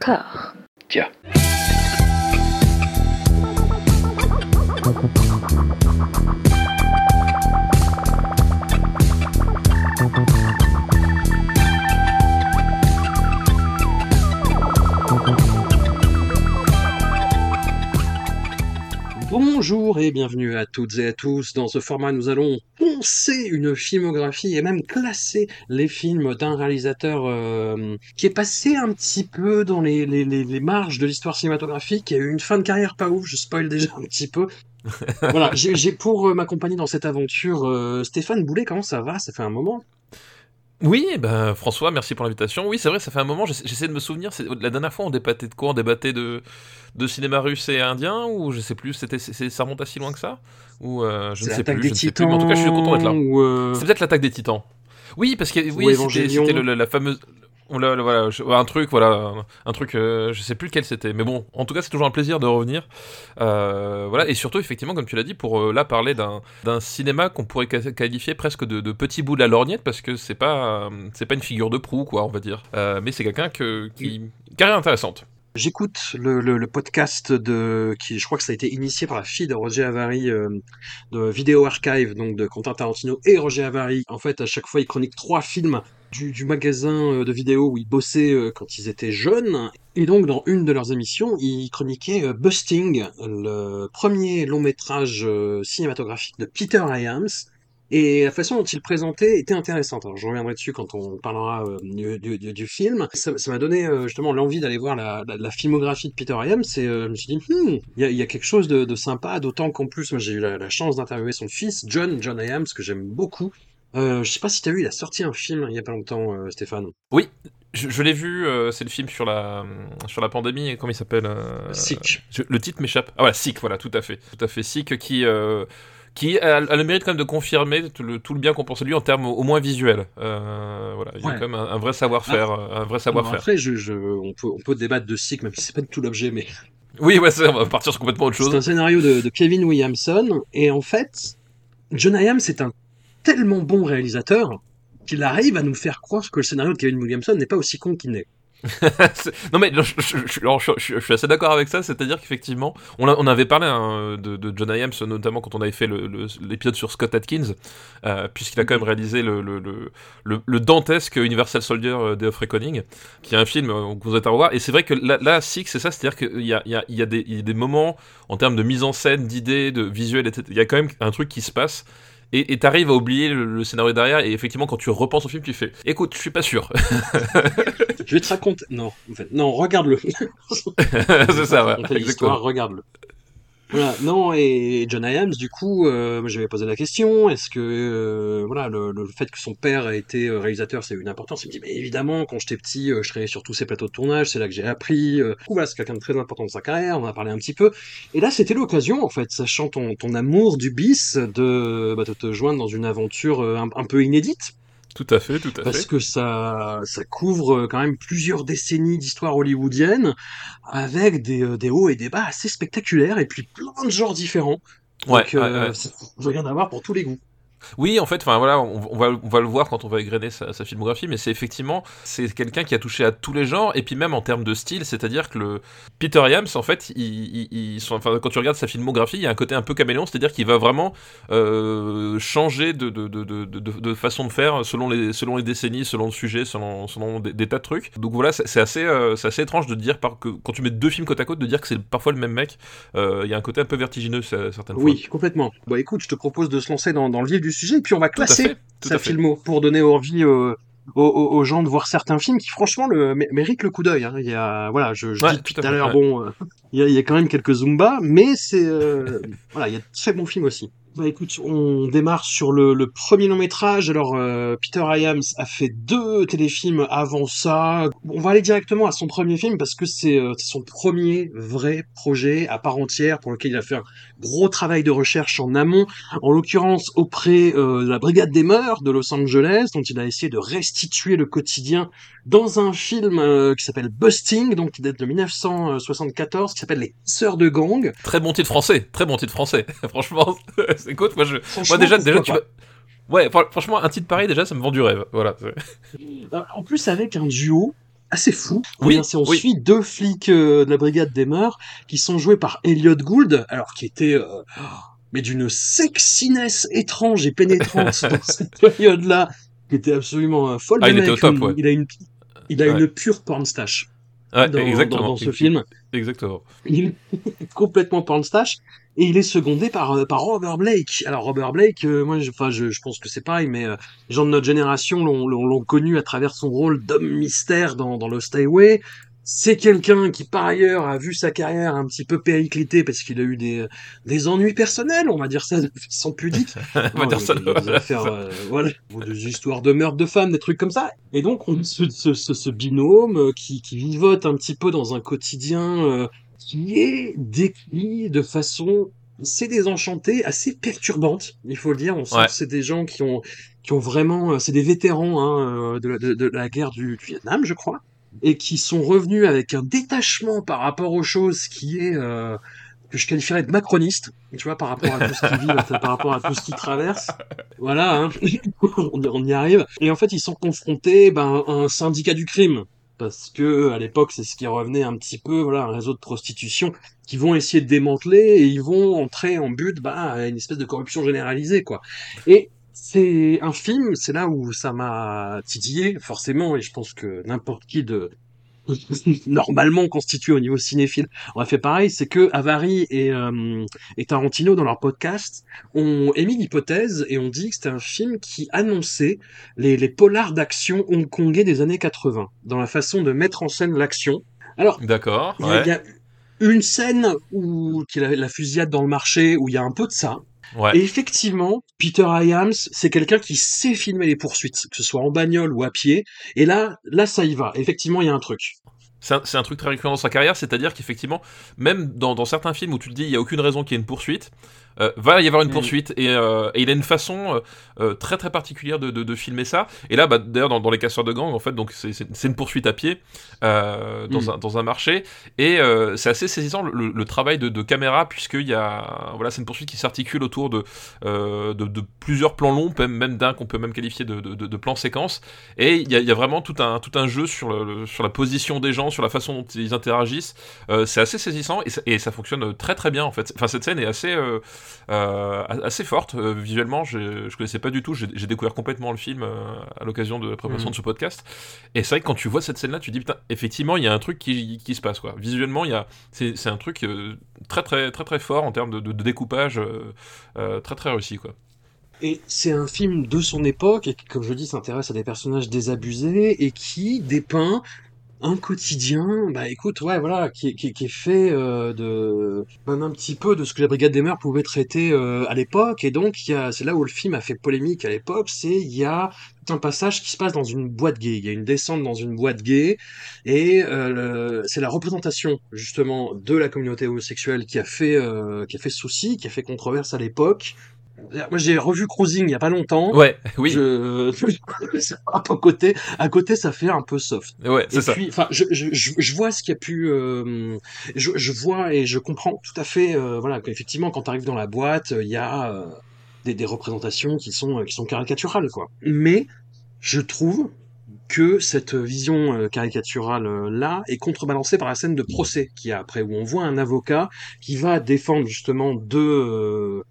D'accord. Tiens. Bonjour et bienvenue à toutes et à tous. Dans ce format, nous allons poncer une filmographie et même classer les films d'un réalisateur euh, qui est passé un petit peu dans les, les, les, les marges de l'histoire cinématographique, qui a eu une fin de carrière pas ouf, je spoil déjà un petit peu. voilà, j'ai j'ai pour euh, m'accompagner dans cette aventure euh, Stéphane Boulet, comment ça va? Ça fait un moment Oui, ben François, merci pour l'invitation. Oui, c'est vrai, ça fait un moment, j'essa- j'essaie de me souvenir, la dernière fois on débattait de quoi? On débattait de, de cinéma russe et indien, ou je sais plus, c'était, ça remonte à si loin que ça? Ou euh, je ne sais l'attaque plus, des je ne sais plus, mais en tout cas je suis content d'être là. euh, C'est peut-être l'attaque des titans. Oui, parce que Ou oui, c'était, la fameuse... voilà, je- un truc, voilà, un truc, euh, je sais plus lequel c'était, mais bon, en tout cas, c'est toujours un plaisir de revenir, Euh, voilà, et surtout, effectivement, comme tu l'as dit, pour euh, là parler d'un, cinéma qu'on pourrait qualifier presque de, de petit bout de la lorgnette, parce que c'est pas, c'est pas une figure de proue, quoi, on va dire, mais c'est quelqu'un que, qui, carrière intéressante. J'écoute le, le, le podcast de qui je crois que ça a été initié par la fille de Roger Avary euh, de Vidéo Archive donc de Quentin Tarantino et Roger Avary. En fait, à chaque fois, ils chroniquent trois films du, du magasin euh, de vidéos où ils bossaient euh, quand ils étaient jeunes. Et donc, dans une de leurs émissions, ils chroniquaient euh, Busting, le premier long métrage cinématographique de Peter Hyams. Et la façon dont il présentait était intéressante. Alors je reviendrai dessus quand on parlera du, du- du- film. Ça m'a donné justement l'envie d'aller voir la, la- filmographie de Peter Hyams et je me suis dit, Hmm, il y, a, y a quelque chose de, de sympa, d'autant qu'en plus, j'ai eu la, chance d'interviewer son fils, John, John Hyams, que j'aime beaucoup. Euh, je sais pas si t'as vu, il a sorti un film il y a pas longtemps, euh, Stéphane. Oui, je, je l'ai vu, euh, c'est le film sur la, sur la pandémie, comment il s'appelle Sick. je- le titre m'échappe. Ah voilà, Sick, voilà, tout à fait. Tout à fait, Sick, qui, euh, qui a, a le mérite quand même de confirmer tout le, tout le bien qu'on pense de lui en termes au, au moins visuels. Euh, voilà, il y a Ouais. quand même un, vrai savoir-faire. euh, un vrai savoir-faire. après, je, je, on, peut, on peut débattre de Sick, même si c'est pas du tout l'objet, mais Oui, ouais, on va partir sur complètement autre C'est un chose. scénario de, de Kevin Williamson, et en fait, John Hyams est un tellement bon réalisateur qu'il arrive à nous faire croire que le scénario de Kevin Williamson n'est pas aussi con qu'il n'est. Non mais je, suis assez d'accord avec ça, c'est-à-dire qu'effectivement, on, avait parlé hein, de, de John Hyams, notamment quand on avait fait l'épisode sur Scott Atkins, euh, puisqu'il a quand même réalisé le, dantesque Universal Soldier euh, Day of Reckoning, qui est un film euh, que vous êtes à revoir. Et c'est vrai que là, là Six, c'est ça, c'est-à-dire qu'il y a, y, a, y, a des- moments en termes de mise en scène, d'idées, de visuel, etc. Il y a quand même un truc qui se passe. Et t'arrives à oublier le, le scénario derrière, et effectivement, quand tu repenses au film, tu fais Écoute, je suis pas sûr. Je vais te raconter. Non, en fait, non, regarde-le. c'est ça, ouais, regarde-le. Voilà, non, et John Hyams, du coup, euh, j'avais posé la question, est-ce que, euh, voilà, le, le fait que son père ait été euh, réalisateur, c'est une importance? Il me dit, mais évidemment, quand j'étais petit, euh, je travaillais sur tous ces plateaux de tournage, c'est là que j'ai appris. Du coup, c'est quelqu'un de très important dans sa carrière, on en a parlé un petit peu. Et là, c'était l'occasion, en fait, sachant ton, ton amour du bis, de, bah, de te joindre dans une aventure un peu inédite. Tout à fait, tout à Parce fait. que ça, ça couvre euh, quand même plusieurs décennies d'histoire hollywoodienne, avec des, euh, des hauts et des bas assez spectaculaires, et puis plein de genres différents. Ouais, Donc, euh, ouais, ouais. c'est- vous rien d'avoir pour tous les goûts. Oui, en fait, enfin voilà, on, on va, on va le voir quand on va égrener sa, sa filmographie, mais c'est effectivement, c'est quelqu'un qui a touché à tous les genres, et puis même en termes de style, c'est-à-dire que le Peter Hyams, en fait, il, il- il- son- enfin, quand tu regardes sa filmographie, il y a un côté un peu caméléon, c'est-à-dire qu'il va vraiment euh, changer de, de, de, de, de, de façon de faire selon les, selon les décennies, selon le sujet, selon, selon des, des tas de trucs. Donc voilà, c'est assez, euh, assez étrange de dire par, que quand tu mets deux films côte à côte, de dire que c'est parfois le même mec. Euh, Il y a un côté un peu vertigineux certaines fois. Oui, complètement. Bon, écoute, je te propose de se lancer dans, dans le vif du sujet, et puis on va classer sa filmo pour donner envie euh, aux, aux- aux gens de voir certains films qui, franchement, le, méritent le coup d'œil. hein. Il y a, voilà, je, je Ouais, dis depuis tout à l'heure, ouais. bon, euh, il y, a, il y a quand même quelques Zumba, mais c'est, euh, voilà, il y a de très bons films aussi. Bah écoute, on démarre sur le, le premier long métrage. Alors euh, Peter Hyams a fait deux téléfilms avant ça. On va aller directement à son premier film parce que c'est euh, son premier vrai projet à part entière pour lequel il a fait un gros travail de recherche en amont, en l'occurrence auprès euh, de la Brigade des Mœurs de Los Angeles, dont il a essayé de restituer le quotidien dans un film euh, qui s'appelle Busting, donc qui date de 1974, qui s'appelle Les Sœurs de Gang. Très bon titre français, très bon titre français. Franchement, écoute, moi je, moi Franchement, déjà, tu vas- Ouais, fr- franchement, un titre pareil déjà, ça me vend du rêve. Voilà. Euh, En plus, avec un duo assez fou. Oui, Bien, c'est- on oui. suit deux flics euh, de la brigade des mœurs qui sont joués par Elliot Gould, alors qui était euh, mais d'une sexiness étrange et pénétrante dans cette période-là, qui était absolument euh, folle. Ah, il était au top, ouais. Il a une, il a Ouais. une pure pornstache Ouais, dans, exactement. dans, dans ce film. Exactement. Il est complètement pornstache et il est secondé par euh, par Robert Blake. Alors Robert Blake, euh, moi, je, enfin, je, je pense que c'est pareil, mais euh, les gens de notre génération l'ont connu à travers son rôle d'homme mystère dans dans Lost Highway. C'est quelqu'un qui, par ailleurs, a vu sa carrière un petit peu péricliter parce qu'il a eu des, des ennuis personnels, on va dire ça de façon pudique. On va Non, dire ça. a des affaires, euh, voilà, des histoires de meurtre de femmes, des trucs comme ça. Et donc, on ce, ce, ce, ce binôme euh, qui, qui vivote un petit peu dans un quotidien euh, qui est décrit de façon assez désenchantée, assez perturbante, il faut le dire. On sent Ouais. que c'est des gens qui ont, qui ont vraiment, euh, c'est des vétérans hein, euh, de, la- de, de la guerre du, du Vietnam, je crois, et qui sont revenus avec un détachement par rapport aux choses qui est euh, que je qualifierais de macroniste, tu vois, par rapport à tout ce qu'ils vivent, par rapport à tout ce qu'ils traversent. Voilà, hein. on, y, on y arrive. Et en fait, ils sont confrontés ben, à un syndicat du crime. Parce que à l'époque, c'est ce qui revenait un petit peu, voilà, un réseau de prostitution qui vont essayer de démanteler et ils vont entrer en but bah, à une espèce de corruption généralisée, quoi. Et c'est un film, c'est là où ça m'a titillé, forcément, et je pense que n'importe qui de normalement constitué au niveau cinéphile aurait fait pareil, c'est que Avary et, euh, et Tarantino, dans leur podcast, ont émis l'hypothèse et ont dit que c'était un film qui annonçait les, les polars d'action hongkongais des années 80, dans la façon de mettre en scène l'action. Alors, D'accord. il y, a- y a une scène où, qui est la, la fusillade dans le marché, où il y a un peu de ça. Ouais. Et effectivement, Peter Hyams, c'est quelqu'un qui sait filmer les poursuites, que ce soit en bagnole ou à pied. Et là, là, ça y va. Effectivement, il y a un truc. C'est un, truc très récurrent dans sa carrière, c'est-à-dire qu'effectivement, même dans, dans certains films où tu te dis il y a aucune raison qu'il y ait une poursuite, euh, va y avoir une Mm. poursuite et, euh, et il a une façon euh, très très particulière de, de, de filmer ça. Et là, bah, d'ailleurs, dans, dans les casseurs de gang, en fait, donc c'est- une poursuite à pied dans, Mm. un, dans un marché et c'est assez saisissant le, travail de, de caméra puisqu'il y a voilà, c'est une poursuite qui s'articule autour de, plusieurs plans longs, même, même d'un qu'on peut même qualifier de, plan séquence. Et il y, a- il y a vraiment tout un, tout un jeu sur, le, le- sur la position des gens, sur la façon dont ils interagissent. C'est assez saisissant et ça, et ça fonctionne très très bien en fait. Enfin, cette scène est assez, assez forte. Euh, visuellement, je, connaissais pas du tout. J'ai découvert complètement le film euh, à l'occasion de la préparation Mhm. de ce podcast. Et c'est vrai que quand tu vois cette scène-là, tu dis putain, effectivement, il y a un truc qui, qui se passe quoi. Visuellement, il y a, c'est c'est un truc euh, très très très très fort en termes de, de- de découpage, euh, euh, très très réussi quoi. Et c'est un film de son époque et qui, comme je dis, s'intéresse à des personnages désabusés et qui dépeint un quotidien, bah écoute, ouais, voilà, qui, est- fait euh, de un petit peu de ce que la Brigade des Mœurs pouvait traiter euh, à l'époque. Et donc, c'est là où le film a fait polémique à l'époque, c'est il y a un passage qui se passe dans une boîte gay. Il y a une descente dans une boîte gay et euh, c'est la représentation justement de la communauté homosexuelle qui a fait euh, qui a fait souci, qui a fait controverse à l'époque. Moi, j'ai revu Cruising il y a pas longtemps. Ouais, oui, Je... à côté, à côté, ça fait un peu soft. ouais, c'est ça. enfin, je, je, je, vois ce qui a pu, euh, je, je vois et je comprends tout à fait, euh, voilà, qu'effectivement, quand tu arrives dans la boîte, il y a euh, des, des représentations qui sont, qui sont caricaturales, quoi. Mais je trouve que cette vision euh, caricaturale euh, là est contrebalancée par la scène de procès qu'il y a après où on voit un avocat qui va défendre justement deux euh,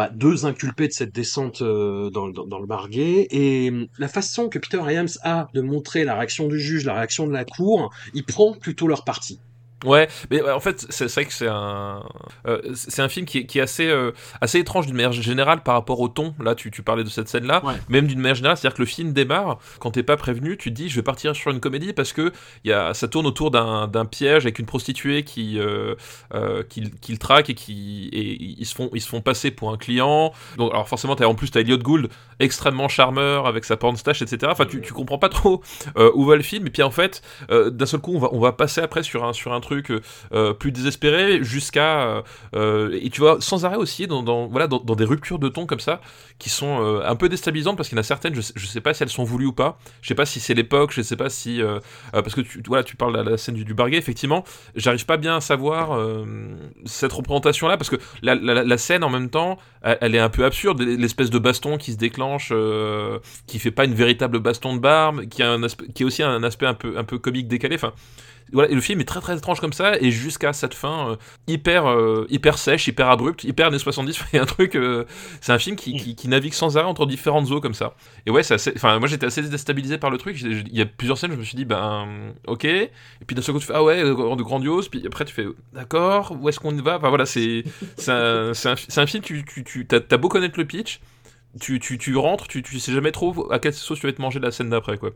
bah, deux inculpés de cette descente euh, dans, dans, le gay et hum, la façon que Peter Hyams a de montrer la réaction du juge, la réaction de la cour, il prend plutôt leur parti. Ouais, mais en fait, c'est vrai que c'est un, euh, c'est un film qui est, qui est assez, euh, assez étrange d'une manière générale par rapport au ton. Là, tu, tu parlais de cette scène-là, Ouais. même d'une manière générale, c'est-à-dire que le film démarre quand t'es pas prévenu, tu te dis je vais partir sur une comédie parce que y a, ça tourne autour d'un d'un piège avec une prostituée qui, euh, qui, qui le traque et qui, et ils se font, ils se font passer pour un client. Donc, alors forcément, t'as en plus t'as Elliot Gould, extrêmement charmeur avec sa pornstache, etc. Enfin, tu, tu comprends pas trop où va le film. Et puis en fait, d'un seul coup, on va, on va passer après sur un, sur un truc trucs plus désespérés jusqu'à et tu vois sans arrêt aussi dans, voilà dans, des ruptures de ton comme ça qui sont un peu déstabilisantes parce qu'il y en a certaines je, je sais pas si elles sont voulues ou pas. Je sais pas si c'est l'époque je sais pas si parce que tu voilà tu parles de la, scène du, du barguet effectivement j'arrive pas bien à savoir cette représentation là parce que la, la, scène en même temps elle, est un peu absurde. L'espèce de baston qui se déclenche qui fait pas une véritable baston de barbe qui a un qui est aussi un aspect un peu un peu comique décalé. Enfin et le film est très très étrange comme ça, et jusqu'à cette fin euh, hyper, euh, hyper sèche, hyper abrupte, hyper années 70, il y a un truc, euh, c'est un film qui, navigue sans arrêt entre différentes eaux comme ça. Et ouais, moi j'étais assez déstabilisé par le truc, il y a plusieurs scènes, je me suis dit, ben, ok, et puis d'un seul coup tu fais, ah ouais, de grandiose, puis après tu fais, d'accord, où est-ce qu'on va? Enfin voilà, c'est un, un, film, tu, tu, as, beau connaître le pitch, tu rentres, tu, tu sais jamais trop à quelle sauce tu vas te manger la scène d'après, quoi.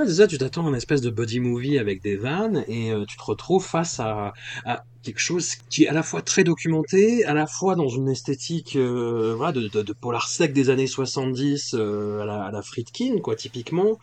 Ouais, c'est ça, tu t'attends à une espèce de body movie avec des vannes et euh, tu te retrouves face à, à, quelque chose qui est à la fois très documenté, à la fois dans une esthétique euh, voilà, de, de, de, polar sec des années 70 euh, à, la, à la Friedkin, quoi, typiquement.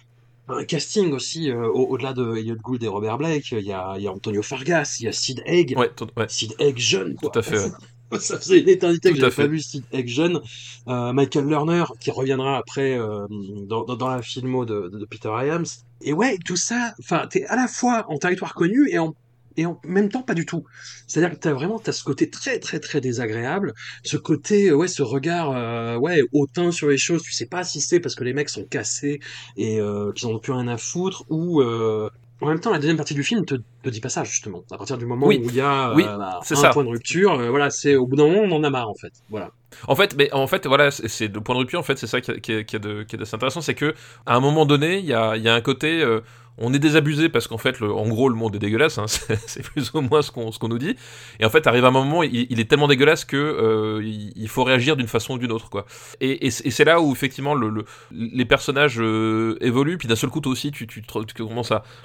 Un casting aussi, au-delà de Elliot Gould et Robert Blake, il y a, y a Antonio Fargas, il y a Sid Haig, ouais, ouais. Sid Haig jeune, quoi. Tout à fait, ça faisait une éternité que j'avais pas vu Sid Egg jeune. Euh, Michael Lerner, qui reviendra après euh, dans, dans, la filmo de, de, Peter Hyams. Et ouais, tout ça, enfin, t'es à la fois en territoire connu et en et en même temps pas du tout. C'est-à-dire que t'as vraiment t'as ce côté très très très désagréable, ce côté ouais ce regard euh, ouais hautain sur les choses. Tu sais pas si c'est parce que les mecs sont cassés et euh, qu'ils en ont plus rien à foutre ou euh, en même temps, la deuxième partie du film te, te dit pas ça, justement. À partir du moment où il y a oui, euh, bah, un point de rupture, euh, voilà, c'est au bout d'un moment, on en a marre, en fait. Voilà. En fait, mais en fait, voilà, c'est le point de rupture. En fait, c'est ça qui est, qui, est, qui, est assez intéressant, c'est que à un moment donné, il y a, y a un côté, euh, on est désabusé parce qu'en fait, le, en gros, le monde est dégueulasse. Hein, c'est plus ou moins ce qu'on nous dit. Et en fait, arrive un moment, il, est tellement dégueulasse que euh, il, faut réagir d'une façon ou d'une autre, quoi. Et, et, c'est là où effectivement le, le les personnages euh, évoluent. Puis d'un seul coup, toi aussi, tu, tu, tu, tu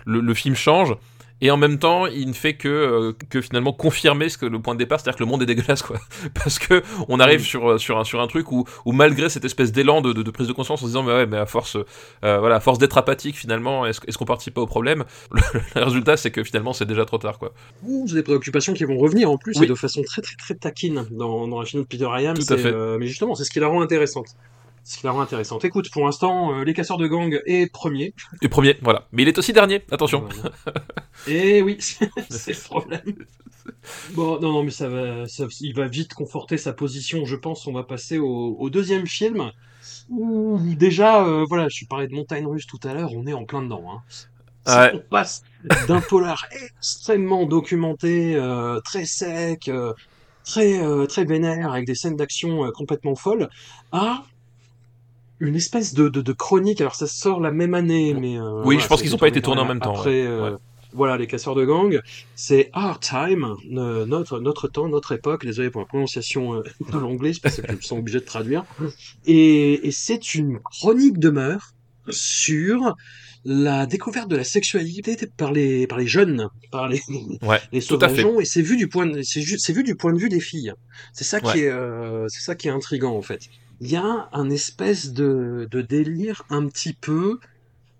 le film change et en même temps il ne fait que, euh, que finalement confirmer ce que le point de départ c'est-à-dire que le monde est dégueulasse quoi parce que on arrive mm. sur, sur, un, sur un truc où, où malgré cette espèce d'élan de, de, prise de conscience en se disant mais ouais mais à force euh, voilà à force d'être apathique finalement est-ce est qu'on participe pas au problème le, résultat c'est que finalement c'est déjà trop tard quoi c'est des préoccupations qui vont revenir en plus et de façon très très très taquine dans, dans la film de Peter Ryan Tout à fait. Euh, mais justement c'est ce qui la rend intéressante ce qui la rend intéressante. Écoute, pour l'instant, euh, les casseurs de gang est premier. Et premier, voilà. Mais il est aussi dernier, attention. Et oui, c'est le problème. Bon, non, non, mais ça va, ça, il va vite conforter sa position, je pense. On va passer au, au deuxième film. Où déjà, euh, voilà, je suis parlé de Montagne Russe tout à l'heure, on est en plein dedans. Hein. Ouais. On passe d'un polar extrêmement documenté, euh, très sec, très très vénère, avec des scènes d'action complètement folles, à une espèce de, de, de, chronique. Alors ça sort la même année, mais euh, oui, je pense qu'ils n'ont pas été tournés en même temps. Après, euh, voilà, les casseurs de gang, c'est Our Time, notre notre temps, notre époque. Désolé pour la prononciation euh, de l'anglais, parce que je sont obligé de traduire. Et, et c'est une chronique de meurtre sur la découverte de la sexualité par les par les jeunes, par les ouais, les sauvageons, et c'est vu du point c'est c'est vu du point de vue des filles. C'est ça qui est euh, c'est ça qui est intrigant en fait il y a un espèce de, de délire un petit peu,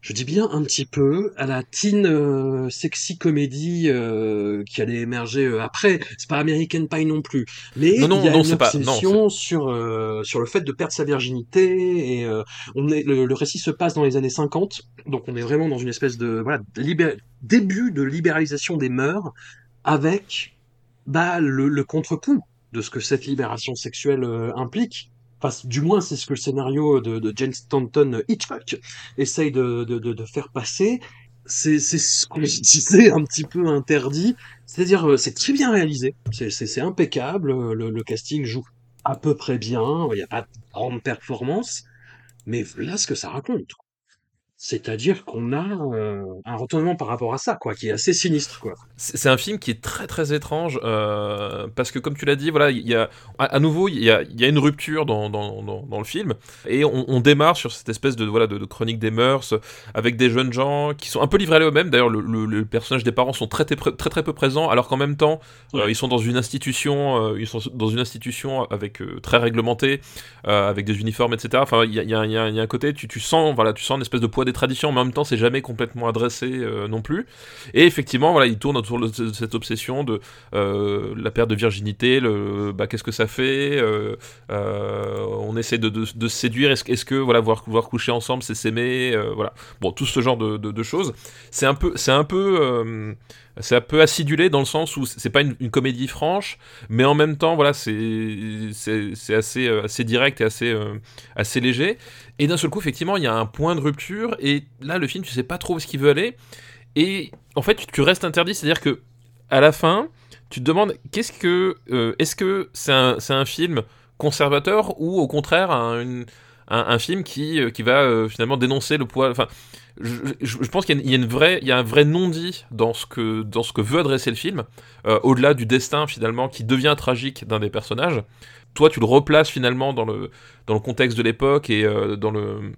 je dis bien un petit peu, à la teen euh, sexy comédie euh, qui allait émerger euh, après. C'est pas American Pie non plus, mais non, non, il y a non, une obsession pas, sur sur le fait de perdre sa virginité et on est le, le, récit se passe dans les années 50, donc on est vraiment dans une espèce de voilà début de libéralisation des mœurs avec bah le, le contre-coup de ce que cette libération sexuelle implique Du moins, c'est ce que le scénario de, de James Stanton Hitchcock essaye de, de, de faire passer. C'est ce qu'on disait un petit peu interdit. C'est-à-dire, euh, c'est très bien réalisé. C'est impeccable. Le, le, casting joue à peu près bien. Il n'y a pas de grande performance. Mais là, ce que ça raconte. C'est-à-dire qu'on a euh, un retournement par rapport à ça, quoi, qui est assez sinistre, quoi. C'est un film qui est très très étrange euh, parce que, comme tu l'as dit, voilà, il y a à, nouveau il y a, y a, une rupture dans, dans, dans, dans le film et on, on, démarre sur cette espèce de voilà de, de, chronique des mœurs avec des jeunes gens qui sont un peu livrés à eux-mêmes. D'ailleurs, le, le, le, personnage des parents sont très très très, très peu présents, alors qu'en même temps, euh, ils sont dans une institution, ils sont dans une institution avec très réglementée, avec des uniformes, etc. Enfin, il y a, y, a, y a un côté, tu, tu sens voilà, tu sens une espèce de poids les traditions, mais en même temps, c'est jamais complètement adressé euh, non plus. Et effectivement, voilà, il tourne autour de cette obsession de euh, la perte de virginité, le, bah, qu'est-ce que ça fait euh, On essaie de, de, séduire. Est-ce, est que voilà, voir, voir coucher ensemble, c'est s'aimer Voilà. Bon, tout ce genre de, de choses. C'est un peu, c'est un peu c'est un peu acidulé dans le sens où c'est pas une, comédie franche, mais en même temps, voilà, c'est assez euh, assez direct et assez euh, assez léger. Et d'un seul coup, effectivement, il y a un point de rupture et là, le film, tu sais pas trop où ce qu'il veut aller. Et en fait, tu, restes interdit, c'est-à-dire que à la fin, tu te demandes qu'est-ce que euh, est-ce que c'est un, un film conservateur ou au contraire un, un, film qui, qui va finalement dénoncer le poids. Enfin, je, pense qu'il y, a y a un vrai non-dit dans ce que dans ce que veut adresser le film, euh, au-delà du destin finalement qui devient tragique d'un des personnages. Toi, tu le replaces finalement dans le dans le contexte de l'époque et euh, dans le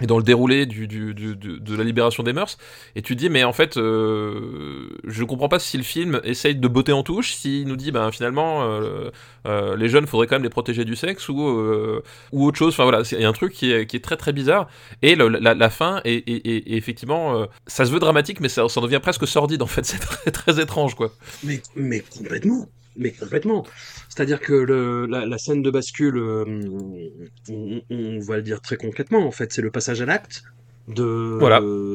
et dans le déroulé de la libération des mœurs, et tu te dis, mais en fait, euh, je comprends pas si le film essaye de botter en touche, s'il nous dit, ben finalement, euh, euh, les jeunes, faudrait quand même les protéger du sexe, ou, euh, autre chose, enfin voilà, il y a un truc qui est, très très bizarre, et la, fin, est, est, effectivement, euh, ça se veut dramatique, mais ça, ça devient presque sordide, en fait, c'est très, très étrange, quoi. Mais complètement mais complètement. C'est-à-dire que le, la, scène de bascule, euh, on, va le dire très concrètement, en fait, c'est le passage à l'acte de,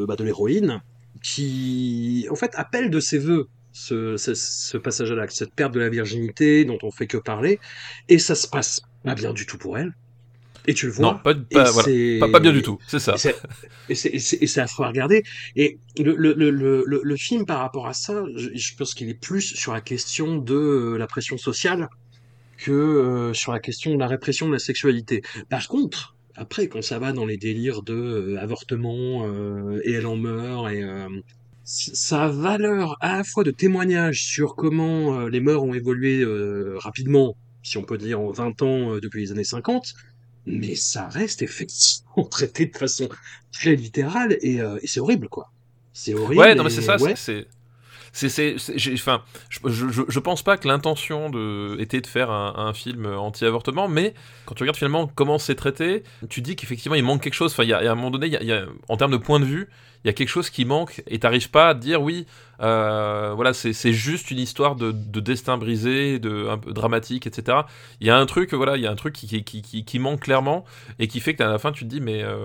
bah, de l'héroïne qui, en fait, appelle de ses voeux ce, ce, passage à l'acte, cette perte de la virginité dont on fait que parler, et ça se passe pas bien du tout pour elle. Et tu le vois. Non, pas, pas, pas, bien du tout, c'est ça. Et c'est affreux à regarder. Et le, le, le, le, film, par rapport à ça, je, pense qu'il est plus sur la question de euh, la pression sociale que euh, sur la question de la répression de la sexualité. Par contre, après, quand ça va dans les délires de euh, avortement et elle en meurt et ça a valeur à la fois de témoignage sur comment les mœurs ont évolué rapidement, si on peut dire en 20 ans depuis les années 50, mais ça reste effectivement traité de façon très littérale et, euh, et c'est horrible quoi. C'est horrible. Ouais, non mais c'est ça, c'est c'est, enfin, je, je, je, pense pas que l'intention était de faire un, un film anti-avortement, mais quand tu regardes finalement comment c'est traité, tu dis qu'effectivement il manque quelque chose. Enfin, il y, a, à un moment donné, il y a, en termes de point de vue, il y a quelque chose qui manque et t'arrives pas à te dire oui, euh, voilà, c'est juste une histoire de, de, destin brisé, de un peu dramatique, etc. Il y a un truc, voilà, il y a un truc qui, qui, qui, qui manque clairement et qui fait qu'à la fin tu te dis mais euh,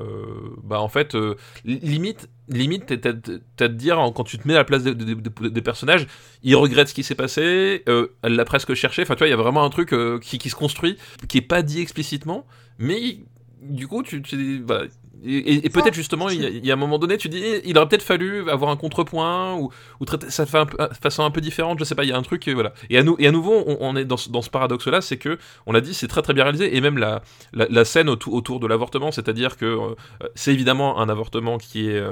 bah en fait euh, limite limite t'as à te dire quand tu te mets à la place des, personnages, ils regrettent ce qui s'est passé, euh, elle l'a presque cherché. Enfin tu vois, il y a vraiment un truc euh, qui, qui se construit, qui est pas dit explicitement, mais du coup, tu, tu voilà, et, peut-être justement, il y, a, un moment donné, tu dis, il aurait peut-être fallu avoir un contrepoint ou, ou traiter ça de façon un peu différente. Je sais pas, il y a un truc, euh, voilà. Et à, nous, et à nouveau, on, est dans, dans ce paradoxe-là, c'est que, on l'a dit, c'est très très bien réalisé. Et même la, la, scène autour, de l'avortement, c'est-à-dire que euh, c'est évidemment un avortement qui est.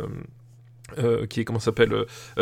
Euh, qui est comment s'appelle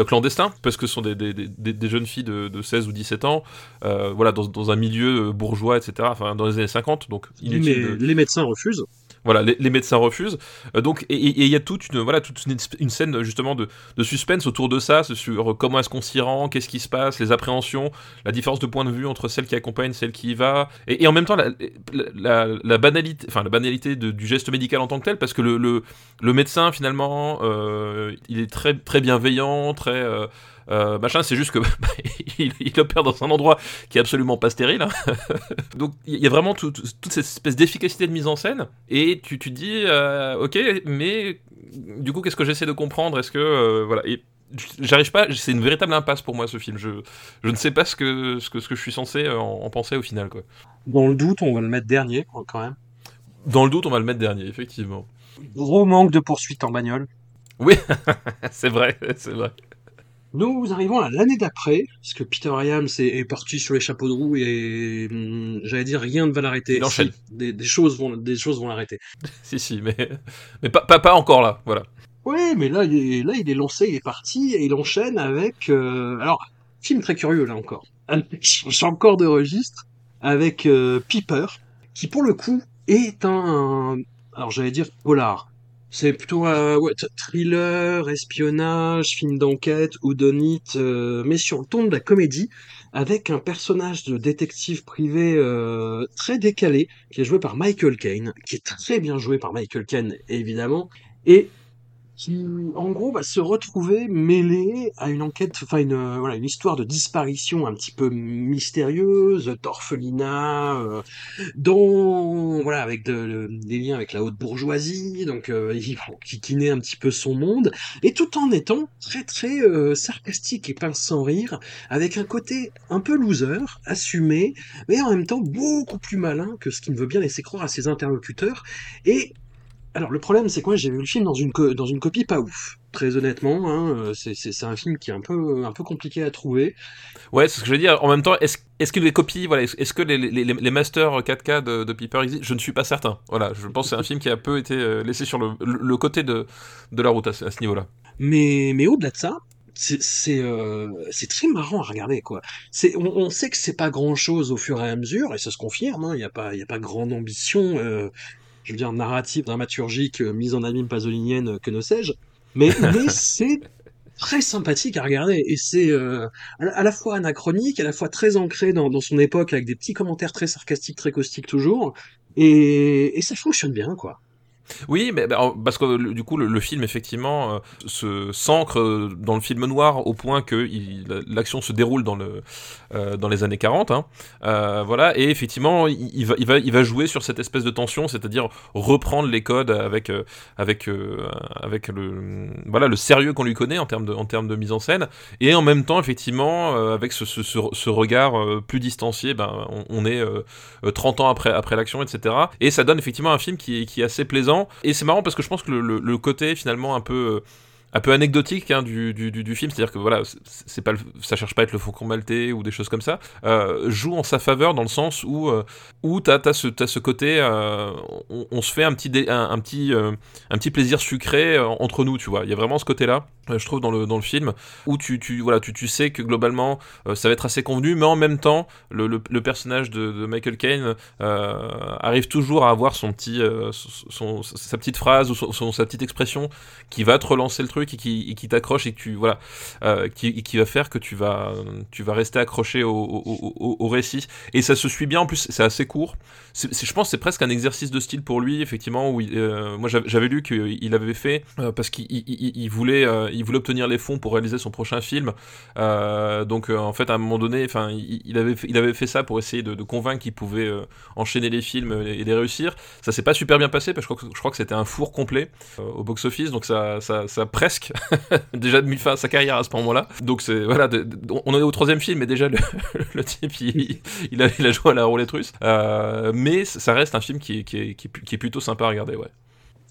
clandestin parce que ce sont des, des, des, des jeunes filles de, de, 16 ou 17 ans voilà dans, dans, un milieu bourgeois etc enfin dans les années 50 donc Mais les médecins refusent voilà, les, médecins refusent. Euh, donc, et il y a toute une, voilà, toute une, scène justement de, suspense autour de ça, sur comment est-ce qu'on s'y rend, qu'est-ce qui se passe, les appréhensions, la différence de point de vue entre celle qui accompagne, celle qui y va, et, en même temps la, banalité, enfin la banalité du geste médical en tant que tel, parce que le, le, médecin finalement, euh, il est très très bienveillant, très euh, machin, c'est juste que il, opère dans un endroit qui est absolument pas stérile. Hein. Donc il y a vraiment toute cette espèce d'efficacité de mise en scène, et tu, te dis, euh, ok, mais du coup, qu'est-ce que j'essaie de comprendre? Est-ce que euh, voilà et, J'arrive pas, c'est une véritable impasse pour moi ce film. Je, je ne sais pas ce que, ce que, ce que je suis censé en, penser au final. Quoi. Dans le doute, on va le mettre dernier quand même. Dans le doute, on va le mettre dernier, effectivement. Gros manque de poursuite en bagnole. Oui, c'est vrai, c'est vrai. Nous arrivons à l'année d'après, parce que Peter Iams est, parti sur les chapeaux de roue et hum, j'allais dire rien ne va l'arrêter. Il enchaîne. des, choses vont, des choses vont l'arrêter. si si, mais mais pas, pas, encore là, voilà. Oui, mais là il est là il est lancé, il est parti et il enchaîne avec euh, alors film très curieux là encore. J'ai encore de registre avec euh, Piper, qui pour le coup est un alors j'allais dire polar c'est plutôt un ouais, thriller, espionnage, film d'enquête, ou euh, mais sur le ton de la comédie, avec un personnage de détective privé euh, très décalé, qui est joué par Michael Caine, qui est très bien joué par Michael Caine, évidemment, et qui, en gros, va se retrouver mêlé à une enquête, enfin une euh, voilà une histoire de disparition un petit peu mystérieuse, d'orphelinat, euh, voilà avec de, des liens avec la haute bourgeoisie, donc euh, qui naît un petit peu son monde, et tout en étant très très euh, sarcastique et pince sans rire, avec un côté un peu loser, assumé, mais en même temps beaucoup plus malin que ce qu'il ne veut bien laisser croire à ses interlocuteurs, et alors le problème c'est que moi j'ai vu le film dans une, dans une copie pas ouf. Très honnêtement, hein, euh, c'est un film qui est un peu, un peu compliqué à trouver. Ouais, c'est ce que je veux dire. En même temps, est-ce est que les copies, voilà, est-ce que les, les, les, masters 4K de, de Piper existent? Je ne suis pas certain. Voilà, je pense que c'est un film qui a peu été euh, laissé sur le, le côté de, de la route à, ce niveau-là. Mais, mais au-delà de ça, c'est euh, c'est très marrant à regarder quoi. C'est on, on, sait que c'est pas grand chose au fur et à mesure et ça se confirme. Hein. Il n'y a pas il y a pas grande ambition. Euh, je veux dire, narrative, dramaturgique, euh, mise en abîme pasolinienne, euh, que ne sais-je. Mais, mais c'est très sympathique à regarder et c'est euh, à, la fois anachronique, à la fois très ancré dans, dans, son époque avec des petits commentaires très sarcastiques, très caustiques toujours, et, et ça fonctionne bien quoi. Oui, mais parce que du coup le, film effectivement euh, se s'ancre euh, dans le film noir au point que l'action se déroule dans le euh, dans les années 40, hein. voilà, et effectivement il, va il va il va jouer sur cette espèce de tension, c'est-à-dire reprendre les codes avec avec avec le voilà le sérieux qu'on lui connaît en termes de en termes de mise en scène, et en même temps effectivement avec ce, ce, ce, regard plus distancié, ben on, est 30 ans après après l'action, etc. Et ça donne effectivement un film qui qui est assez plaisant et c'est marrant parce que je pense que le, côté finalement un peu un peu anecdotique hein, du, du, film, c'est-à-dire que voilà, c'est pas ça cherche pas à être le faucon maltais ou des choses comme ça, euh, joue en sa faveur dans le sens où euh, où t'as as ce ce côté, euh, on, se fait un petit un, petit un petit plaisir sucré entre nous, tu vois. Il y a vraiment ce côté-là, je trouve dans le dans le film où tu tu voilà tu, tu sais que globalement ça va être assez convenu, mais en même temps le, le, personnage de, Michael Caine arrive toujours à avoir son petit son, sa petite phrase ou son, sa petite expression qui va te relancer le truc qui, t'accroche et tu voilà euh, qui, va faire que tu vas tu vas rester accroché au, récit. Et ça se suit bien en plus c'est assez court. Je pense c'est presque un exercice de style pour lui effectivement où euh, moi j'avais lu qu'il avait fait euh, parce qu'il il, voulait il voulait obtenir les fonds pour réaliser son prochain film. Donc en fait à un moment donné enfin il, avait il avait fait ça pour essayer de, convaincre qu'il pouvait enchaîner les films et les réussir. Ça s'est pas super bien passé parce que je crois que, c'était un four complet au box office donc ça ça, ça presque déjà de mis fin à sa carrière à ce moment-là. Donc c'est voilà, on en est au troisième film, mais déjà le, le type il, a, il a joué à la roulette russe. Euh, mais ça reste un film qui est, qui, est, qui, est, plutôt sympa à regarder, ouais.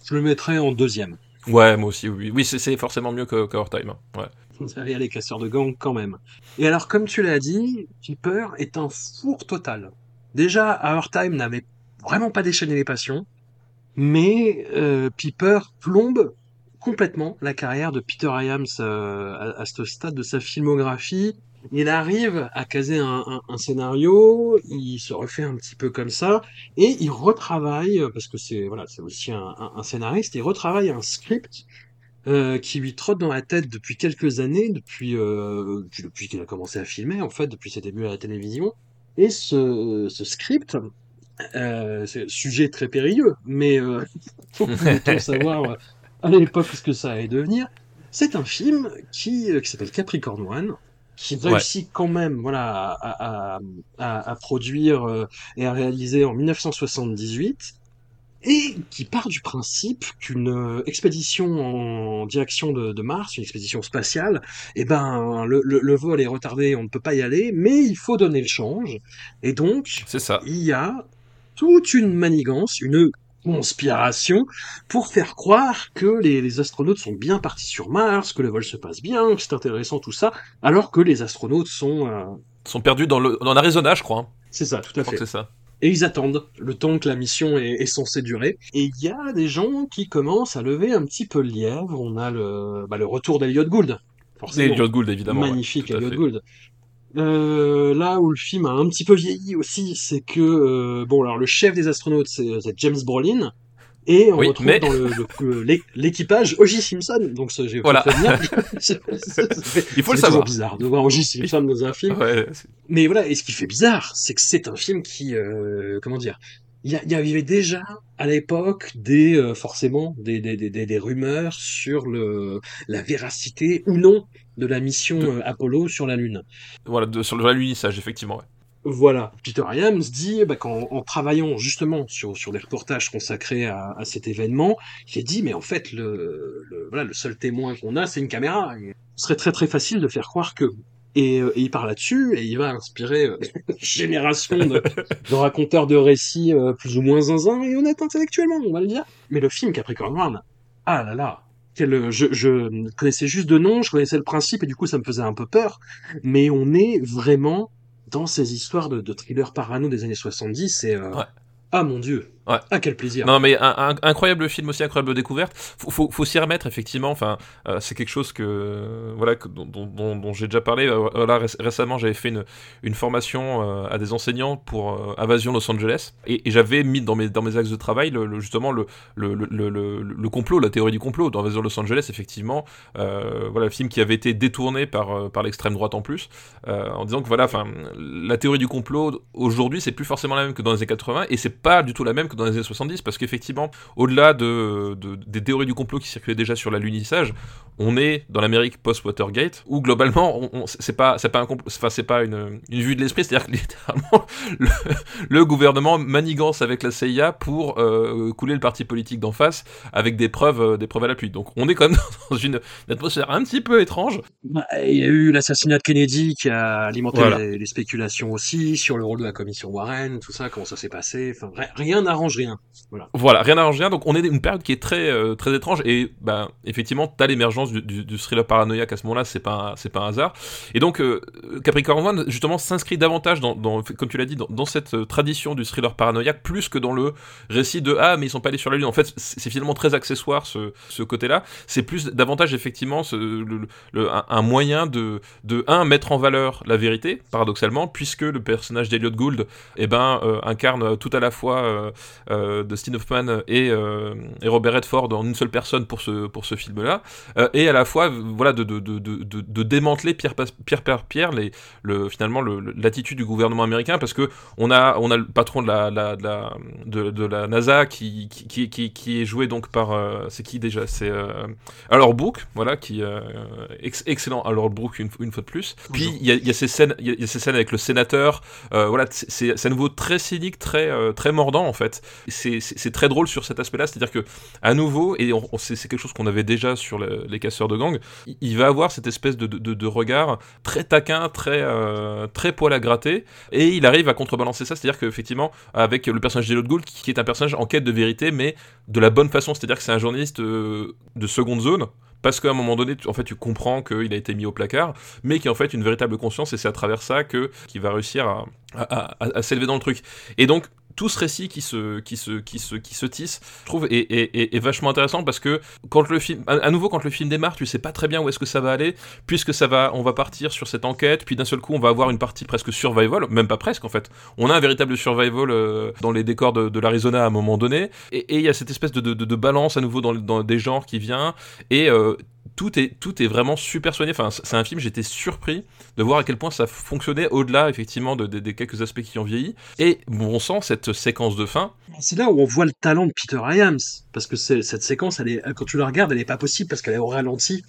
Je le mettrais en deuxième. Ouais, moi aussi, oui. Oui, c'est forcément mieux que, que Time. Hein. Ouais. Les casseurs de gang quand même. Et alors, comme tu l'as dit, Keeper est un four total. Déjà, Our Time n'avait vraiment pas déchaîné les passions, mais euh, Piper plombe complètement la carrière de Peter Iams euh, à, ce stade de sa filmographie. Il arrive à caser un, scénario, il se refait un petit peu comme ça, et il retravaille, parce que c'est voilà, c'est aussi un, scénariste, il retravaille un script euh, qui lui trotte dans la tête depuis quelques années, depuis euh, depuis qu'il a commencé à filmer en fait, depuis ses débuts à la télévision. Et ce, ce script, euh, c'est un sujet très périlleux, mais euh, faut savoir à l'époque ce que ça allait devenir. C'est un film qui, euh, qui s'appelle Capricorn One, qui réussit quand même voilà, à, à, à, produire euh, et à réaliser en 1978, et qui part du principe qu'une euh, expédition en direction de, de, Mars, une expédition spatiale, eh ben le, le, le, vol est retardé, on ne peut pas y aller, mais il faut donner le change, et donc ça. il y a toute une manigance, une conspiration pour faire croire que les, astronautes sont bien partis sur Mars, que le vol se passe bien, que c'est intéressant tout ça, alors que les astronautes sont euh, sont perdus dans le dans l'Arizona, je crois. Hein. C'est ça, tout à fait. C'est ça. Et ils attendent le temps que la mission est, censée durer. Et il y a des gens qui commencent à lever un petit peu le lièvre. On a le, bah, le retour d'Eliot Gould. Forcément. Elliot Gould, évidemment. Magnifique Elliot Gould. Euh, là où le film a un petit peu vieilli aussi, c'est que euh, bon alors le chef des astronautes c'est James Brolin et on retrouve dans l'équipage O.J. Simpson. Donc ça, j'ai voilà. Il faut le savoir. C'est bizarre de voir O.J. Simpson dans un film. Ouais, Mais voilà, et ce qui fait bizarre, c'est que c'est un film qui, euh, comment dire, il y, y, avait déjà à l'époque des euh, forcément des, des, des, des, rumeurs sur le la véracité ou non de la mission euh, Apollo sur la Lune. Voilà, de, sur le l'unissage, effectivement. Ouais. Voilà. Peter Iams dit bah, qu'en en travaillant justement sur, sur des reportages consacrés à, à cet événement, il a dit mais en fait le, le, voilà, le seul témoin qu'on a c'est une caméra. Et ce serait très très facile de faire croire que et, euh, et, il part là-dessus et il va inspirer euh, une génération de, de, raconteurs de récits euh, plus ou moins zinzin et honnêtes intellectuellement, on va le dire. Mais le film Capricorn One, ah là là, quel, je, je connaissais juste de nom, je connaissais le principe et du coup ça me faisait un peu peur, mais on est vraiment dans ces histoires de, de thriller parano des années 70 et euh, ouais. ah mon dieu, Ouais. Ah, quel plaisir. Non, mais un, un, incroyable film aussi, incroyable découverte. Faut, faut, faut s'y remettre, effectivement. Enfin, euh, c'est quelque chose que, voilà, que, dont, dont, dont j'ai déjà parlé. Euh, là, récemment, j'avais fait une, une formation euh, à des enseignants pour Invasion Los Angeles. Et, et j'avais mis dans mes, dans mes axes de travail, le, le, justement, le, le, le, le, complot, la théorie du complot dans Invasion Los Angeles, effectivement. voilà, le film qui avait été détourné par, par l'extrême droite en plus. en disant que, voilà, enfin, la théorie du complot, aujourd'hui, c'est plus forcément la même que dans les années 80. Et c'est pas du tout la même que dans les années 70, parce qu'effectivement, au-delà de, de, des théories du complot qui circulaient déjà sur l'alunissage, on est dans l'Amérique post-Watergate, où globalement, on, on, c'est pas, c'est pas, un enfin, c'est pas une, une vue de l'esprit, c'est-à-dire que littéralement, le, le, gouvernement manigance avec la CIA pour euh, couler le parti politique d'en face avec des preuves, euh, des preuves à l'appui. Donc on est quand même dans une, une atmosphère un petit peu étrange. Bah, il y a eu l'assassinat de Kennedy qui a alimenté voilà. les, les, spéculations aussi sur le rôle de la commission Warren, tout ça, comment ça s'est passé. Enfin, rien n'arrange rien. Voilà. voilà, rien n'arrange rien. Donc on est une période qui est très euh, très étrange et bah effectivement t'as l'émergence du, thriller paranoïaque à ce moment-là, c'est pas pas un hasard. Et donc euh, Capricorn One justement s'inscrit davantage dans, comme tu l'as dit dans, cette euh, tradition du thriller paranoïaque plus que dans le récit de ah mais ils sont pas allés sur la lune. En fait c'est finalement très accessoire ce, ce côté-là. C'est plus davantage effectivement un, moyen de de un mettre en valeur la vérité paradoxalement puisque le personnage d'Eliot Gould eh ben incarne tout à la fois euh, de Steve Hoffman et, euh, et, Robert Redford en une seule personne pour ce, pour ce film-là, euh, et à la fois voilà, de, de, de, de démanteler pierre, pierre par pierre les, le, finalement l'attitude du gouvernement américain, parce que on a, on a le patron de la, la, de, la, de, de la NASA qui, qui, qui, qui, est joué donc par... c'est qui déjà? C'est alors Brooke, voilà, qui ex excellent alors Brooke une, une, fois de plus. Puis il y a, y a, ces scènes, il y a ces scènes avec le sénateur, voilà, c'est à nouveau très cynique, très, très mordant en fait. C'est très drôle sur cet aspect-là, c'est-à-dire que à nouveau, et c'est quelque chose qu'on avait déjà sur le, les casseurs de gang, il, va avoir cette espèce de, regard très taquin, très euh, très poil à gratter, et il arrive à contrebalancer ça, c'est-à-dire qu'effectivement, avec le personnage d'Elot Gould, qui, est un personnage en quête de vérité, mais de la bonne façon, c'est-à-dire que c'est un journaliste euh, de seconde zone, parce qu'à un moment donné, tu, en fait, tu comprends qu'il a été mis au placard, mais qui en fait une véritable conscience, et c'est à travers ça que qu'il va réussir à, à s'élever dans le truc. Et donc, tout ce récit qui se, qui se, qui se, qui se tisse, je trouve, est, est, est, vachement intéressant parce que quand le film, à, nouveau, quand le film démarre, tu sais pas très bien où est-ce que ça va aller, puisque ça va, on va partir sur cette enquête, puis d'un seul coup, on va avoir une partie presque survival, même pas presque en fait. On a un véritable survival euh, dans les décors de, l'Arizona à un moment donné, et il y a cette espèce de, de, de, balance à nouveau dans, dans des genres qui vient, et euh, tout est, tout est vraiment super soigné. Enfin, c'est un film, j'étais surpris de voir à quel point ça fonctionnait au-delà, effectivement, de, de, des quelques aspects qui ont vieilli. Et bon sang, cette séquence de fin. C'est là où on voit le talent de Peter Iams. Parce que cette séquence, elle est, quand tu la regardes, elle n'est pas possible parce qu'elle est au ralenti.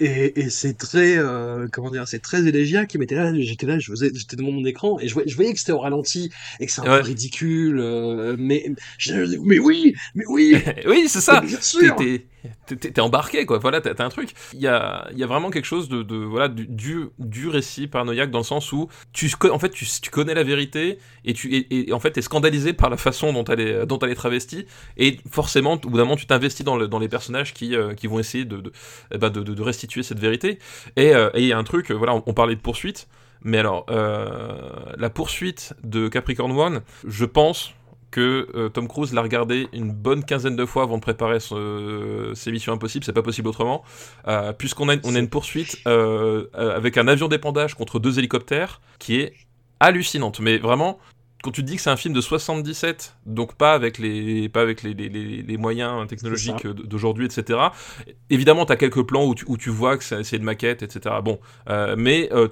Et, et c'est très, euh, comment dire, c'est très élégiaque. Qui m'était là, j'étais là, j'étais devant mon écran et je voyais, je voyais que c'était au ralenti et que c'est un ouais. peu ridicule. Euh, mais, mais oui, mais oui, oui, c'est ça. Bien sûr t'es embarqué quoi. Voilà t'as un truc. Il y a, y a vraiment quelque chose de, de voilà du, du récit paranoïaque dans le sens où tu en fait tu, tu connais la vérité et tu et, et en fait t'es scandalisé par la façon dont elle est dont elle est travestie et forcément au bout d'un moment tu t'investis dans, le, dans les personnages qui, euh, qui vont essayer de bah de, restituer cette vérité. Et euh, il y a un truc voilà on, on parlait de poursuite mais alors euh, la poursuite de Capricorn One je pense que euh, Tom Cruise l'a regardé une bonne quinzaine de fois avant de préparer ce, ses missions impossibles, c'est pas possible autrement, euh, puisqu'on a, on a une poursuite euh, avec un avion d'épandage contre deux hélicoptères qui est hallucinante, mais vraiment quand tu te dis que c'est un film de 77, donc pas avec les, pas avec les, les, les, moyens technologiques d'aujourd'hui, etc. Évidemment, tu as quelques plans où tu, où tu vois que c'est une maquette, etc. Bon, euh, mais euh,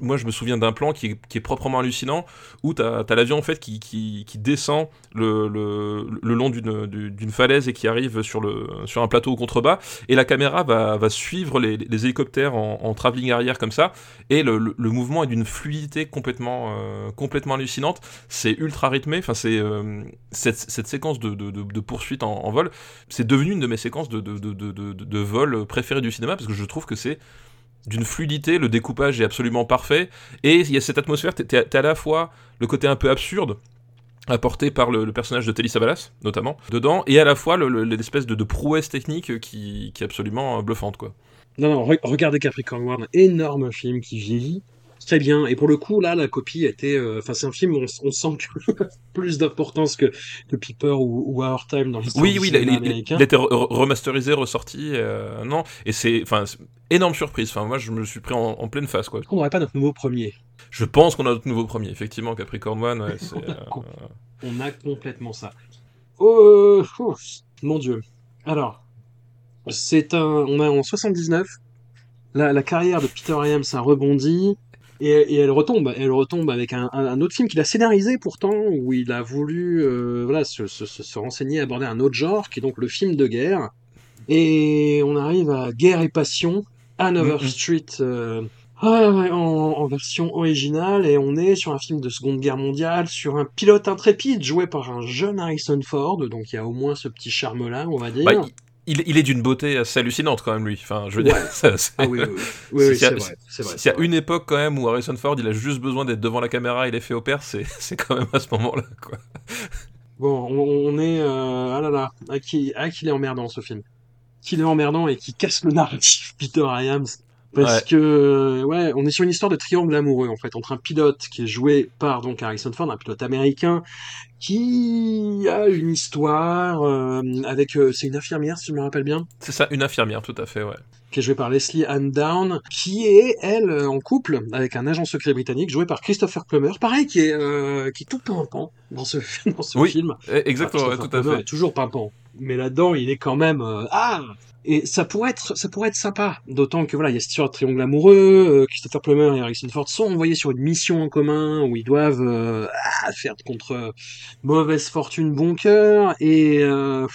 moi je me souviens d'un plan qui est, qui est, proprement hallucinant, où tu as, l'avion en fait qui, qui, qui descend le, le, le long d'une falaise et qui arrive sur, le, sur un plateau au contrebas, et la caméra va, va suivre les, les hélicoptères en, en travelling arrière comme ça, et le, le mouvement est d'une fluidité complètement, euh, complètement hallucinante c'est ultra rythmé. Enfin, c'est euh, cette, séquence de, poursuite en, vol, c'est devenu une de mes séquences de, vol préférées du cinéma parce que je trouve que c'est d'une fluidité, le découpage est absolument parfait et il y a cette atmosphère. T'es à la fois le côté un peu absurde apporté par le, personnage de Telly Savalas, notamment, dedans, et à la fois l'espèce de, prouesse technique qui, qui est absolument bluffante, quoi. Non, non, regardez Capricorn One, énorme film qui vieillit, très bien. Et pour le coup, là, la copie était. Euh, enfin, c'est un film où on, sent que plus d'importance que, que Piper ou, ou Our Time dans l'histoire oui, oui, il, été remasterisé, ressorti. Euh, non, et c'est. Enfin, énorme surprise. Enfin, moi, je me suis pris en, pleine face, quoi. On n'aurait pas notre nouveau premier? Je pense qu'on a notre nouveau premier, effectivement, Capricorn One. Ouais, euh, on a complètement ça. Oh, oh, mon dieu. Alors, c'est un. On est en 79. La, la carrière de Peter Iams a rebondi. Et, elle retombe, elle retombe avec un, autre film qu'il a scénarisé pourtant, où il a voulu euh, voilà, se, se, se, renseigner, aborder un autre genre, qui est donc le film de guerre. Et on arrive à Guerre et Passion, Hanover mm-hmm. Street, euh, en, version originale, et on est sur un film de Seconde Guerre mondiale, sur un pilote intrépide joué par un jeune Harrison Ford, donc il y a au moins ce petit charme-là, on va dire. Bah, il, est d'une beauté assez hallucinante quand même lui. Enfin, je veux dire, ah oui, oui, c'est vrai. S'il y a une époque quand même où Harrison Ford, il a juste besoin d'être devant la caméra, il est fait au père, c'est quand même à ce moment-là, quoi. Bon, on, est euh, ah là là, à qui, à qui il est emmerdant ce film. Qui est emmerdant et qui casse le narratif Peter Iams. Parce que, ouais, on est sur une histoire de triangle amoureux, en fait, entre un pilote qui est joué par, donc, Harrison Ford, un pilote américain, qui a une histoire euh, avec, euh, c'est une infirmière, si je me rappelle bien. C'est ça, une infirmière, tout à fait, ouais. Qui est jouée par Leslie Ann Down, qui est, elle, en couple avec un agent secret britannique joué par Christopher Plummer, pareil, qui est, euh, qui est tout pimpant dans ce, dans ce oui, film. Exactement, tout à fait. Est toujours pimpant. Mais là-dedans, il est quand même, ah! Et ça pourrait être, ça pourrait être sympa. D'autant que voilà, il y a cette histoire triangle amoureux. Euh, Christopher Plummer et Harrison Ford sont envoyés sur une mission en commun où ils doivent euh, ah, faire contre mauvaise fortune, bon cœur. Et euh,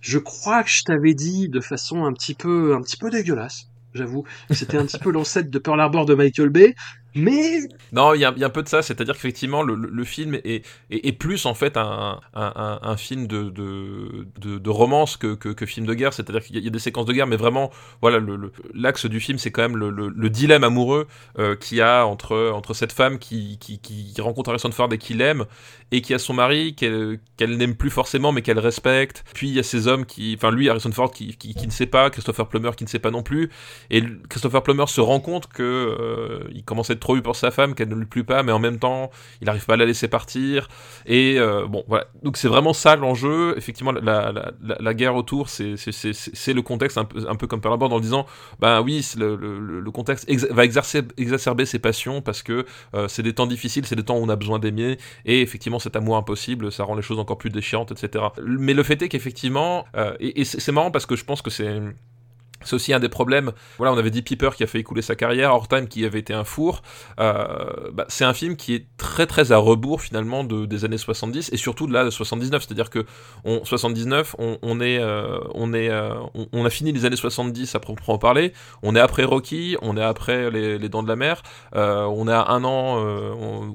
je crois que je t'avais dit de façon un petit peu, un petit peu dégueulasse. J'avoue, c'était un petit peu l'ancêtre de Pearl Harbor de Michael Bay, mais non, il y, a un peu de ça, c'est-à-dire qu'effectivement le, film est, plus en fait un, film de, romance que, film de guerre, c'est-à-dire qu'il y, a des séquences de guerre, mais vraiment voilà l'axe du film c'est quand même le, dilemme amoureux euh, qu'il y a entre, cette femme qui, rencontre Harrison Ford et qui l'aime et qui a son mari qu'elle n'aime plus forcément mais qu'elle respecte. Puis il y a ces hommes qui, enfin lui Harrison Ford qui, ne sait pas, Christopher Plummer qui ne sait pas non plus, et Christopher Plummer se rend compte que euh, commence à être trop eu pour sa femme, qu'elle ne lui plaît pas, mais en même temps il n'arrive pas à la laisser partir. Et euh, bon voilà, donc c'est vraiment ça l'enjeu. Effectivement la, guerre autour c'est le contexte un peu comme par rapport en disant bah oui le, contexte va exacerber ses passions parce que euh, c'est des temps difficiles, c'est des temps où on a besoin d'aimer et effectivement cet amour impossible, ça rend les choses encore plus déchirantes, etc. Mais le fait est qu'effectivement, euh, et c'est marrant parce que je pense que c'est c'est aussi un des problèmes. Voilà, on avait dit Piper qui a fait écouler sa carrière, Time qui avait été un four. Euh, bah, c'est un film qui est très très à rebours finalement de, des années 70 et surtout de de 79. C'est-à-dire que on, 79, on, est, euh, on est, euh, on, a fini les années 70 à proprement parler. On est après Rocky, on est après les, Dents de la Mer. On est à un an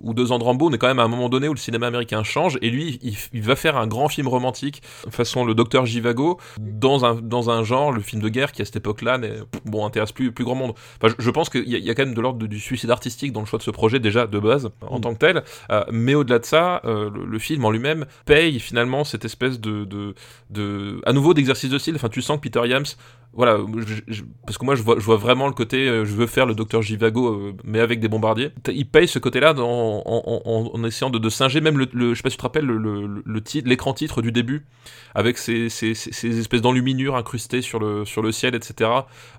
ou deux ans de Rambo. On est quand même à un moment donné où le cinéma américain change et lui, il, va faire un grand film romantique façon le Docteur Jivago dans un dans un genre, le film de guerre qui a époque-là bon, intéresse plus, plus grand monde. Enfin, je, pense qu'il y, a quand même de l'ordre du suicide artistique dans le choix de ce projet déjà de base en mm. tant que tel. Euh, mais au-delà de ça, euh, le, film en lui-même paye finalement cette espèce de, de, de à nouveau d'exercice de style. Enfin, tu sens que Peter Yams voilà, parce que moi je vois, je vois vraiment le côté, euh, je veux faire le docteur Jivago, mais avec des bombardiers. Il paye ce côté-là en, en, en, essayant de, de, singer même le, je sais pas si tu te rappelles, le, le, l'écran titre du début, avec ces, ces, ces espèces d'enluminures incrustées sur le, sur le ciel, etc.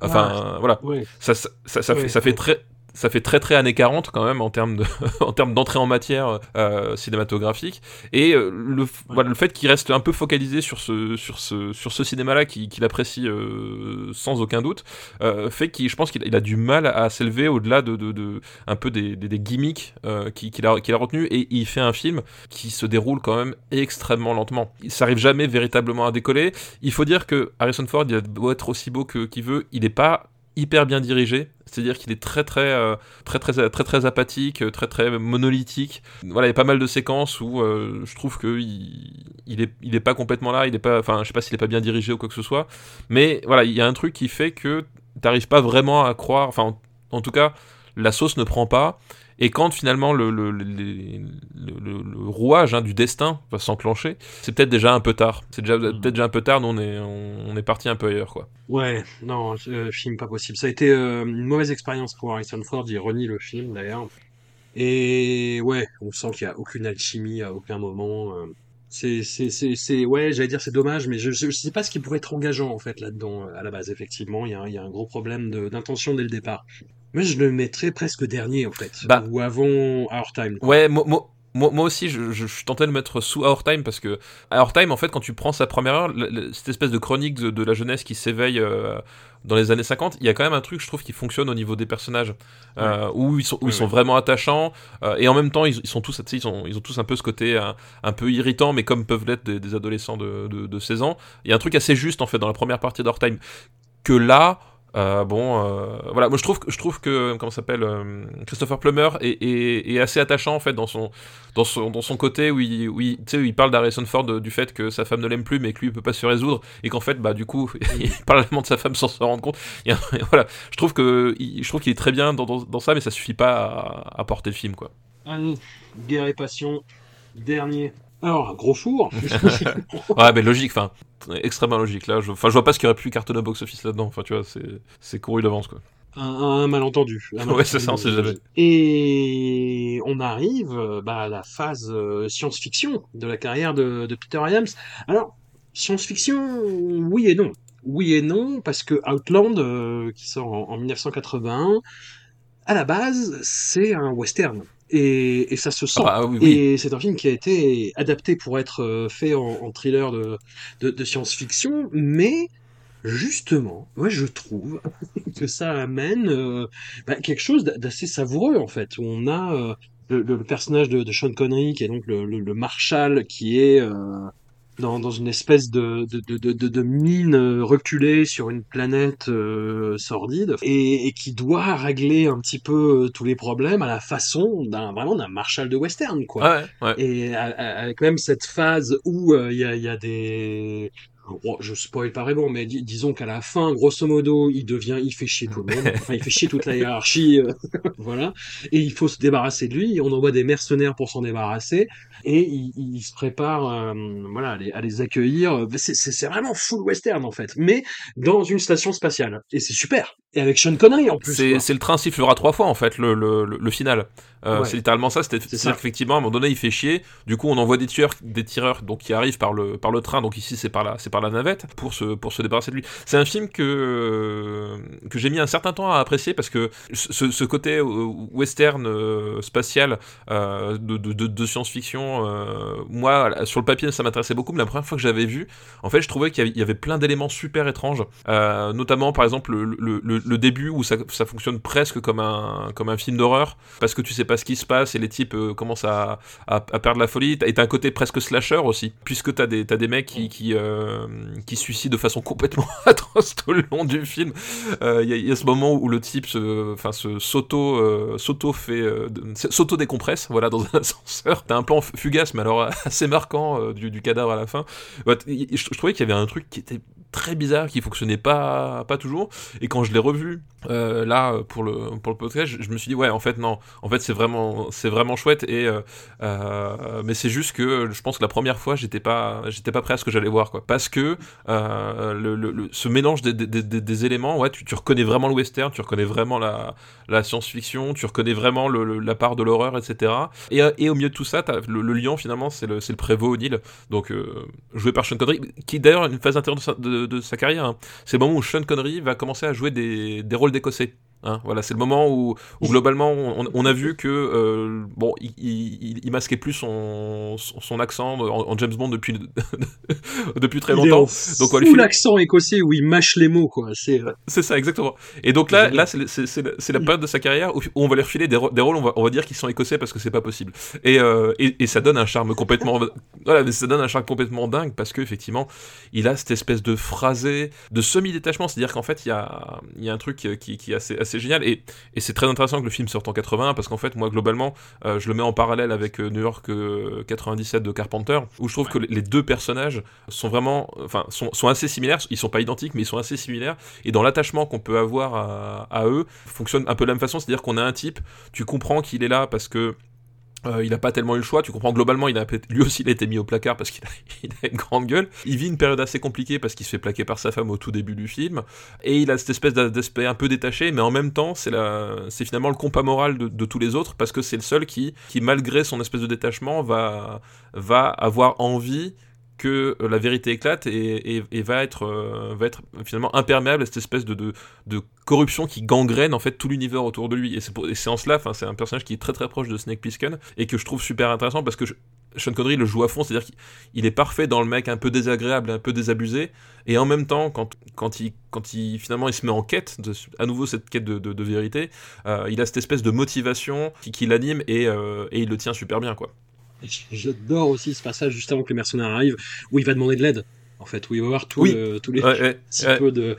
Enfin, voilà. Ça, ça, ça, fait, ça fait très ça fait très très années 40 quand même en termes de en termes d'entrée en matière euh, cinématographique. Et euh, le voilà le fait qu'il reste un peu focalisé sur ce sur ce sur ce cinéma là qu'il apprécie euh, sans aucun doute euh, fait qu'il je pense qu'il a du mal à s'élever au-delà de, de, de, un peu des, des, des gimmicks qu'il a qu'il a retenu et il fait un film qui se déroule quand même extrêmement lentement. Il s'arrive jamais véritablement à décoller. Il faut dire que Harrison Ford il doit être aussi beau que qu'il veut il n'est pas hyper bien dirigé, c'est-à-dire qu'il est très très, euh, très très très très apathique, très très monolithique. Voilà, il y a pas mal de séquences où euh, je trouve que il, est il est pas complètement là, il est pas, enfin je sais pas s'il est pas bien dirigé ou quoi que ce soit, mais voilà, il y a un truc qui fait que t'arrives pas vraiment à croire, enfin en tout cas la sauce ne prend pas et quand finalement le, le, le, rouage hein, du destin va s'enclencher, c'est peut-être déjà un peu tard. C'est déjà mm. peut-être déjà un peu tard, nous on est, on, est parti un peu ailleurs. quoi. Ouais, non, euh, film pas possible. Ça a été euh, une mauvaise expérience pour Harrison Ford, il renie le film d'ailleurs. Et ouais, on sent qu'il n'y a aucune alchimie à aucun moment. Euh. C'est, c'est, c'est, c'est, ouais, j'allais dire c'est dommage, mais je, je, sais pas ce qui pourrait être engageant en fait là-dedans à la base. Effectivement, il y a, il y a un gros problème d'intention dès le départ. Moi, je le mettrais presque dernier, en fait. Bah, ou avant Our Time. Ouais, moi, moi, moi, aussi, je, je, suis tenté de le mettre sous Our Time parce que Our Time, en fait, quand tu prends sa première heure, cette espèce de chronique de, la jeunesse qui s'éveille euh, dans les années 50, il y a quand même un truc, je trouve, qui fonctionne au niveau des personnages, euh, où ils sont, où ils sont vraiment attachants, euh, et en même temps, ils, ils sont tous, ils, ils ont tous un peu ce côté un, un peu irritant, mais comme peuvent l'être des, des, adolescents de, de, de 16 ans. Il y a un truc assez juste, en fait, dans la première partie d'Our Time, que là, euh, bon, euh, voilà, moi je trouve, je trouve que comment s'appelle euh, Christopher Plummer est, est, est, assez attachant en fait dans son, dans son, dans son côté où il, où il, il parle d'Harrison Ford du fait que sa femme ne l'aime plus mais que lui il peut pas se résoudre et qu'en fait bah du coup il parle vraiment de sa femme sans se rendre compte. Il voilà, je trouve que je trouve qu'il est très bien dans, dans, dans, ça mais ça suffit pas à, à porter le film quoi. Allez, guerre et passion, dernier. Alors, gros four. ouais, mais logique, enfin, extrêmement logique. Là, je, enfin, je vois pas ce qu'il aurait pu cartonner box-office là-dedans. Enfin, tu vois, c'est couru d'avance, quoi. Un, malentendu. ouais, c'est ça, on sait jamais. Et on arrive bah, à la phase euh, science-fiction de la carrière de, de Peter Williams. Alors, science-fiction, oui et non. Oui et non, parce que Outland, euh, qui sort en, en 1981, à la base, c'est un western et, et ça se sent. Ah bah, et c'est un film qui a été adapté pour être euh, fait en, en thriller de, de, de science-fiction, mais justement, ouais, je trouve que ça amène euh, bah, quelque chose d'assez savoureux en fait. On a euh, le, le, personnage de, de, Sean Connery qui est donc le, le, le Marshall qui est dans, dans une espèce de, de, de, de, de mine euh, reculée sur une planète euh, sordide et, et, qui doit régler un petit peu euh, tous les problèmes à la façon d'un vraiment d'un Marshall de western quoi. Ouais, ouais. Et avec même cette phase où il y, a, y a des Oh, je spoil pas vraiment, mais disons qu'à la fin, grosso modo, il devient, il fait chier tout le monde, enfin, il fait chier toute la hiérarchie, euh, voilà, et il faut se débarrasser de lui, on envoie des mercenaires pour s'en débarrasser, et il, il se prépare, euh, voilà, à les, à les accueillir, c'est vraiment full western, en fait, mais dans une station spatiale, et c'est super, et avec Sean Connery, en plus. C'est le train sifflera trois fois, en fait, le, le, le, final. Euh, C'est littéralement ça, c'est effectivement, à un moment donné, il fait chier, du coup, on envoie des tueurs, des tireurs, donc, qui arrivent par le, par le train, donc ici, c'est par là, c'est par la navette pour se, pour se débarrasser de lui. C'est un film que, que j'ai mis un certain temps à apprécier parce que ce, ce côté euh, western euh, spatial euh, de, de, de science-fiction, euh, moi, sur le papier, ça m'intéressait beaucoup, mais la première fois que j'avais vu, en fait, je trouvais qu'il y avait plein d'éléments super étranges, euh, notamment, par exemple, le, début où ça, ça, fonctionne presque comme un, comme un film d'horreur, parce que tu sais pas ce qui se passe et les types commencent à, à, perdre la folie. Et t'as un côté presque slasher aussi, puisque t'as des, as des mecs qui, qui, qui suicide de façon complètement atroce tout le long du film. Il euh, y, a ce moment où le type se, enfin, se s'auto, euh, s'auto fait, euh, s'auto décompresse, voilà, dans un ascenseur. T'as un plan fugace, mais alors assez marquant euh, du, cadavre à la fin. Ouais, je, je, trouvais qu'il y avait un truc qui était très bizarre, qui fonctionnait pas, pas toujours. Et quand je l'ai revu euh, là pour le pour le podcast, je, me suis dit ouais, en fait non, en fait c'est vraiment c'est vraiment chouette. Et euh, euh, mais c'est juste que je pense que la première fois j'étais pas j'étais pas prêt à ce que j'allais voir quoi, parce que le, le, ce mélange des, des, des, éléments, ouais, tu, reconnais vraiment le western, tu reconnais vraiment la la science-fiction, tu reconnais vraiment le, la part de l'horreur, etc. Et, et au milieu de tout ça, le, lion finalement c'est le c'est le prévôt O'Neill, donc joué par Sean Connery, qui d'ailleurs une phase intérieure de, de sa carrière. Hein. C'est le moment où Sean Connery va commencer à jouer des rôles d'écossais. Hein, voilà, c'est le moment où, où globalement on, on, a vu que euh, bon, il, il, il, masquait plus son, son accent en, en, James Bond depuis depuis très longtemps. donc on l'accent écossais où il mâche les mots quoi. C'est euh, ça exactement. Et donc là là c'est la période de sa carrière où, on va lui refiler des, des rôles on va on va dire qu'ils sont écossais parce que c'est pas possible. Et, euh, et, et ça donne un charme complètement voilà mais ça donne un charme complètement dingue parce que effectivement il a cette espèce de phrasé de semi détachement, c'est-à-dire qu'en fait il y a il y a un truc qui, qui est assez, assez c'est génial. Et, et c'est très intéressant que le film sorte en 80 parce qu'en fait, moi, globalement, euh, je le mets en parallèle avec euh, New York 97 euh, de Carpenter, où je trouve que les deux personnages sont vraiment, enfin, sont, sont, assez similaires. Ils sont pas identiques, mais ils sont assez similaires. Et dans l'attachement qu'on peut avoir à, à, eux, fonctionne un peu de la même façon. C'est-à-dire qu'on a un type, tu comprends qu'il est là parce que euh, il n'a pas tellement eu le choix, tu comprends globalement, il a, lui aussi il a été mis au placard parce qu'il a, une grande gueule. Il vit une période assez compliquée parce qu'il se fait plaquer par sa femme au tout début du film, et il a cette espèce d'aspect un peu détaché, mais en même temps c'est finalement le compas moral de, tous les autres parce que c'est le seul qui, malgré son espèce de détachement va avoir envie que euh, la vérité éclate et, va, être, euh, va être finalement imperméable à cette espèce de, corruption qui gangrène en fait tout l'univers autour de lui. Et c'est en cela, c'est un personnage qui est très très proche de Snake Plissken et que je trouve super intéressant parce que Sean Connery le joue à fond, c'est-à-dire qu'il est parfait dans le mec un peu désagréable, un peu désabusé, et en même temps, quand, quand, il, quand il finalement il se met en quête, à nouveau cette quête de, vérité, euh, il a cette espèce de motivation qui, qui l'anime et, et il le tient super bien quoi. J'adore aussi ce passage juste avant que les mercenaires arrivent, où il va demander de l'aide, en fait, où il va voir tous les petits peu de,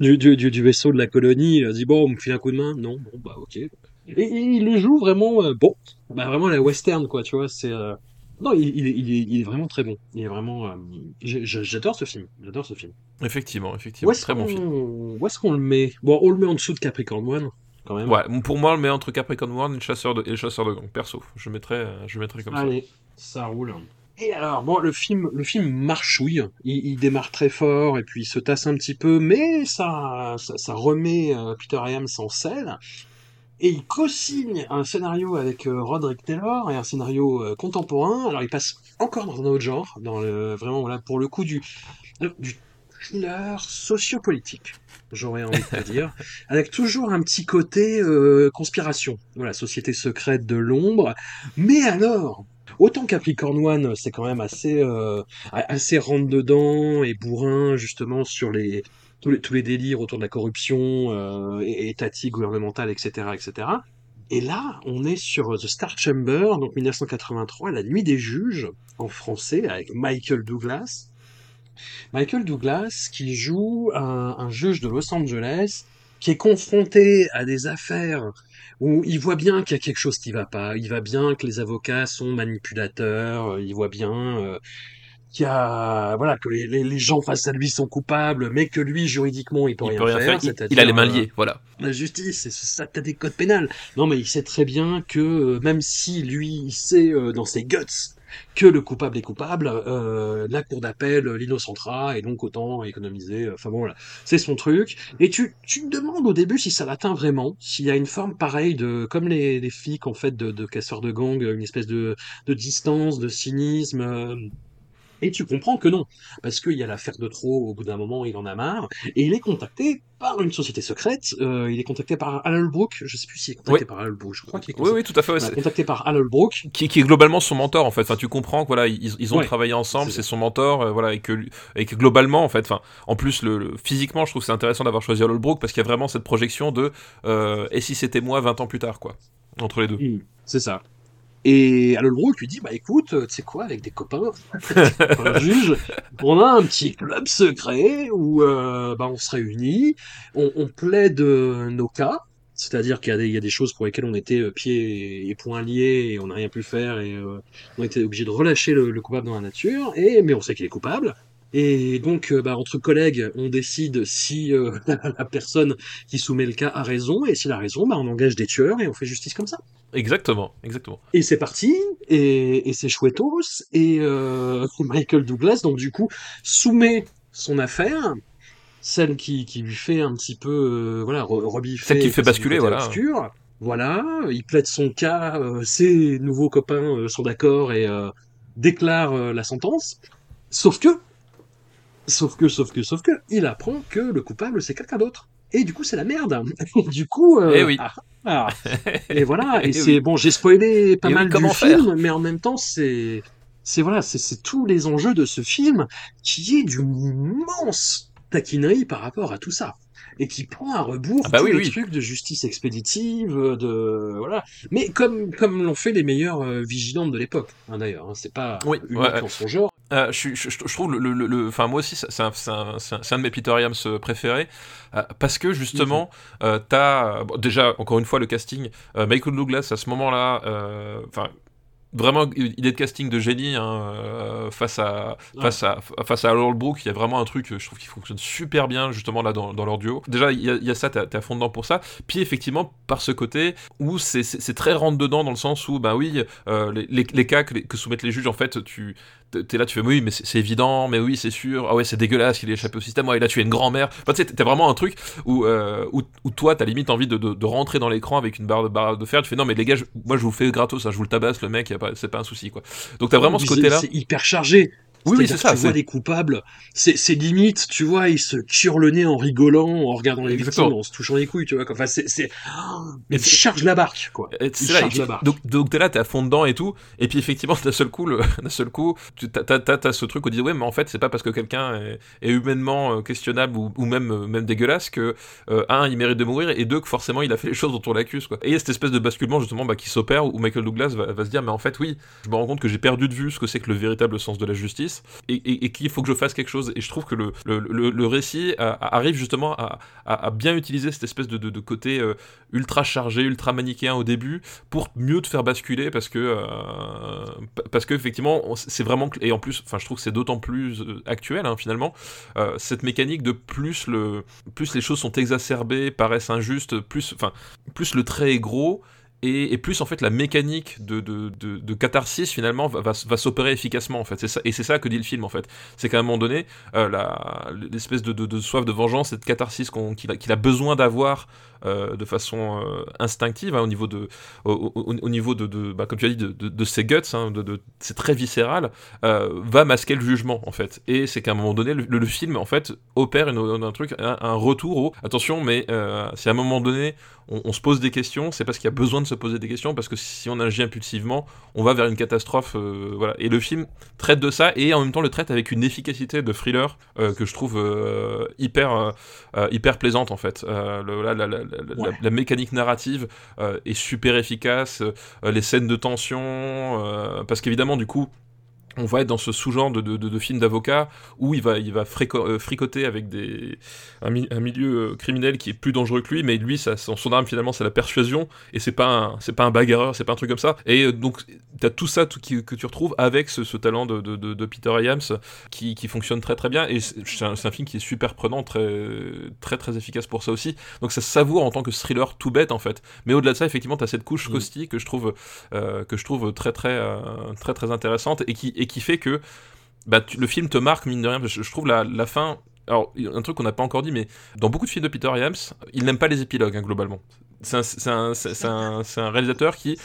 du, du, du, vaisseau de la colonie. Il a dit Bon, on me file un coup de main Non, bon, bah ok. Et, il le joue vraiment, euh, bon, bah vraiment la western, quoi, tu vois. C'est. Euh, non, il, il, il, est, il, est, vraiment très bon. Il est vraiment. Euh, j'adore ce film. J'adore ce film. Effectivement, effectivement. Très bon film. Où est-ce qu'on le met? Bon, on le met en dessous de Capricorn One. Ouais, pour moi, le met entre Capricorn One et le chasseur de, et le chasseur de gang, perso. Je mettrais, euh, je mettrais comme ça. Allez, ça roule. Et alors, bon, le film, le film marchouille. Il, il, démarre très fort et puis il se tasse un petit peu, mais ça, ça, remet euh, Peter Iams en selle. Et il co-signe un scénario avec euh, Roderick Taylor et un scénario contemporain. Alors, il passe encore dans un autre genre, dans le, vraiment, voilà, pour le coup du, du thriller sociopolitique j'aurais envie de dire, avec toujours un petit côté euh, conspiration. Voilà, société secrète de l'ombre. Mais alors, autant Capricorn One, c'est quand même assez euh, assez rentre dedans et bourrin justement sur les tous les, tous les délires autour de la corruption euh, étatique, gouvernementale, etc., etc. Et là, on est sur The Star Chamber, donc 1983, La Nuit des Juges, en français, avec Michael Douglas. Michael Douglas qui joue un, juge de Los Angeles qui est confronté à des affaires où il voit bien qu'il y a quelque chose qui va pas, il voit bien que les avocats sont manipulateurs, il voit bien euh, qu'il y a voilà que les, gens face à lui sont coupables, mais que lui juridiquement il peut, rien, faire. Il, a les mains liées, voilà. La justice, c'est ça, t'as des codes pénals. Non, mais il sait très bien que euh, même si lui, il sait euh, dans ses guts que le coupable est coupable, euh, la cour d'appel l'innocentera et donc autant économiser. Enfin bon voilà, c'est son truc. Et tu, tu te demandes au début si ça l'atteint vraiment, s'il y a une forme pareille de comme les, les flics en fait de, de casseurs de gang, une espèce de, de distance, de cynisme. Euh, et tu comprends que non, parce qu'il y a l'affaire de trop, au bout d'un moment, il en a marre, et il est contacté par une société secrète, euh, il est contacté par Al Holbrook, je sais plus s'il est contacté par Al Holbrook, je crois qu'il est Oui, oui, tout à fait. Ouais, contacté par Al Holbrook. Qui, qui, est globalement son mentor, en fait. Enfin, tu comprends que voilà, ils, ils ont travaillé ensemble, c'est son mentor, euh, voilà, et que, et que globalement, en fait, enfin, en plus, le, physiquement, je trouve c'est intéressant d'avoir choisi Al Holbrook parce qu'il y a vraiment cette projection de euh, et si c'était moi 20 ans plus tard, quoi, entre les deux. Mmh, c'est ça. Et Alolbrook lui dit bah écoute, tu sais quoi, avec des copains, un juge, on a un petit club secret où euh, bah, on se réunit, on, plaide euh, nos cas, c'est-à-dire qu'il y, a des choses pour lesquelles on était euh, pieds et poings liés et on n'a rien pu faire et on était obligé de relâcher le, le, coupable dans la nature, et mais on sait qu'il est coupable. Et donc, bah, entre collègues, on décide si la personne qui soumet le cas a raison, et s'il a raison, bah, on engage des tueurs et on fait justice comme ça. Exactement, exactement. Et c'est parti, et, et c'est chouettos, et euh, Michael Douglas, donc du coup, soumet son affaire, celle qui, qui lui fait un petit peu, euh, voilà, rebiffer. Celle qui fait basculer, voilà. Voilà, il plaide son cas, euh, ses nouveaux copains euh, sont d'accord et euh, déclarent la sentence. Sauf que, sauf que, sauf que, sauf que, il apprend que le coupable c'est quelqu'un d'autre. et du coup c'est la merde. du coup, euh, eh oui. Ah, ah. et voilà. Et, eh c'est bon, j'ai spoilé pas mal du film, mais en même temps c'est c'est voilà, c'est tous les enjeux de ce film qui est d'une immense taquinerie par rapport à tout ça et qui prend à rebours ah bah tous les trucs de justice expéditive, de voilà. Mais comme comme l'ont fait les meilleurs euh, vigilantes de l'époque, hein, d'ailleurs. Hein, c'est pas oui, unique son genre. Euh, je, je, je, trouve le, le, enfin moi aussi c'est un, un, un, de mes Peter Williams euh, préférés. Euh, parce que justement euh, t'as bon, déjà encore une fois le casting Michael Douglas à ce moment-là enfin vraiment idée de casting de génie hein, euh, face à face à face à Earl Brook il y a vraiment un truc je trouve qui fonctionne super bien justement là dans, dans leur duo. Déjà il y, y, a ça t'es à fond dedans pour ça. Puis effectivement par ce côté où c'est très rentre dedans dans le sens où bah oui euh, les, les, les, cas que, que, soumettent les juges en fait tu t'es là, tu fais oui, mais c'est évident, mais oui, c'est sûr. Ah ouais, c'est dégueulasse qu'il ait échappé au système. Ouais, là, tu es une grand-mère. Enfin, tu sais, t'as vraiment un truc où, euh, où, où, toi, t'as limite envie de, de, de rentrer dans l'écran avec une barre de, barre de fer. Tu fais non, mais les gars, moi, je vous fais gratos, ça, je vous le tabasse, le mec, c'est pas un souci, quoi. Donc, t'as vraiment ce côté-là. C'est hyper chargé. Oui, oui c'est ça. Tu vois des coupables, c'est limite, tu vois, ils se tirent le nez en rigolant, en regardant les victimes, en se touchant les couilles, tu vois. Enfin, c'est, c'est, mais ils chargent la barque, quoi. Ils chargent la barque. Donc, donc t'es là, t'es à fond dedans et tout, et puis effectivement, d'un seul coup, d'un seul coup, t'as, ce truc où tu dis ouais, mais en fait, c'est pas parce que quelqu'un est, est, humainement euh, questionnable ou, ou même, euh, même dégueulasse que euh, un, il mérite de mourir, et deux, que forcément, il a fait les choses dont on l'accuse, quoi. Et il y a cette espèce de basculement justement bah, qui s'opère où Michael Douglas va, va, se dire mais en fait, oui, je me rends compte que j'ai perdu de vue ce que c'est que le véritable sens de la justice, et, qu'il faut que je fasse quelque chose. Et je trouve que le, le, le, récit arrive justement à, à, bien utiliser cette espèce de, de, côté euh, ultra chargé, ultra manichéen au début pour mieux te faire basculer parce que euh, parce que effectivement c'est vraiment et en plus, enfin je trouve que c'est d'autant plus euh, actuel hein, finalement cette mécanique de plus le plus les choses sont exacerbées, paraissent injustes, plus enfin plus le trait est gros et, plus en fait la mécanique de, de, de, catharsis finalement va, va, s'opérer efficacement en fait. Et c'est ça que dit le film en fait. C'est qu'à un moment donné, euh, l'espèce de, soif de vengeance, cette catharsis qu'il a, besoin d'avoir euh, de façon euh, instinctive hein, au niveau de, au, niveau de, bah, comme tu as dit, de, de, ses guts, hein, de, c'est très viscéral, euh, va masquer le jugement en fait. Et c'est qu'à un moment donné, le, film en fait opère une, un truc, un, retour au attention, mais si à un moment donné on, se pose des questions, c'est parce qu'il y a besoin de se poser des questions, parce que si on agit impulsivement, on va vers une catastrophe, voilà. Et le film traite de ça et en même temps le traite avec une efficacité de thriller que je trouve hyper hyper plaisante en fait. La, mécanique narrative euh, est super efficace, euh, les scènes de tension, euh, parce qu'évidemment, du coup, on va être dans ce sous-genre de, de, de, film d'avocat où il va, il va euh, fricoter avec des, un, milieu euh, criminel qui est plus dangereux que lui, mais lui, ça, son, arme finalement, c'est la persuasion, et c'est pas c'est pas un bagarreur, c'est pas un truc comme ça. Et euh, donc, t'as tout ça tout, qui, que tu retrouves avec ce, ce talent de, de, Peter Williams qui, qui, fonctionne très très bien, et c'est un, un, film qui est super prenant, très, très très efficace pour ça aussi. Donc, ça se savoure en tant que thriller tout bête en fait. Mais au-delà de ça, effectivement, t'as cette couche mmh. caustique que je trouve, que je trouve très très, très très intéressante et qui et qui fait que bah, le film te marque, mine de rien. Je, trouve la, fin. Alors, un truc qu'on n'a pas encore dit, mais dans beaucoup de films de Peter Williams, il n'aime pas les épilogues, hein, globalement c'est un, un, un, réalisateur qui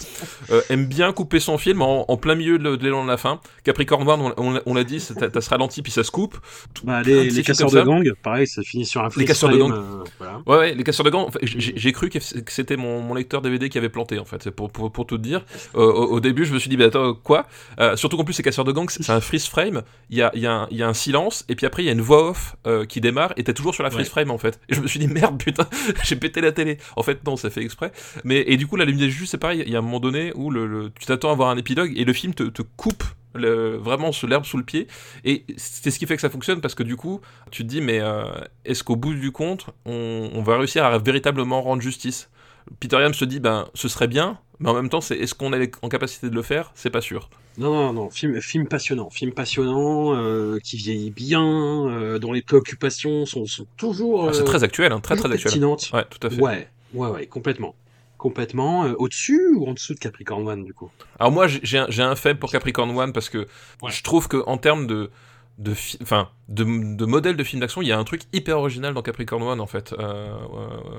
euh, aime bien couper son film en, en plein milieu de, l'élan de la fin. Capricorn One, on, on l'a dit, ça se ralentit puis ça se coupe. Bah, les, les casseurs de gang, pareil, ça finit sur un Les casseurs de gang. Euh, voilà. ouais, ouais, les casseurs de gang. J'ai cru que c'était mon, mon, lecteur DVD qui avait planté en fait. Pour, pour, pour tout dire, euh, au, début, je me suis dit, bah attends, quoi? Surtout qu'en plus, ces casseurs de gang, c'est un freeze frame. Il y a, y, a y a, un silence et puis après, il y a une voix off qui démarre et t'es toujours sur la freeze frame en fait. Et je me suis dit, merde, putain, j'ai pété la télé. En fait, non, fait exprès. Mais et du coup, la lumière juste c'est pareil. Il y a un moment donné où le, tu t'attends à voir un épilogue et le film te, te coupe le, vraiment l'herbe sous le pied. Et c'est ce qui fait que ça fonctionne parce que du coup, tu te dis, mais euh, est-ce qu'au bout du compte, on, on, va réussir à véritablement rendre justice? Peter Williams se dit, ben, ce serait bien, mais en même temps, c'est est-ce qu'on est en capacité de le faire? C'est pas sûr. Non, non, non, film, film passionnant, film passionnant, euh, qui vieillit bien, euh, dont les préoccupations sont, sont toujours. Ah, c'est très actuel, hein, très très actuel. Ouais, tout à fait. Ouais, Ouais, ouais, complètement. Complètement. Euh, au-dessus ou en dessous de Capricorn One, du coup? Alors, moi, j'ai un, un, faible pour Capricorn One parce que je trouve qu'en termes de. De, enfin, de, de modèle de film d'action, il y a un truc hyper original dans Capricorn One en fait, euh,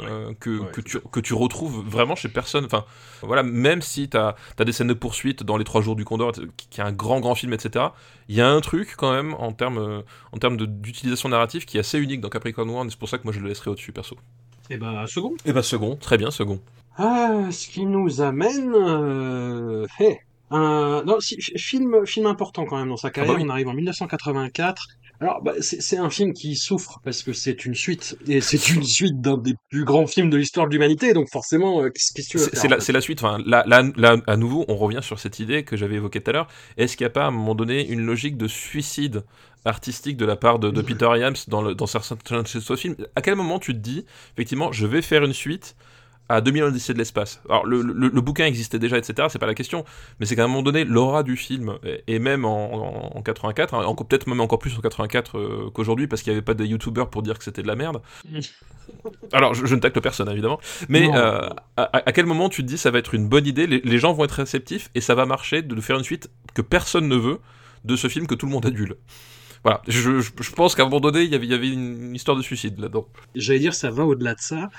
euh, que, que, tu, que tu retrouves vraiment chez personne. Enfin, voilà, même si tu as, as, des scènes de poursuite dans Les Trois Jours du Condor, qui, est un grand grand film, etc., il y a un truc quand même en termes en termes d'utilisation narrative qui est assez unique dans Capricorn One, et c'est pour ça que moi je le laisserai au-dessus perso. Et eh ben second. Et eh ben second, très bien second. Ah, ce qui nous amène, euh... hey, un non, film film important quand même dans sa ah bah carrière. On arrive en 1984 alors, bah, c'est un film qui souffre parce que c'est une suite et c'est une suite d'un des plus grands films de l'histoire de l'humanité. Donc forcément, euh, qu'est-ce que tu veux C'est la, la, suite. Enfin, là, là, là, à nouveau, on revient sur cette idée que j'avais évoquée tout à l'heure. Est-ce qu'il n'y a pas à un moment donné une logique de suicide artistique de la part de, de Peter Iams dans, le, dans certains de ses films? À quel moment tu te dis, effectivement, je vais faire une suite à 2000 l'Odyssée de l'espace. Alors le, le, le, bouquin existait déjà, etc. C'est pas la question, mais c'est qu'à un moment donné, l'aura du film et même en, en, 84, hein, peut-être même encore plus en 84 euh, qu'aujourd'hui, parce qu'il n'y avait pas de youtubeurs pour dire que c'était de la merde. Alors je, ne tacle personne évidemment, mais euh, à, quel moment tu te dis ça va être une bonne idée, les, gens vont être réceptifs et ça va marcher de faire une suite que personne ne veut de ce film que tout le monde adule. Voilà, je, je pense qu'à un moment donné, il y avait, il y avait une histoire de suicide là-dedans. J'allais dire, ça va au-delà de ça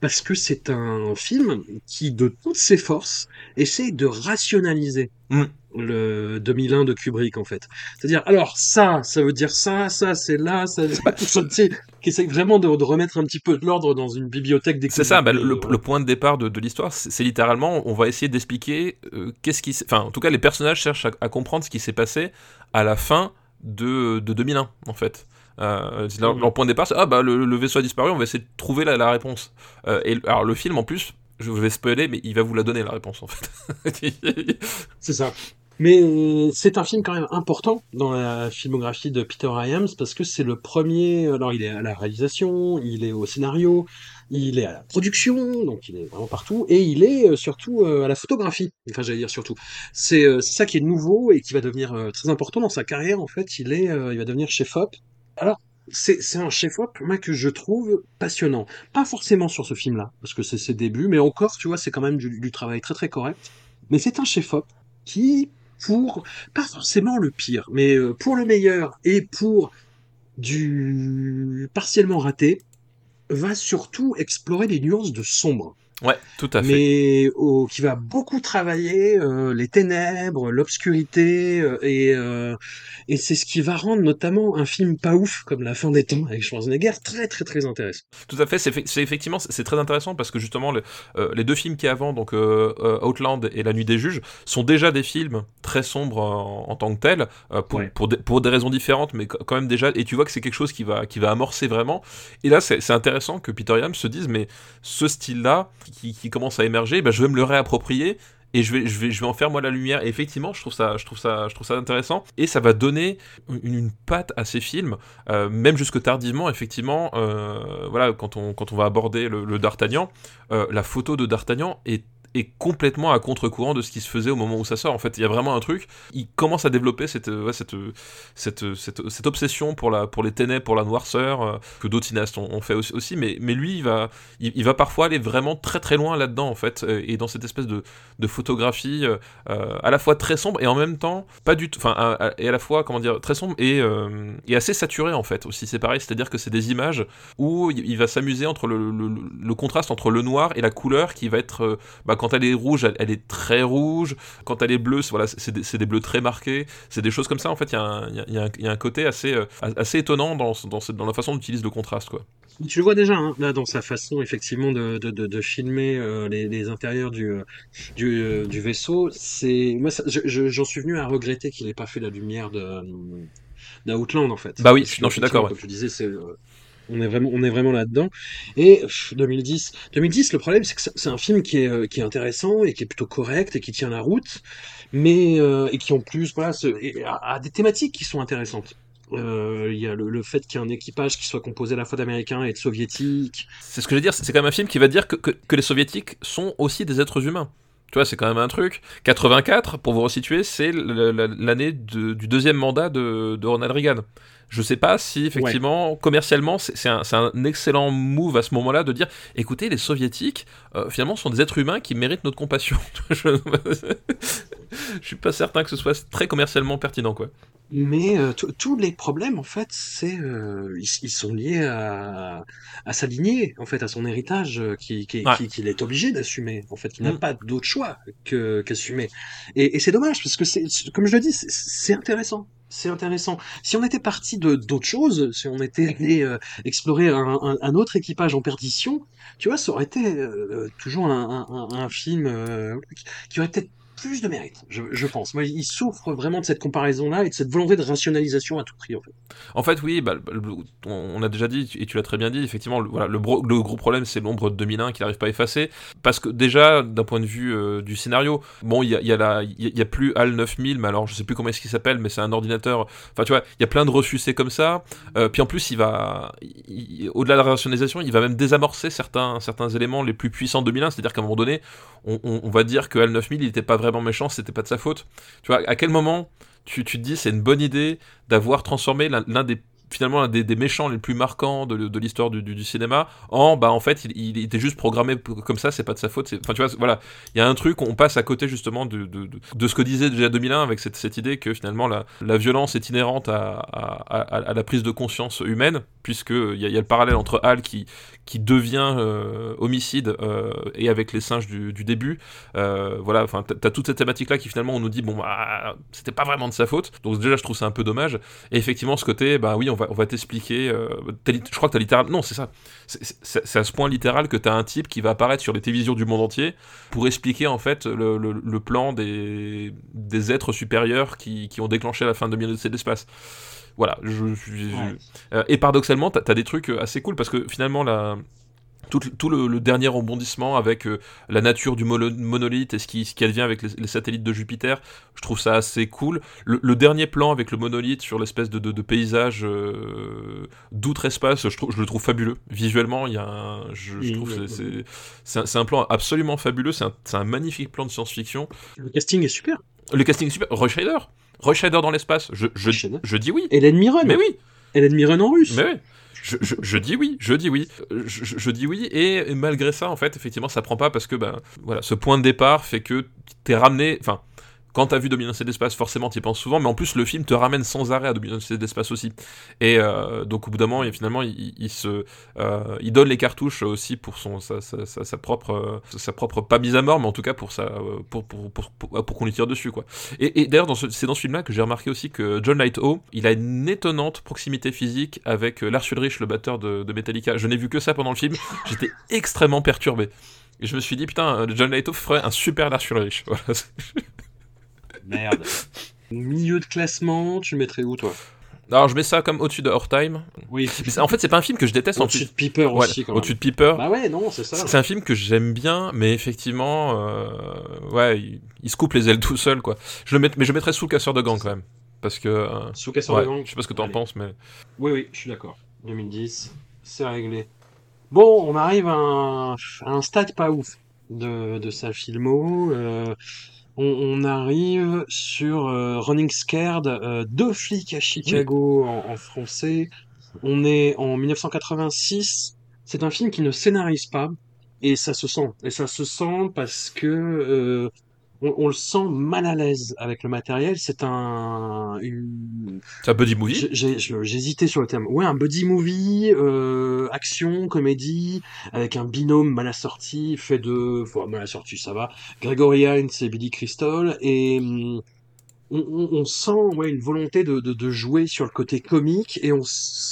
parce que c'est un film qui, de toutes ses forces, essaie de rationaliser mm. le 2001 de Kubrick, en fait. C'est-à-dire, alors ça, ça veut dire ça, ça, c'est là, ça, qui essaie vraiment de, remettre un petit peu de l'ordre dans une bibliothèque C'est ça, bah, le, point de départ de, l'histoire, c'est littéralement, on va essayer d'expliquer euh, qu'est-ce qui... Enfin, en tout cas, les personnages cherchent à, comprendre ce qui s'est passé à la fin de, de 2001, en fait. Euh, leur, point de départ, c'est ah bah le, vaisseau a disparu, on va essayer de trouver la, réponse. Euh, et alors le film en plus, je vais spoiler, mais il va vous la donner la réponse en fait. c'est ça. Mais euh, c'est un film quand même important dans la filmographie de Peter Hyams parce que c'est le premier. Alors il est à la réalisation, il est au scénario, il est à la production, donc il est vraiment partout, et il est surtout à la photographie. Enfin, j'allais dire surtout. C'est ça qui est nouveau et qui va devenir très important dans sa carrière. En fait, il est, il va devenir chef-op alors, c'est un chef-op, moi, que je trouve passionnant. Pas forcément sur ce film-là, parce que c'est ses débuts, mais encore, tu vois, c'est quand même du, travail très très correct. Mais c'est un chef-op qui, pour, pas forcément le pire, mais euh, pour le meilleur et pour du partiellement raté, va surtout explorer les nuances de sombre. Ouais, tout à fait. Mais qui va beaucoup travailler euh, les ténèbres, l'obscurité, euh, et, euh, et c'est ce qui va rendre notamment un film pas ouf comme La fin des temps avec Schwarzenegger très très très intéressant. Tout à fait, c'est effectivement c'est très intéressant parce que justement le, les deux films qui avant, donc Outland et La Nuit des Juges, sont déjà des films très sombres en, tant que tels, pour, pour, pour, des raisons différentes, mais quand même déjà, et tu vois que c'est quelque chose qui va, qui va amorcer vraiment. Et là, c'est intéressant que Peter Yam se dise, mais ce style-là, qui, commence à émerger, ben, je vais me le réapproprier et je vais, je vais, je vais en faire moi la lumière. Effectivement, je trouve ça, je trouve ça, je trouve ça intéressant. Et ça va donner une, patte à ces films, euh, même jusque tardivement. Effectivement, euh, voilà, quand on, quand on va aborder le, D'Artagnan, euh, la photo de D'Artagnan est est complètement à contre-courant de ce qui se faisait au moment où ça sort. En fait, il y a vraiment un truc. Il commence à développer cette, cette, cette, cette, obsession pour, la, pour les ténèbres, pour la noirceur, euh, que d'autres cinéastes ont, fait aussi. Mais, mais lui, il va, il, va parfois aller vraiment très très loin là-dedans, en fait. Euh, et dans cette espèce de, de photographie euh, à la fois très sombre et en même temps pas du tout. Enfin, et à la fois, comment dire, très sombre et, et assez saturé, en fait. Aussi, c'est pareil. C'est-à-dire que c'est des images où il, va s'amuser entre le, le, contraste entre le noir et la couleur qui va être. Bah, quand elle est rouge, elle, est très rouge. Quand elle est bleue, voilà, c'est des, bleus très marqués. C'est des choses comme ça. En fait, il y, a un côté assez, euh, assez étonnant dans, dans, la façon d'utiliser le contraste, quoi. Tu le vois déjà hein, là dans sa façon effectivement de, de, filmer euh, les, intérieurs du, euh, du, du vaisseau. C'est moi, j'en suis venu à regretter qu'il n'ait pas fait la lumière de d'Outland en fait. Bah oui, non, je suis d'accord. Comme tu disais, c'est on est vraiment, là-dedans. Et 2010, 2010, le problème, c'est que c'est un film qui est, euh, qui est intéressant et qui est plutôt correct et qui tient la route, mais euh, et qui en plus, voilà, a, des thématiques qui sont intéressantes. Euh, il y a le, fait qu'il y ait un équipage qui soit composé à la fois d'Américains et de Soviétiques. C'est ce que je veux dire, c'est quand même un film qui va dire que, les Soviétiques sont aussi des êtres humains. Tu vois, c'est quand même un truc. 84, pour vous resituer, c'est l'année du deuxième mandat de Ronald Reagan. Je sais pas si effectivement commercialement c'est un, un, excellent move à ce moment-là de dire écoutez les soviétiques euh, finalement sont des êtres humains qui méritent notre compassion. je, je suis pas certain que ce soit très commercialement pertinent quoi. Mais euh, tous les problèmes, en fait, c'est euh, ils, sont liés à, à sa lignée, en fait, à son héritage qu'il qui, qui, est obligé d'assumer. En fait, il n'a mm. pas d'autre choix que qu'assumer. Et, et c'est dommage parce que c'est, comme je le dis, c'est intéressant c'est intéressant. Si on était parti de d'autres choses, si on était allé euh, explorer un, autre équipage en perdition, tu vois, ça aurait été euh, toujours un, un film euh, qui aurait peut-être plus de mérite, je, pense. Moi, il souffre vraiment de cette comparaison-là et de cette volonté de rationalisation à tout prix, en fait. En fait, oui, bah, on a déjà dit, et tu l'as très bien dit, effectivement, le, voilà, le, gros problème, c'est l'ombre de 2001 qui n'arrive pas à effacer. Parce que déjà, d'un point de vue euh, du scénario, bon, il y a, plus HAL 9000, mais alors je sais plus comment est-ce qu'il s'appelle, mais c'est un ordinateur. Enfin, tu vois, il y a plein de refusés comme ça. Euh, puis en plus, il va, au-delà de la rationalisation, il va même désamorcer certains, éléments les plus puissants de 2001. C'est-à-dire qu'à un moment donné, on, on, on va dire que HAL 9000, il n'était pas vraiment méchant, c'était pas de sa faute. Tu vois, à quel moment tu, tu te dis c'est une bonne idée d'avoir transformé l'un des finalement un des, des, méchants les plus marquants de, de l'histoire du, du, cinéma en bah en fait il, était juste programmé comme ça c'est pas de sa faute enfin tu vois voilà il y a un truc on passe à côté justement de, de, de ce que disait déjà 2001 avec cette, cette idée que finalement la, la violence est inhérente à, à, la prise de conscience humaine puisque il y, y a le parallèle entre Hal qui qui devient euh, homicide euh, et avec les singes du, début euh, voilà enfin t'as toute cette thématique là qui finalement on nous dit bon bah c'était pas vraiment de sa faute donc déjà je trouve ça un peu dommage et effectivement ce côté bah oui on va, on va t'expliquer. Euh, je crois que t'as littéral. Non, c'est ça. C'est à ce point littéral que t'as un type qui va apparaître sur les télévisions du monde entier pour expliquer en fait le, plan des, des êtres supérieurs qui, qui, ont déclenché la fin de l'Odyssée de l'espace. Voilà. Je, ouais. euh, et paradoxalement, t'as as des trucs assez cool parce que finalement, la tout, tout le, le, dernier rebondissement avec euh, la nature du monolithe et ce qui, ce qui advient avec les, les, satellites de Jupiter, je trouve ça assez cool. Le, le dernier plan avec le monolithe sur l'espèce de, de, de, paysage euh, d'outre-espace, je, le trouve fabuleux. Visuellement, il y a un, je, je trouve c'est un, un plan absolument fabuleux, c'est un, un, magnifique plan de science-fiction. Le casting est super. Le casting est super. Roy Scheider Roy Scheider dans l'espace, je, je, je, dis oui. Hélène Mirren Mais oui. Hélène Mirren en russe. Mais oui. Je, je, je, dis oui, je dis oui, je, je, dis oui, et, et malgré ça, en fait, effectivement, ça prend pas parce que, ben, voilà, ce point de départ fait que t'es ramené, enfin, quand t'as vu Dominance d'espace, forcément t'y penses souvent, mais en plus le film te ramène sans arrêt à Dominance d'espace aussi. Et euh, donc au bout d'un moment, finalement, euh, il donne les cartouches aussi pour son, sa, sa, sa, sa propre, propre pas mise à mort, mais en tout cas pour pour, pour, pour, qu'on lui tire dessus quoi. Et, et d'ailleurs, ce, c'est dans ce film-là que j'ai remarqué aussi que John Lighthow, il a une étonnante proximité physique avec Lars Ulrich, le batteur de, Metallica. Je n'ai vu que ça pendant le film. J'étais extrêmement perturbé. Et je me suis dit, putain, John Lighthow ferait un super Lars Ulrich. Voilà. Merde. Milieu de classement, tu le mettrais où toi? Alors je mets ça comme au-dessus de Our Time. Oui. Mais en fait c'est pas un film que je déteste. Au-dessus de Piper ouais, aussi. Au-dessus de Piper. Bah ouais non c'est ça. C'est un film que j'aime bien, mais effectivement, euh, ouais, il, il, se coupe les ailes tout seul quoi. Je le mais je mettrais sous le casseur de gants quand même, parce que. Euh, sous casseur ouais, de gants. Je sais pas ce que t'en penses, mais. Oui oui, je suis d'accord. 2010, c'est réglé. Bon, on arrive à un, à un stade pas ouf de, de sa filmo. Euh, on, on, arrive sur euh, Running Scared, euh, deux flics à Chicago oui. en, en, français. On est en 1986. C'est un film qui ne scénarise pas et ça se sent. Et ça se sent parce que euh, on, on, le sent mal à l'aise avec le matériel. C'est un. Une... C'est un buddy movie? J'hésitais sur le terme. Ouais, un buddy movie, euh, action, comédie, avec un binôme mal assorti, fait de. Enfin, mal assorti, ça va. Gregory Hines et Billy Crystal. Et. On, on, on, sent ouais une volonté de, de, de, jouer sur le côté comique et on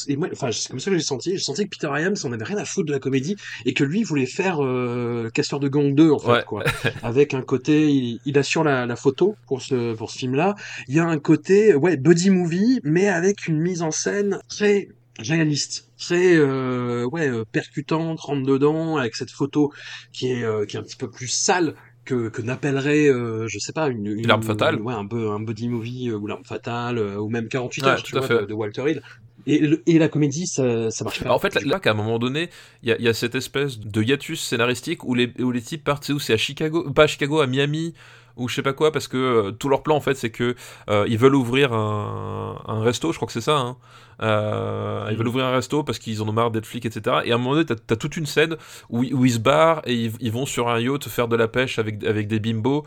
et moi enfin c'est comme ça que j'ai senti. J'ai senti que Peter Hyams on avait rien à foutre de la comédie et que lui voulait faire euh, Casseur de gang 2 en fait ouais. quoi. Avec un côté il, il assure la, la, photo pour ce pour ce film là il y a un côté ouais buddy movie mais avec une mise en scène très réaliste très euh, ouais percutante rentre dedans avec cette photo qui est euh, qui est un petit peu plus sale que, que n'appellerait, euh, je sais pas, une, une, une arme fatale, ouais, un, un body movie euh, ou l'arme fatale euh, ou même 48 heures, tu vois, de, de, Walter Hill. Et, le, et, la comédie, ça, ça marche pas. en fait, là, là qu'à un moment donné, il y, y, a cette espèce de hiatus scénaristique où les, où les types partent, où? C'est à Chicago, pas à Chicago, à Miami, ou je sais pas quoi, parce que euh, tout leur plan en fait, c'est que euh, ils veulent ouvrir un, resto, je crois que c'est ça. Hein. Euh, ils veulent ouvrir un resto parce qu'ils en ont marre d'être flics, etc. Et à un moment donné, t'as as toute une scène où, ils se barrent et ils, vont sur un yacht faire de la pêche avec, avec des bimbos.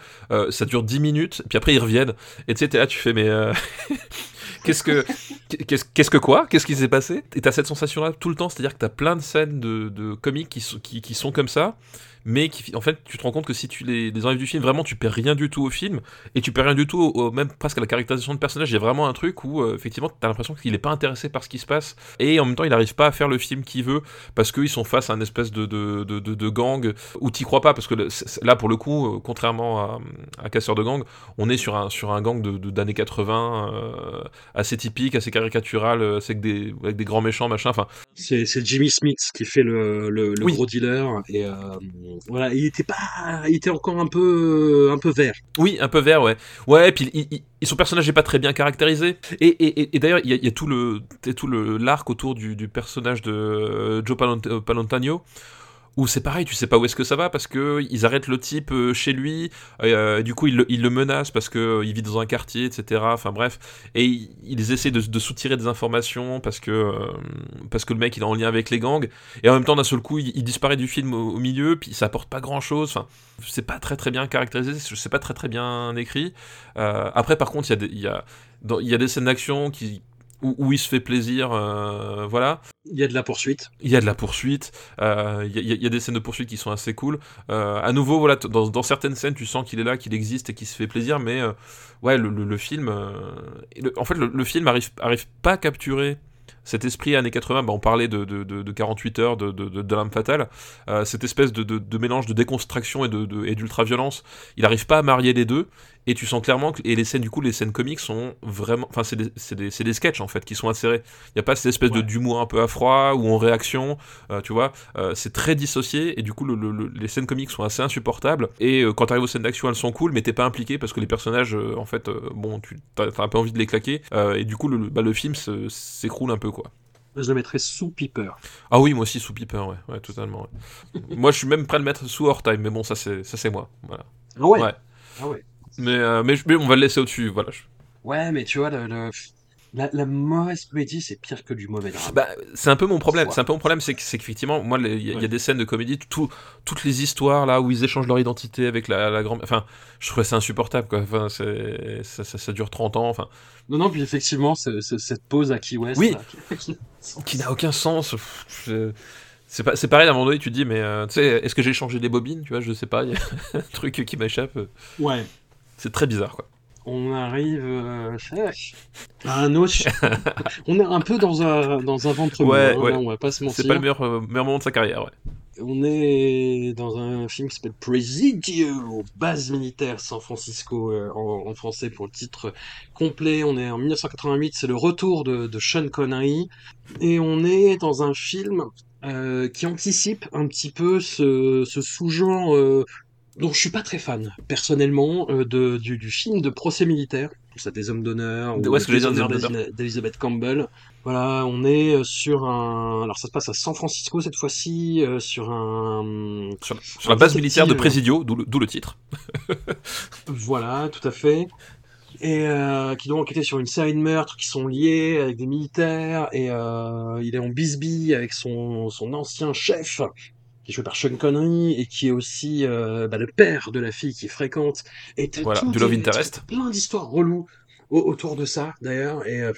Ça dure 10 minutes, puis après ils reviennent. Et tu là, tu fais, mais qu'est-ce que, qu'est-ce, que quoi? Qu'est-ce qui s'est passé? Et t'as cette sensation-là tout le temps, c'est-à-dire que t'as plein de scènes de, de comiques qui, qui sont comme ça mais qui, en fait, tu te rends compte que si tu les, les, enlèves du film, vraiment, tu perds rien du tout au film, et tu perds rien du tout, au, même presque à la caractérisation de personnage. Il y a vraiment un truc où, euh, effectivement, tu as l'impression qu'il n'est pas intéressé par ce qui se passe, et en même temps, il n'arrive pas à faire le film qu'il veut, parce qu'ils sont face à un espèce de, de, de, de, gang où tu crois pas, parce que là, pour le coup, euh, contrairement à, à Casseur de gang, on est sur un, sur un gang d'années 80, euh, assez typique, assez caricatural, euh, avec, des, avec des grands méchants, machin. Enfin, c'est Jimmy Smith qui fait le, le, le gros dealer, et voilà, il était pas, il était encore un peu, un peu vert. Oui, un peu vert, ouais. Ouais, et puis son personnage n'est pas très bien caractérisé. Et, d'ailleurs, il y, a tout le, tout l'arc autour du, du, personnage de Joe Palantano où c'est pareil, tu sais pas où est-ce que ça va parce que ils arrêtent le type euh, chez lui, euh, du coup ils le, menacent parce que euh, il vit dans un quartier, etc. Enfin bref, et ils essaient de, soutirer des informations parce que parce que le mec il est en lien avec les gangs, et en même temps d'un seul coup il, disparaît du film au, milieu, puis ça apporte pas grand chose. Enfin, c'est pas très très bien caractérisé, c'est pas très très bien écrit. après par contre il y a des scènes d'action qui où, il se fait plaisir, euh, voilà. Il y a de la poursuite. Il y a de la poursuite. Euh, il, y a, des scènes de poursuite qui sont assez cool. Euh, à nouveau, voilà, dans, certaines scènes, tu sens qu'il est là, qu'il existe et qu'il se fait plaisir, mais ouais, le, film, en fait, le, film arrive, arrive pas à capturer cet esprit années 80, bah on parlait de, de, de, 48 heures de, de, l'âme fatale, cette espèce de, mélange de déconstruction et d'ultra-violence, il n'arrive pas à marier les deux, et tu sens clairement que et les scènes du coup les scènes comiques sont vraiment enfin c'est des, des, des, sketchs en fait qui sont insérés il n'y a pas cette espèce de d'humour un peu à froid ou en réaction euh, tu vois euh, c'est très dissocié et du coup le, les scènes comiques sont assez insupportables et euh, quand tu arrives aux scènes d'action elles sont cool mais t'es pas impliqué parce que les personnages en fait bon tu as, un peu envie de les claquer et du coup le, bah, le film s'écroule un peu quoi je le mettrais sous Piper. Ah oui, moi aussi sous Piper, ouais, ouais totalement. moi, je suis même prêt à le mettre sous Time, mais bon, ça c'est ça c'est moi. Voilà. Ah ouais. ouais. Ah ouais. Mais, euh, mais, on va le laisser au-dessus, voilà. Ouais, mais tu vois, le, la, mauvaise comédie, c'est pire que du mauvais drame. Bah, c'est un peu mon problème. C'est un peu mon problème, c'est qu'effectivement, moi, il y, a des scènes de comédie, tout, toutes les histoires là où ils échangent leur identité avec la, la grande. Enfin, je trouvais ça insupportable, quoi. Enfin, ça, ça, ça, dure 30 ans. Enfin. Non, non, puis effectivement, cette pause à Key West. Oui. qui n'a aucun sens. C'est pas, pareil, à un moment donné, tu te dis, mais euh, tu sais, est-ce que j'ai changé les bobines Tu vois, je sais pas, il y a un truc qui m'échappe. Ouais. C'est très bizarre, quoi. On arrive euh, à un autre. on est un peu dans un, dans un ventre ouais, hein, on va pas se mentir. C'est pas le meilleur, euh, meilleur moment de sa carrière, ouais. On est dans un film qui s'appelle Presidio, base militaire San Francisco euh, en, français pour le titre complet. On est en 1988, c'est le retour de, de Sean Connery. Et on est dans un film qui anticipe un petit peu ce, ce sous-genre donc je suis pas très fan personnellement euh, de, du, du, film de procès militaire. Ça des hommes d'honneur ou ouais, d'Elizabeth Campbell. Voilà, on est euh, sur un. Alors ça se passe à San Francisco cette fois-ci, euh, sur un. Sur, la base militaire de Presidio, d'où le, le, titre. voilà, tout à fait. Et euh, qui doit enquêter sur une série de meurtres qui sont liés avec des militaires. Et il est en bisbille avec son, son ancien chef qui est joué par Sean Connery et qui est aussi euh, bah, le père de la fille qui fréquente. Et voilà, du Love Interest. Plein d'histoires reloues autour de ça, d'ailleurs, et euh,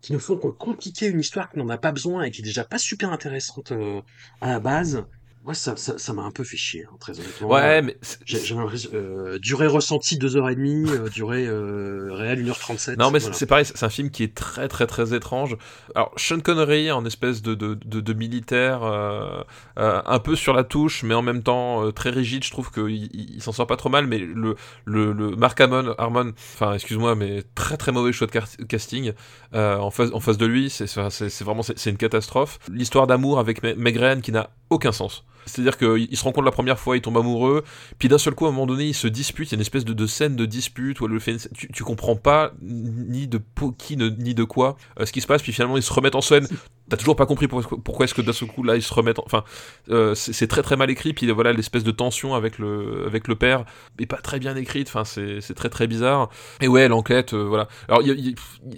qui nous font compliquer une histoire qui n'en a pas besoin et qui est déjà pas super intéressante euh, à la base. Moi, ça, ça, ça m'a un peu fait chier, hein, très honnêtement. Ouais, mais j'ai l'impression euh, durée ressentie 2h30, euh, durée euh, réelle 1h37. Non, mais c'est pareil, c'est un film qui est très très très étrange. Alors Sean Connery en espèce de de, de, de militaire, euh, euh, un peu sur la touche, mais en même temps très rigide. Je trouve qu'il il, s'en sort pas trop mal, mais le le, le Mark Harmon, Harmon enfin excuse-moi, mais très très mauvais choix de casting en face en face de lui, c'est c'est vraiment c'est une catastrophe. L'histoire d'amour avec Meg qui n'a aucun sens. C'est-à-dire qu'ils se rencontrent la première fois, ils tombent amoureux, puis d'un seul coup, à un moment donné, ils se disputent, il y a une espèce de, scène de dispute où elle le fait, tu, tu comprends pas ni de qui ni de quoi euh, ce qui se passe, puis finalement ils se remettent en scène. T'as toujours pas compris pourquoi, est-ce que d'un seul coup là ils se remettent, enfin euh, c'est très très mal écrit, puis voilà l'espèce de tension avec le avec le père mais pas très bien écrite, enfin c'est très très bizarre. Et ouais l'enquête, euh, voilà. Alors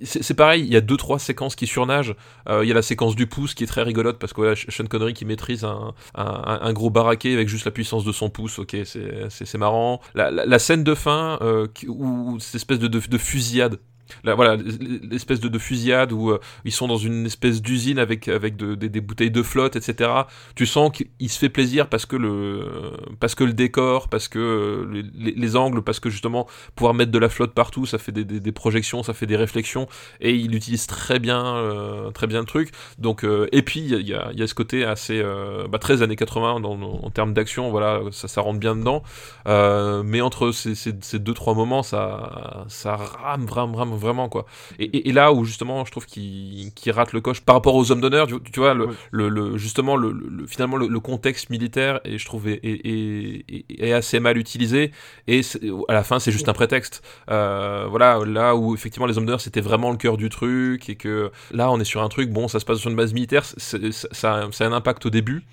c'est pareil, il y a deux trois séquences qui surnagent. Il y a la séquence du pouce qui est très rigolote parce que voilà Sean Connery qui maîtrise un, un un, gros baraquet avec juste la puissance de son pouce, ok, c'est marrant. La, la, scène de fin, euh, où cette espèce de, de, fusillade voilà, l'espèce de, fusillade où euh, ils sont dans une espèce d'usine avec, avec des, bouteilles de flotte, etc. Tu sens qu'il se fait plaisir parce que le, parce que le décor, parce que euh, les, angles, parce que justement pouvoir mettre de la flotte partout, ça fait des, projections, ça fait des réflexions, et il utilise très bien, euh, très bien le truc. Donc, et puis il y a, y a, ce côté assez bah, très années 80 dans, en termes d'action, voilà, ça, rentre bien dedans. mais entre ces, ces, deux trois moments, ça, ça rame, rame, rame vraiment quoi. Et, là où justement je trouve qu'il rate le coche par rapport aux hommes d'honneur, tu, vois, le, le, justement le, finalement le, contexte militaire et je trouve est, est, assez mal utilisé et à la fin c'est juste un prétexte. Euh, voilà, là où effectivement les hommes d'honneur c'était vraiment le cœur du truc et que là on est sur un truc, bon ça se passe sur une base militaire, ça, ça a un impact au début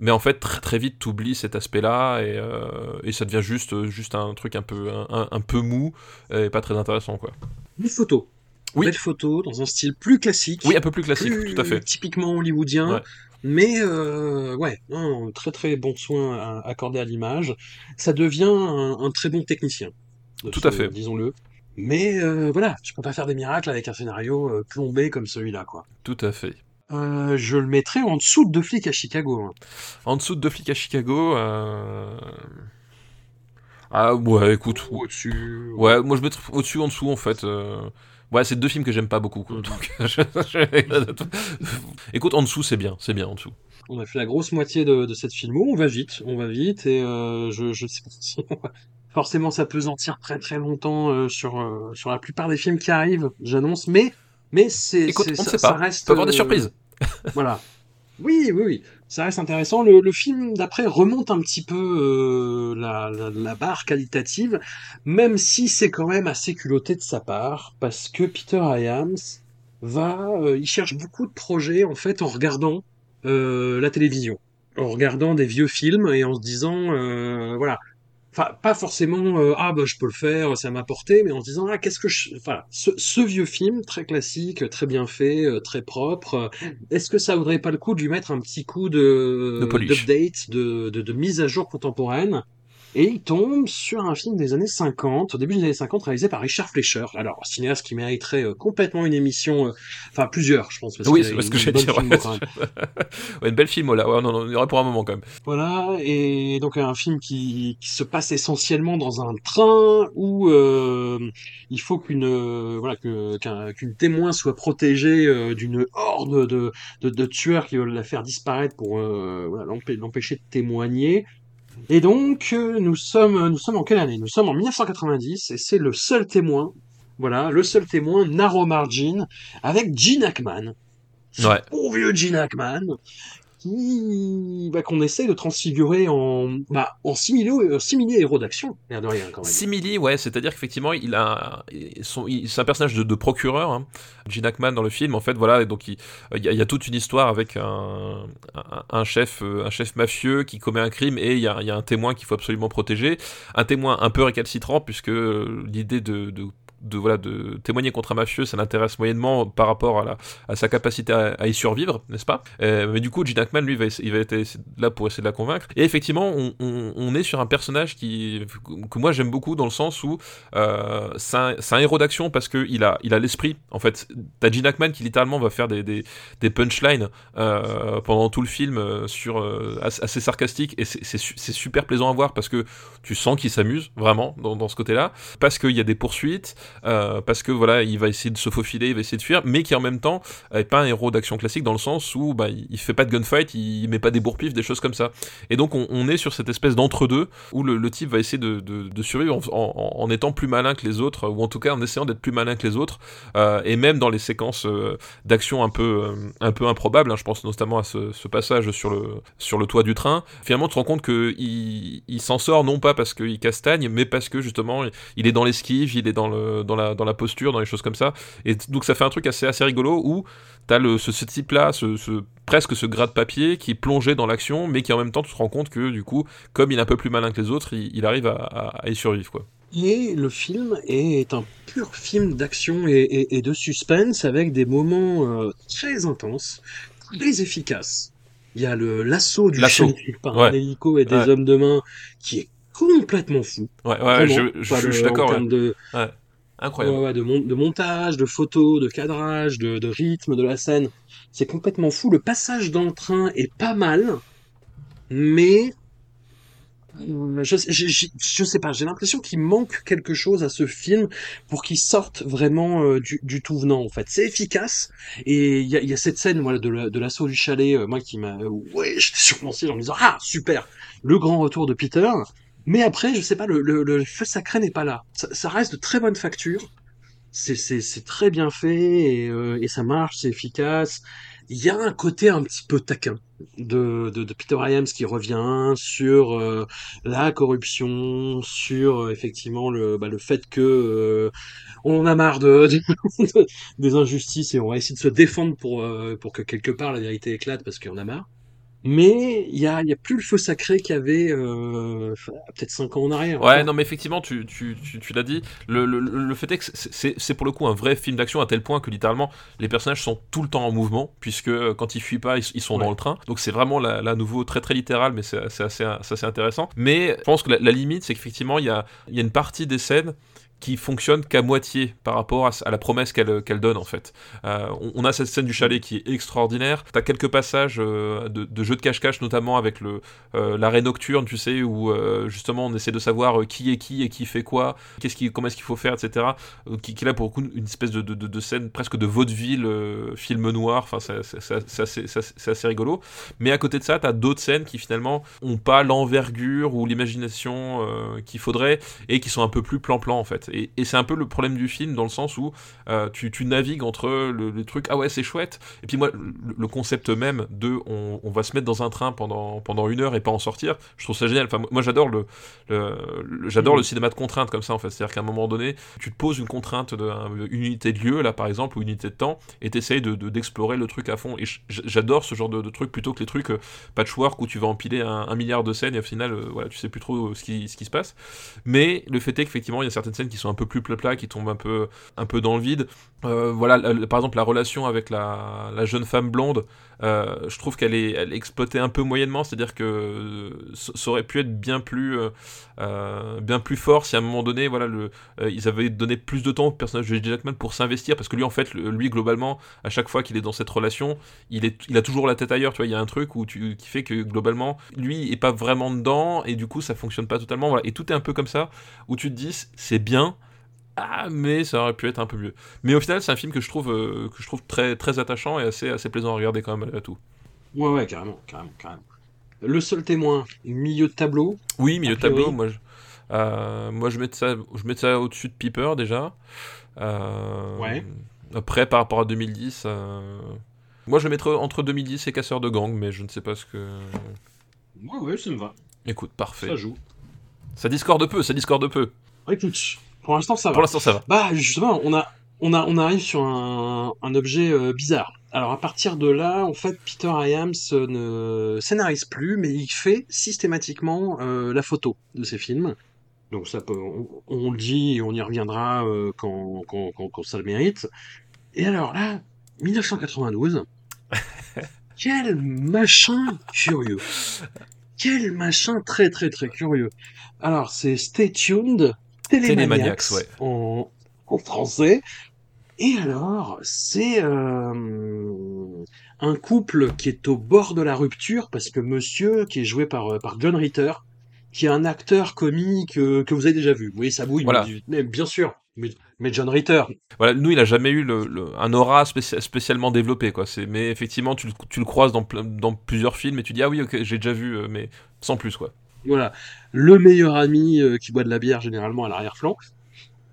mais en fait très très vite t'oublies cet aspect là et, euh, et, ça devient juste juste un truc un peu un, un, peu mou et pas très intéressant quoi une photo oui. belle photo dans un style plus classique oui un peu plus classique tout à fait typiquement hollywoodien Mais euh, ouais, très très bon soin accordé à l'image. Ça devient un, très bon technicien. Tout à fait. Disons-le. Mais euh, voilà, je peux pas faire des miracles avec un scénario euh, plombé comme celui-là, quoi. Tout à fait. Euh, je le mettrais en dessous de Deux flics à Chicago. Hein. En dessous de Deux flics à Chicago. Euh... Ah ouais, écoute. Au-dessus. Ouais, moi je mettrais au-dessus, en dessous en fait. Euh. Ouais, c'est deux films que j'aime pas beaucoup. Quoi. Donc, écoute, en dessous c'est bien, c'est bien en dessous. On a fait la grosse moitié de, de cette filmo, on va vite, on va vite, et euh, je, je sais pas si forcément ça peut sentir très très longtemps euh, sur, sur la plupart des films qui arrivent, j'annonce, mais mais c'est. Écoute, on ne sait pas. reste, peut avoir des surprises. voilà. Oui, oui, oui. Ça reste intéressant. Le, le film d'après remonte un petit peu euh, la, la, la, barre qualitative, même si c'est quand même assez culotté de sa part, parce que Peter Hyams va, euh, il cherche beaucoup de projets en fait en regardant euh, la télévision, en regardant des vieux films et en se disant, euh, voilà, Enfin, pas forcément euh, ah bah je peux le faire, ça m'a porté, mais en se disant ah qu'est-ce que je, enfin ce, ce, vieux film très classique, très bien fait, euh, très propre, euh, est-ce que ça vaudrait pas le coup de lui mettre un petit coup de d'update, de, de, de, mise à jour contemporaine? Et il tombe sur un film des années 50, au début des années 50, réalisé par Richard Fleischer. Alors, cinéaste qui mériterait euh, complètement une émission, euh, enfin plusieurs, je pense. Parce oui, c'est ce que j'ai dit. ouais, une belle film, là. Ouais, on en aurait pour un moment quand même. Voilà, et donc un film qui, qui se passe essentiellement dans un train où euh, il faut qu'une euh, voilà qu'une témoin soit protégée d'une horde de, de, de, tueurs qui veulent la faire disparaître pour voilà, l'empêcher de témoigner. Et donc, euh, nous sommes, nous sommes en quelle année? Nous sommes en 1990 et c'est le seul témoin, voilà, le seul témoin, Narrow Margin, avec Gene Hackman. Ouais. Bon vieux Gene Hackman, bah, qu'on essaie de transfigurer en bah, simili euh, héros d'action l'air de rien quand même. Simili ouais c'est-à-dire qu'effectivement il a c'est un personnage de, procureur hein, Gene Hackman dans le film en fait voilà donc il, y, a, toute une histoire avec un, chef euh, un chef mafieux qui commet un crime et il y a, un témoin qu'il faut absolument protéger. Un témoin un peu récalcitrant puisque l'idée de de voilà de témoigner contre un mafieux, ça l'intéresse moyennement par rapport à, la, à sa capacité à, y survivre, n'est-ce pas? Euh, Mais du coup, Gene Hackman, lui, va il va être là pour essayer de la convaincre. Et effectivement, on, on, est sur un personnage qui que moi j'aime beaucoup dans le sens où euh, c'est un, un, héros d'action parce que il a il a l'esprit. En fait, t'as Gene Hackman qui littéralement va faire des, des, punchlines euh, pendant tout le film euh, sur assez sarcastique et c'est super plaisant à voir parce que tu sens qu'il s'amuse vraiment dans ce côté-là parce qu'il y a des poursuites euh, parce que voilà, il va essayer de se faufiler, il va essayer de fuir, mais qui en même temps est pas un héros d'action classique dans le sens où bah, il fait pas de gunfight, il met pas des bourpifs, des choses comme ça. Et donc on, est sur cette espèce d'entre-deux où le, type va essayer de, survivre en, étant plus malin que les autres, ou en tout cas en essayant d'être plus malin que les autres, euh, et même dans les séquences euh, d'action un peu un peu improbables. Hein, je pense notamment à ce, passage sur le sur le toit du train. Finalement, tu te rends compte que il, il s'en sort non pas parce qu'il castagne, mais parce que justement il est dans l'esquive, il est dans le dans, la, dans la posture, dans les choses comme ça. Et donc ça fait un truc assez, assez rigolo où t'as le, ce, ce type-là, ce, presque ce gras de papier qui est plongé dans l'action, mais qui en même temps tu te rends compte que du coup, comme il est un peu plus malin que les autres, il, arrive à, y survivre. quoi. Et le film est un pur film d'action et, de suspense avec des moments euh, très intenses, très efficaces. Il y a le l'assaut du chien par un hélico et des hommes de main qui est complètement fou. Ouais, ouais, je, je, suis d'accord. De, Incroyable. de, montage, de photos, de cadrage, de, de rythme de la scène. C'est complètement fou. Le passage dans le train est pas mal, mais euh, je, je, sais pas, j'ai l'impression qu'il manque quelque chose à ce film pour qu'il sorte vraiment euh, du, tout venant en fait. C'est efficace et il y a, cette scène voilà, de l'assaut du chalet, euh, moi qui m'a, ouais, j'étais sur mon siège en me disant ah super, le grand retour de Peter. Mais après, je sais pas, le, le, feu sacré n'est pas là. Ça, reste de très bonne facture. C'est très bien fait et, et ça marche, c'est efficace il y a un côté un petit peu taquin de, de, de Peter Hyams qui revient sur euh, la corruption, sur euh, effectivement le, bah, le fait que euh, on a marre de, des injustices et on va essayer de se défendre pour, pour que quelque part la vérité éclate parce qu'on a marre. Mais il y a, y a plus le feu sacré qu'il y avait euh, peut-être 5 ans en arrière. Ouais, non, mais effectivement, tu, tu, tu, tu l'as dit. Le, le, le, fait est que c'est pour le coup un vrai film d'action à tel point que littéralement les personnages sont tout le temps en mouvement, puisque euh, quand ils fuient pas, ils, sont dans le train. Donc c'est vraiment là, nouveau très très littéral, mais c'est assez, assez, intéressant. Mais je pense que la, la limite, c'est qu'effectivement, il y a, y a une partie des scènes qui fonctionne qu'à moitié par rapport à, la promesse qu'elle donne en fait. Euh, on, a cette scène du chalet qui est extraordinaire. T'as quelques passages euh, de, de, jeux de cache-cache notamment avec le euh, l'arrêt nocturne, tu sais, où justement on essaie de savoir qui est qui et qui fait quoi, qu'est-ce qui, comment est-ce qu'il faut faire, etc. Qui, qui est là pour coup une espèce de, de scène presque de vaudeville, film noir. Enfin, c'est assez, assez, rigolo. Mais à côté de ça, t'as d'autres scènes qui finalement ont pas l'envergure ou l'imagination qu'il faudrait et qui sont un peu plus plan-plan en fait. Et, c'est un peu le problème du film dans le sens où euh, tu, navigues entre le, truc ah ouais c'est chouette. Et puis moi le, concept même de on, va se mettre dans un train pendant pendant une heure et pas en sortir je trouve ça génial. Enfin moi j'adore le, j'adore le cinéma de contrainte comme ça en fait. C'est à dire qu'à un moment donné tu te poses une contrainte d'une unité de lieu là par exemple ou une unité de temps et t'essayes de, d'explorer le truc à fond. Et j'adore ce genre de, truc plutôt que les trucs euh, patchwork où tu vas empiler un, milliard de scènes et au final euh, voilà tu sais plus trop ce qui, ce qui se passe. Mais le fait est qu'effectivement il y a certaines scènes qui sont un peu plus plat qui tombe un peu, un peu dans le vide. Euh, voilà, par exemple, la relation avec la, la jeune femme blonde, euh, je trouve qu'elle est, exploitée un peu moyennement, c'est-à-dire que ça aurait pu être bien plus, euh, bien plus fort si à un moment donné, voilà, le, ils avaient donné plus de temps au personnage de. Jackman pour s'investir, parce que lui, en fait, lui, globalement, à chaque fois qu'il est dans cette relation, il, est, il a toujours la tête ailleurs, tu vois, il y a un truc où tu, qui fait que globalement, lui est pas vraiment dedans, et du coup, ça fonctionne pas totalement, voilà, et tout est un peu comme ça, où tu te dis, c'est bien, ah, mais ça aurait pu être un peu mieux. Mais au final, c'est un film que je trouve, euh, que je trouve très, très attachant et assez, assez plaisant à regarder quand même malgré tout. Ouais, ouais, carrément, carrément, carrément. Le seul témoin, milieu de tableau. Oui, milieu de tableau, moi je, euh, moi je mets ça, je mets ça au-dessus de Piper déjà. Euh, ouais. Après, par rapport à 2010, moi je mettrais entre 2010 et Casseur de Gang, mais je ne sais pas ce que. Ouais, ouais, ça me va. Écoute, parfait. Ça joue. Ça discorde peu, ça discorde peu. Écoute, pour l'instant, ça va. Pour l'instant, ça va. Bah, justement, on a, on a, on arrive sur un, un objet euh, bizarre. Alors à partir de là, en fait, Peter Hyams ne scénarise plus, mais il fait systématiquement euh, la photo de ses films. Donc ça peut, on, le dit et on y reviendra euh, quand, quand, quand, quand, ça le mérite. Et alors là, 1992, quel machin curieux. Quel machin très très très curieux. Alors c'est Stay Tuned, Télémaniacs, ouais. en, français. Et alors, c'est euh, un couple qui est au bord de la rupture parce que monsieur, qui est joué par, euh, par John Ritter, qui est un acteur comique euh, que vous avez déjà vu. Oui, ça bouille, mais, bien sûr. Mais, John Ritter. Voilà, nous, il a jamais eu le, un aura spécialement développé, quoi. Mais effectivement, tu, tu le croises dans, dans plusieurs films et tu dis, ah oui, ok, j'ai déjà vu, mais sans plus, quoi. Voilà, le meilleur ami euh, qui boit de la bière généralement à l'arrière-flanc.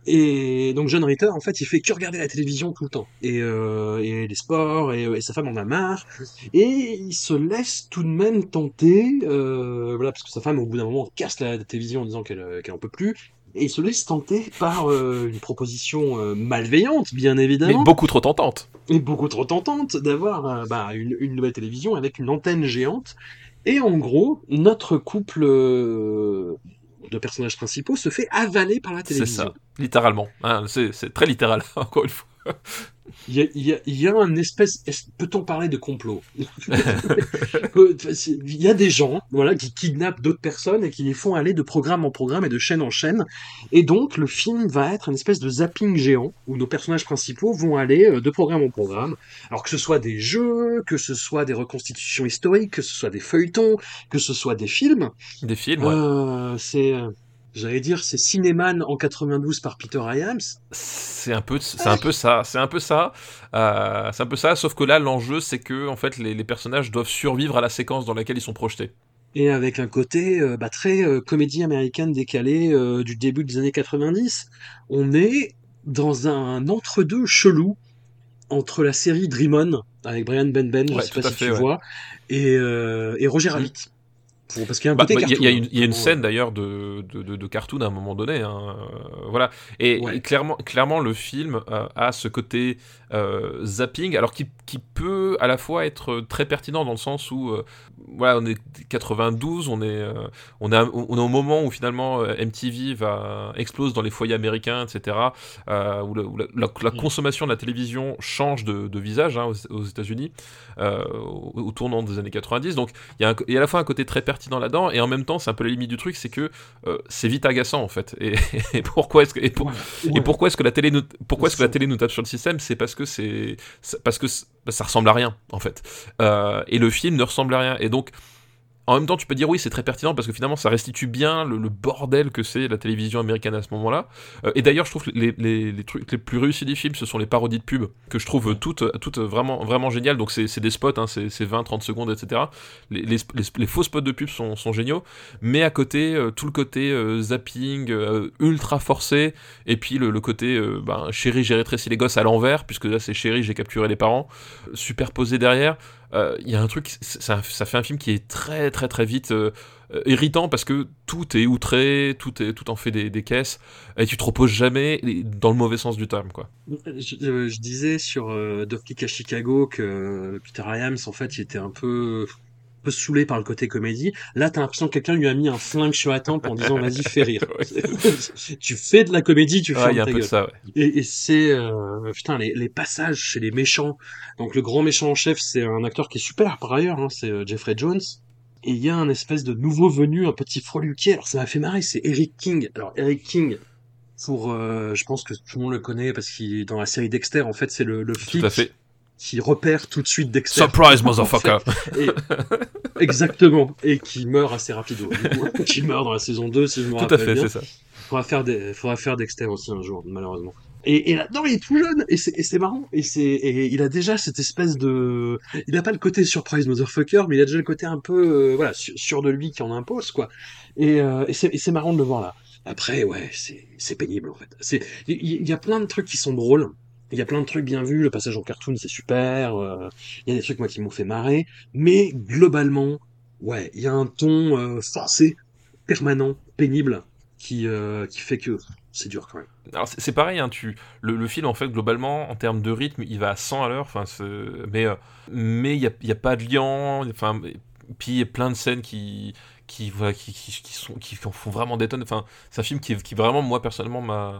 Et donc John Ritter, en fait, il fait que regarder la télévision tout le temps. Et, euh, et les sports, et, sa femme en a marre. Et il se laisse tout de même tenter, euh, voilà, parce que sa femme, au bout d'un moment, casse la, télévision en disant qu'elle qu'elle en peut plus. Et il se laisse tenter par une proposition malveillante, bien évidemment. Mais beaucoup trop tentante. Et beaucoup trop tentante d'avoir bah, une, une nouvelle télévision avec une antenne géante et en gros, notre couple euh, de personnages principaux se fait avaler par la télévision. C'est ça, littéralement. Hein, c'est très littéral, encore une fois. Il y a, y a, y a un espèce. Peut-on parler de complot? Il y a des gens, voilà, qui kidnappent d'autres personnes et qui les font aller de programme en programme et de chaîne en chaîne. Et donc, le film va être une espèce de zapping géant où nos personnages principaux vont aller euh, de programme en programme. Alors que ce soit des jeux, que ce soit des reconstitutions historiques, que ce soit des feuilletons, que ce soit des films. Des films, ouais. Euh, c'est, euh, j'allais dire, c'est Cinéman en 92 par Peter Hyams. C'est un peu, c'est un peu ça, c'est un peu ça, euh, c'est un peu ça. Sauf que là, l'enjeu, c'est que en fait, les, les personnages doivent survivre à la séquence dans laquelle ils sont projetés. Et avec un côté euh, bah, très euh, comédie américaine décalée euh, du début des années 90. On est dans un entre-deux chelou entre la série Dream On avec Brian Benben, je Ouais, sais pas si fait, tu ouais. vois, et, euh, et Roger Rabbit. Pour- parce qu'il y a un Bah, côté bah, Il y, a- y une- il y a une scène d'ailleurs de, de, de- de cartoon à un moment donné, hein, euh, voilà. Et, Ouais. et clairement, clairement, le film euh, a ce côté euh, zapping, alors qui, qui peut à la fois être très pertinent dans le sens où, euh, voilà, on est 92, on est, euh, on est, on est au moment où finalement MTV va explose dans les foyers américains, etc. où, la, où la- la- la Mm. consommation de la télévision change de, de visage hein, aux, aux États-Unis au, au tournant des années 90. Donc il y, y a à la fois un côté très pertinent là-dedans et en même temps c'est un peu la limite du truc c'est que c'est vite agaçant en fait et, et pourquoi est-ce que et, pour- pourquoi est-ce que la télé nous, pourquoi est-ce que la télé nous tape sur le système? C'est parce que c'est parce que bah, ça ressemble à rien en fait. Euh, et le film ne ressemble à rien. Et donc en même temps, tu peux dire oui, c'est très pertinent parce que finalement, ça restitue bien le, bordel que c'est la télévision américaine à ce moment-là. Euh, et d'ailleurs, je trouve les, trucs les plus réussis du film, ce sont les parodies de pub que je trouve toutes, toutes vraiment, géniales. Donc, c'est des spots, hein, c'est c'est 20, 30 secondes, etc. Les, faux spots de pub sont, géniaux. Mais à côté, euh, tout le côté euh, zapping, ultra forcé, et puis le, côté ben, chérie, j'ai rétréci les gosses à l'envers, puisque là, c'est chérie, j'ai capturé les parents, superposé derrière. Euh, Il y a un truc, ça, ça fait un film qui est très très très vite euh, euh, irritant parce que tout est outré, tout, est, tout en fait des, caisses, et tu te reposes jamais dans le mauvais sens du terme. quoi. Je, euh, disais sur euh, Kick à Chicago que euh, Peter Hyams, en fait, il était un peu, peu saoulé par le côté comédie. Là, t'as l'impression que quelqu'un lui a mis un flingue sur la tempe en disant vas-y, fais rire. tu fais de la comédie, tu a un peu ça, ouais. Et, et c'est euh, putain les, les passages chez les méchants. Donc le grand méchant en chef, c'est un acteur qui est super par ailleurs, hein, c'est euh, Jeffrey Jones. Et il y a un espèce de nouveau venu, un petit freluquet. Alors ça m'a fait marrer, c'est Eric King. Alors Eric King, pour, euh, je pense que tout le monde le connaît parce qu'il est dans la série Dexter. En fait, c'est le, le flic Tout à fait. Qui repère tout de suite Dexter. Surprise, motherfucker! fait, et- exactement. Et qui meurt assez coup. qui meurt dans la saison 2, si je me Tout à rappelle fait, bien. c'est ça. Faudra faire des, faudra faire Dexter aussi un jour, malheureusement. Et, et là-dedans, il est tout jeune, et c'est, et c'est marrant, et c'est, et il a déjà cette espèce de, il a pas le côté surprise motherfucker, mais il a déjà le côté un peu, euh, voilà, sûr, de lui qui en impose, quoi. Et, euh, et c'est, et c'est marrant de le voir là. Après, ouais, c'est, c'est pénible, en fait. C'est, il y, il y a plein de trucs qui sont drôles. Il y a plein de trucs bien vus, le passage en cartoon, c'est super, euh, il y a des trucs, moi, qui m'ont fait marrer, mais globalement, ouais, il y a un ton, euh, forcé, permanent, pénible, qui, euh, qui fait que c'est dur quand même. Alors c'est pareil, hein, tu, le, film en fait globalement en termes de rythme il va à 100 à l'heure, euh, mais il y a, il y a pas de lien, enfin puis il y a plein de scènes qui qui qui, qui, sont qui en font vraiment des tonnes. Enfin c'est un film qui, qui vraiment moi personnellement m'a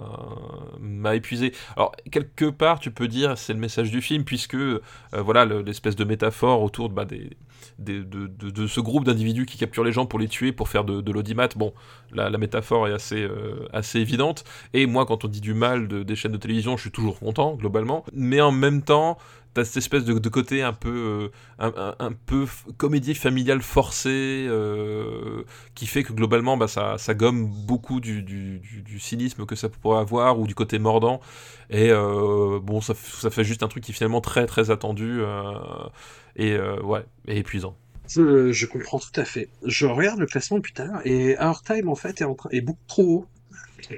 m'a épuisé. Alors quelque part tu peux dire c'est le message du film puisque euh, voilà le- l'espèce de métaphore autour bah, des, des- de, de, ce groupe d'individus qui capturent les gens pour les tuer pour faire de, de l'audimat. Bon la, métaphore est assez euh, assez évidente. Et moi, quand on dit du mal de, des chaînes de télévision, je suis toujours content, globalement. Mais en même temps, t'as cette espèce de, de côté un peu, euh, un, un- peu comédie familiale forcée, euh, qui fait que globalement, bah, ça, ça gomme beaucoup du, du, du- du cynisme que ça pourrait avoir, ou du côté mordant. Et euh, bon, ça, ça fait juste un truc qui est finalement très très attendu, et ouais, et épuisant. Je, je comprends tout à fait. Je regarde le classement à l'heure et Our Time en fait est, en est beaucoup trop haut.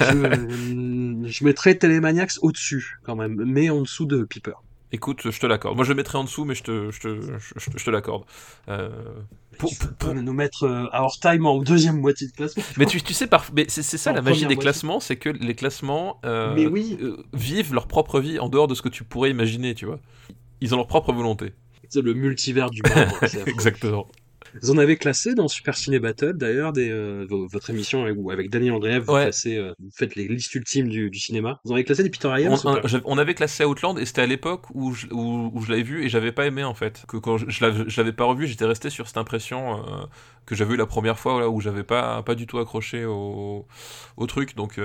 je, je mettrais Telemaniacs au-dessus quand même, mais en dessous de Piper. Écoute, je te l'accorde. Moi, je le mettrais en dessous, mais je te, je te, je, te l'accorde. Euh, pour- nous mettre euh, Our Time en deuxième moitié de classement. Mais tu, tu sais, c'est ça En la magie des moitié. classements, c'est que les classements euh, Mais oui. euh, vivent leur propre vie en dehors de ce que tu pourrais imaginer, tu vois. Ils ont leur propre volonté. C'est le multivers du affreux. Exactement. Vous en avez classé dans Super Ciné Battle, d'ailleurs, des, euh, votre émission avec, avec Daniel Andreev, vous, euh, vous faites les listes ultimes du, du, cinéma. Vous en avez classé des Peter Iams on, on, avait classé Outland et c'était à l'époque où je, où, où je l'avais vu et j'avais pas aimé en fait. Que quand je, je l'avais pas revu, j'étais resté sur cette impression euh, que j'avais eu la première fois où j'avais pas, pas du tout accroché au, au truc. Donc,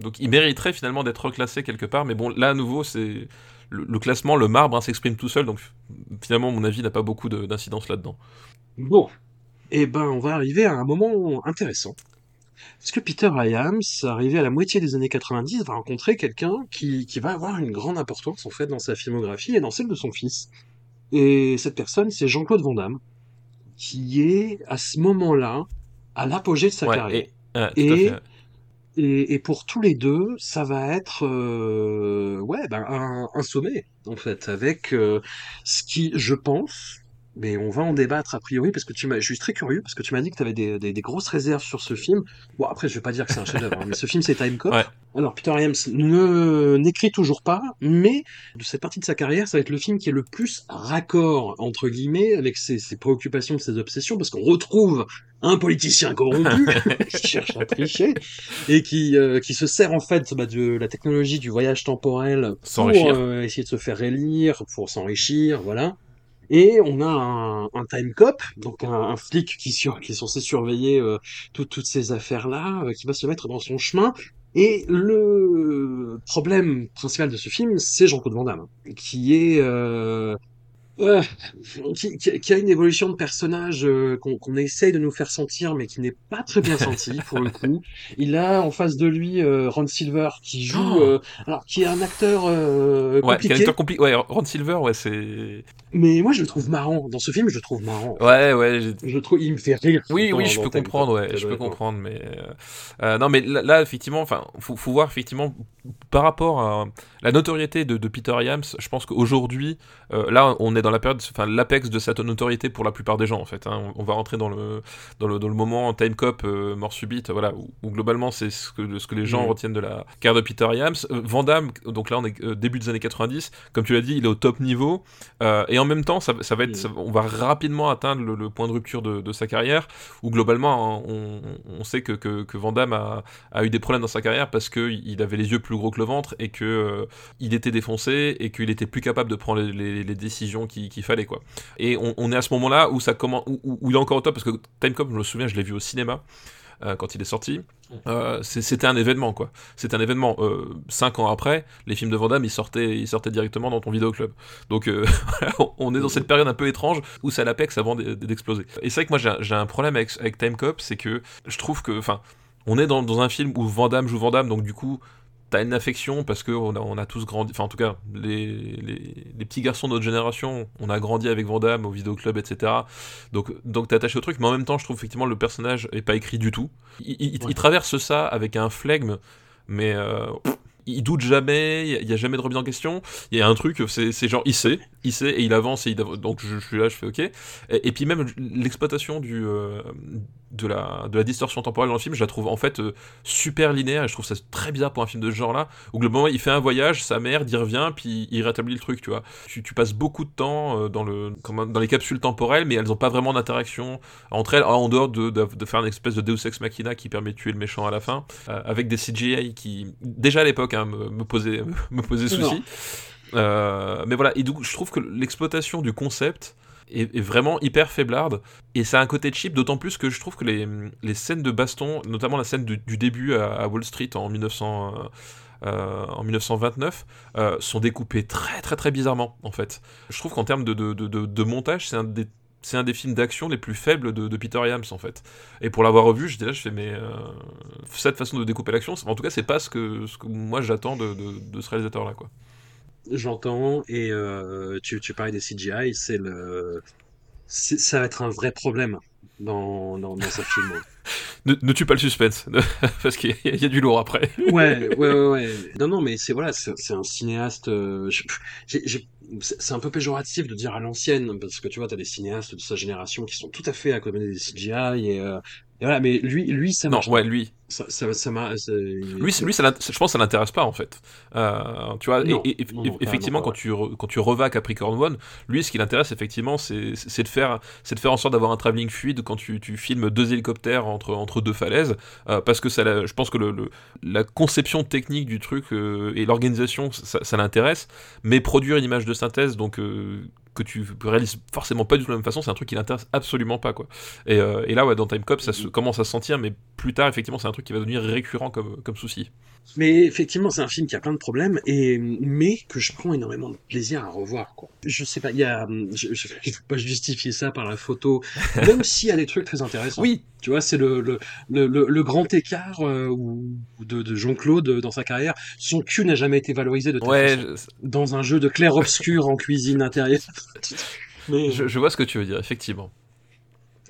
donc il mériterait finalement d'être reclassé quelque part. Mais bon, là à nouveau, c'est le, classement, le marbre, hein, s'exprime tout seul, donc finalement, mon avis n'a pas beaucoup d'incidence là-dedans. Bon, eh ben, on va arriver à un moment intéressant. Parce que Peter Iams, arrivé à la moitié des années 90, va rencontrer quelqu'un qui, qui va avoir une grande importance, en fait, dans sa filmographie et dans celle de son fils. Et cette personne, c'est Jean-Claude Van Damme, qui est, à ce moment-là, à l'apogée de sa carrière. Et, et, et, pour tous les deux, ça va être euh, ouais ben un, sommet en fait, avec euh, ce qui, je pense, mais on va en débattre a priori parce que tu m'as, je suis très curieux parce que tu m'as dit que tu avais des, des, des, grosses réserves sur ce film. Bon après je vais pas dire que c'est un chef-d'œuvre, hein, mais ce film c'est Time Cop. Alors Peter Iams ne n'écrit toujours pas, mais de cette partie de sa carrière, ça va être le film qui est le plus raccord entre guillemets avec ses, ses préoccupations, ses obsessions, parce qu'on retrouve un politicien corrompu qui cherche à tricher et qui euh, qui se sert en fait bah, de la technologie du voyage temporel pour euh, essayer de se faire élire, pour s'enrichir, voilà. Et on a un, time cop, donc un, flic qui, est censé surveiller euh, toutes ces affaires-là, euh, qui va se mettre dans son chemin. Et le problème principal de ce film, c'est Jean-Claude Van Damme, qui est euh, qui, qui, a une évolution de personnage euh, qu'on essaye de nous faire sentir, mais qui n'est pas très bien senti pour le coup. Il a en face de lui euh, Ron Silver qui joue, oh. euh, alors qui est un acteur euh, compliqué. Ouais, un acteur compliqué. Ouais, Ron Silver, ouais, c'est. Mais moi, je le trouve marrant. Dans ce film, je le trouve marrant. Ouais, ouais. Je trouve, il me fait rire. Oui, oui, je peux comprendre. Ouais, je peux comprendre, mais non, mais là, là effectivement, enfin, faut, faut voir effectivement par rapport à la notoriété de, de Peter Yams. Je pense qu'aujourd'hui, là, on est dans la période, enfin l'apex de cette notoriété pour la plupart des gens en fait. Hein. On, va rentrer dans le, dans le, dans le moment time cop, euh, mort subite, voilà, où, globalement c'est ce que, ce que les gens mm. retiennent de la carrière de Peter Yams. Euh, donc là on est euh, début des années 90, comme tu l'as dit, il est au top niveau, et en même temps ça, ça va être, mm. on va rapidement atteindre le, point de rupture de, de, sa carrière, où globalement hein, on, on, sait que, que, que a, a, eu des problèmes dans sa carrière parce qu'il avait les yeux plus gros que le ventre et que il était défoncé et qu'il était plus capable de prendre les, les, les décisions qu'il fallait quoi. Et on, est à ce moment-là où ça commence, où, il est encore au top parce que Time Cop, je me souviens, je l'ai vu au cinéma. Euh, quand il est sorti, euh, c'était un événement quoi. C'était un événement. Euh, cinq ans après, les films de Van Damme ils sortaient, ils sortaient directement dans ton vidéoclub. Donc on est dans cette période un peu étrange où à l'apex avant d'exploser. Et c'est vrai que moi j'ai un problème avec, avec Time Cop, c'est que je trouve que, enfin, on est dans, un film où Van Damme joue Van Damme, donc du coup t'as une affection parce que on a, on a, tous grandi, enfin en tout cas les, les, les, petits garçons de notre génération, on a grandi avec Vandame au vidéoclub, etc. Donc donc t'es attaché au truc, mais en même temps je trouve effectivement le personnage est pas écrit du tout. Il, il, il traverse ça avec un flegme, mais euh, il doute jamais, il y, a jamais de remise en question. Il y a un truc, c'est genre il sait, il sait et il avance et il donc je, suis là, je fais ok. Et, puis même l'exploitation du euh, de la de la distorsion temporelle dans le film, je la trouve en fait euh, super linéaire et je trouve ça très bizarre pour un film de ce genre-là où globalement il fait un voyage, sa mère, il revient puis il rétablit le truc, tu vois. Tu, tu passes beaucoup de temps euh, dans le dans les capsules temporelles, mais elles ont pas vraiment d'interaction entre elles en dehors de, de, de, faire une espèce de Deus ex machina qui permet de tuer le méchant à la fin avec des CGI qui déjà à l'époque me, poser, me poser souci. Euh, mais voilà, et donc je trouve que l'exploitation du concept est, vraiment hyper faiblarde, et ça a un côté cheap, d'autant plus que je trouve que les, les scènes de baston, notamment la scène du, début à, Wall Street en 1900... Euh, 1929 euh, sont découpées très très très bizarrement en fait. Je trouve qu'en termes de, de, de, de montage, c'est un des c'est un des films d'action les plus faibles de, Peter Yams en fait. Et pour l'avoir revu, j'étais là, je fais mais euh, cette façon de découper l'action, en tout cas, c'est pas ce que, ce que moi j'attends de, de, ce réalisateur là quoi. J'entends et euh, tu, tu parlais des CGI, c'est le, ça va être un vrai problème dans, dans, dans ce film. ne, ne, tue pas le suspense, parce qu'il y, y, a du lourd après. ouais, ouais, ouais, ouais. Non, non, mais c'est voilà, c'est un cinéaste. Euh, c'est un peu péjoratif de dire à l'ancienne, parce que tu vois, t'as des cinéastes de sa génération qui sont tout à fait à côté des CGI et euh, Et voilà, mais lui, lui, ça Non, ouais, lui. Ça, ça, ça ça- Lui, lui ça je pense que ça l'intéresse pas en fait. Euh, tu vois, et- Non, et, et- non, non, effectivement, quand tu, re- quand tu revas Capricorn One, lui, ce qui l'intéresse effectivement, c'est de faire, de faire en sorte d'avoir un travelling fluide quand tu, tu filmes deux hélicoptères entre, entre deux falaises, euh, parce que ça, je pense que le, le- la conception technique du truc euh, et l'organisation, ça, l'intéresse, mais produire une image de synthèse, donc euh, que tu réalises forcément pas du tout de la même façon, c'est un truc qui l'intéresse absolument pas quoi. Et, euh, et là, ouais, dans Time Cop, ça se commence à se sentir, mais plus tard, effectivement, c'est un truc qui va devenir récurrent comme, comme souci. Mais effectivement, c'est un film qui a plein de problèmes, et mais que je prends énormément de plaisir à revoir. Quoi. Je sais pas, il y a, je, je, je peux pas justifier ça par la photo, même s'il y a des trucs très intéressants. Oui, Tu vois, c'est le, le, le, le, le grand écart euh, de, de Jean-Claude dans sa carrière. Son cul n'a jamais été valorisé de ouais, façon. je, Dans un jeu de clair-obscur en cuisine intérieure. Mais je, je vois ce que tu veux dire, effectivement.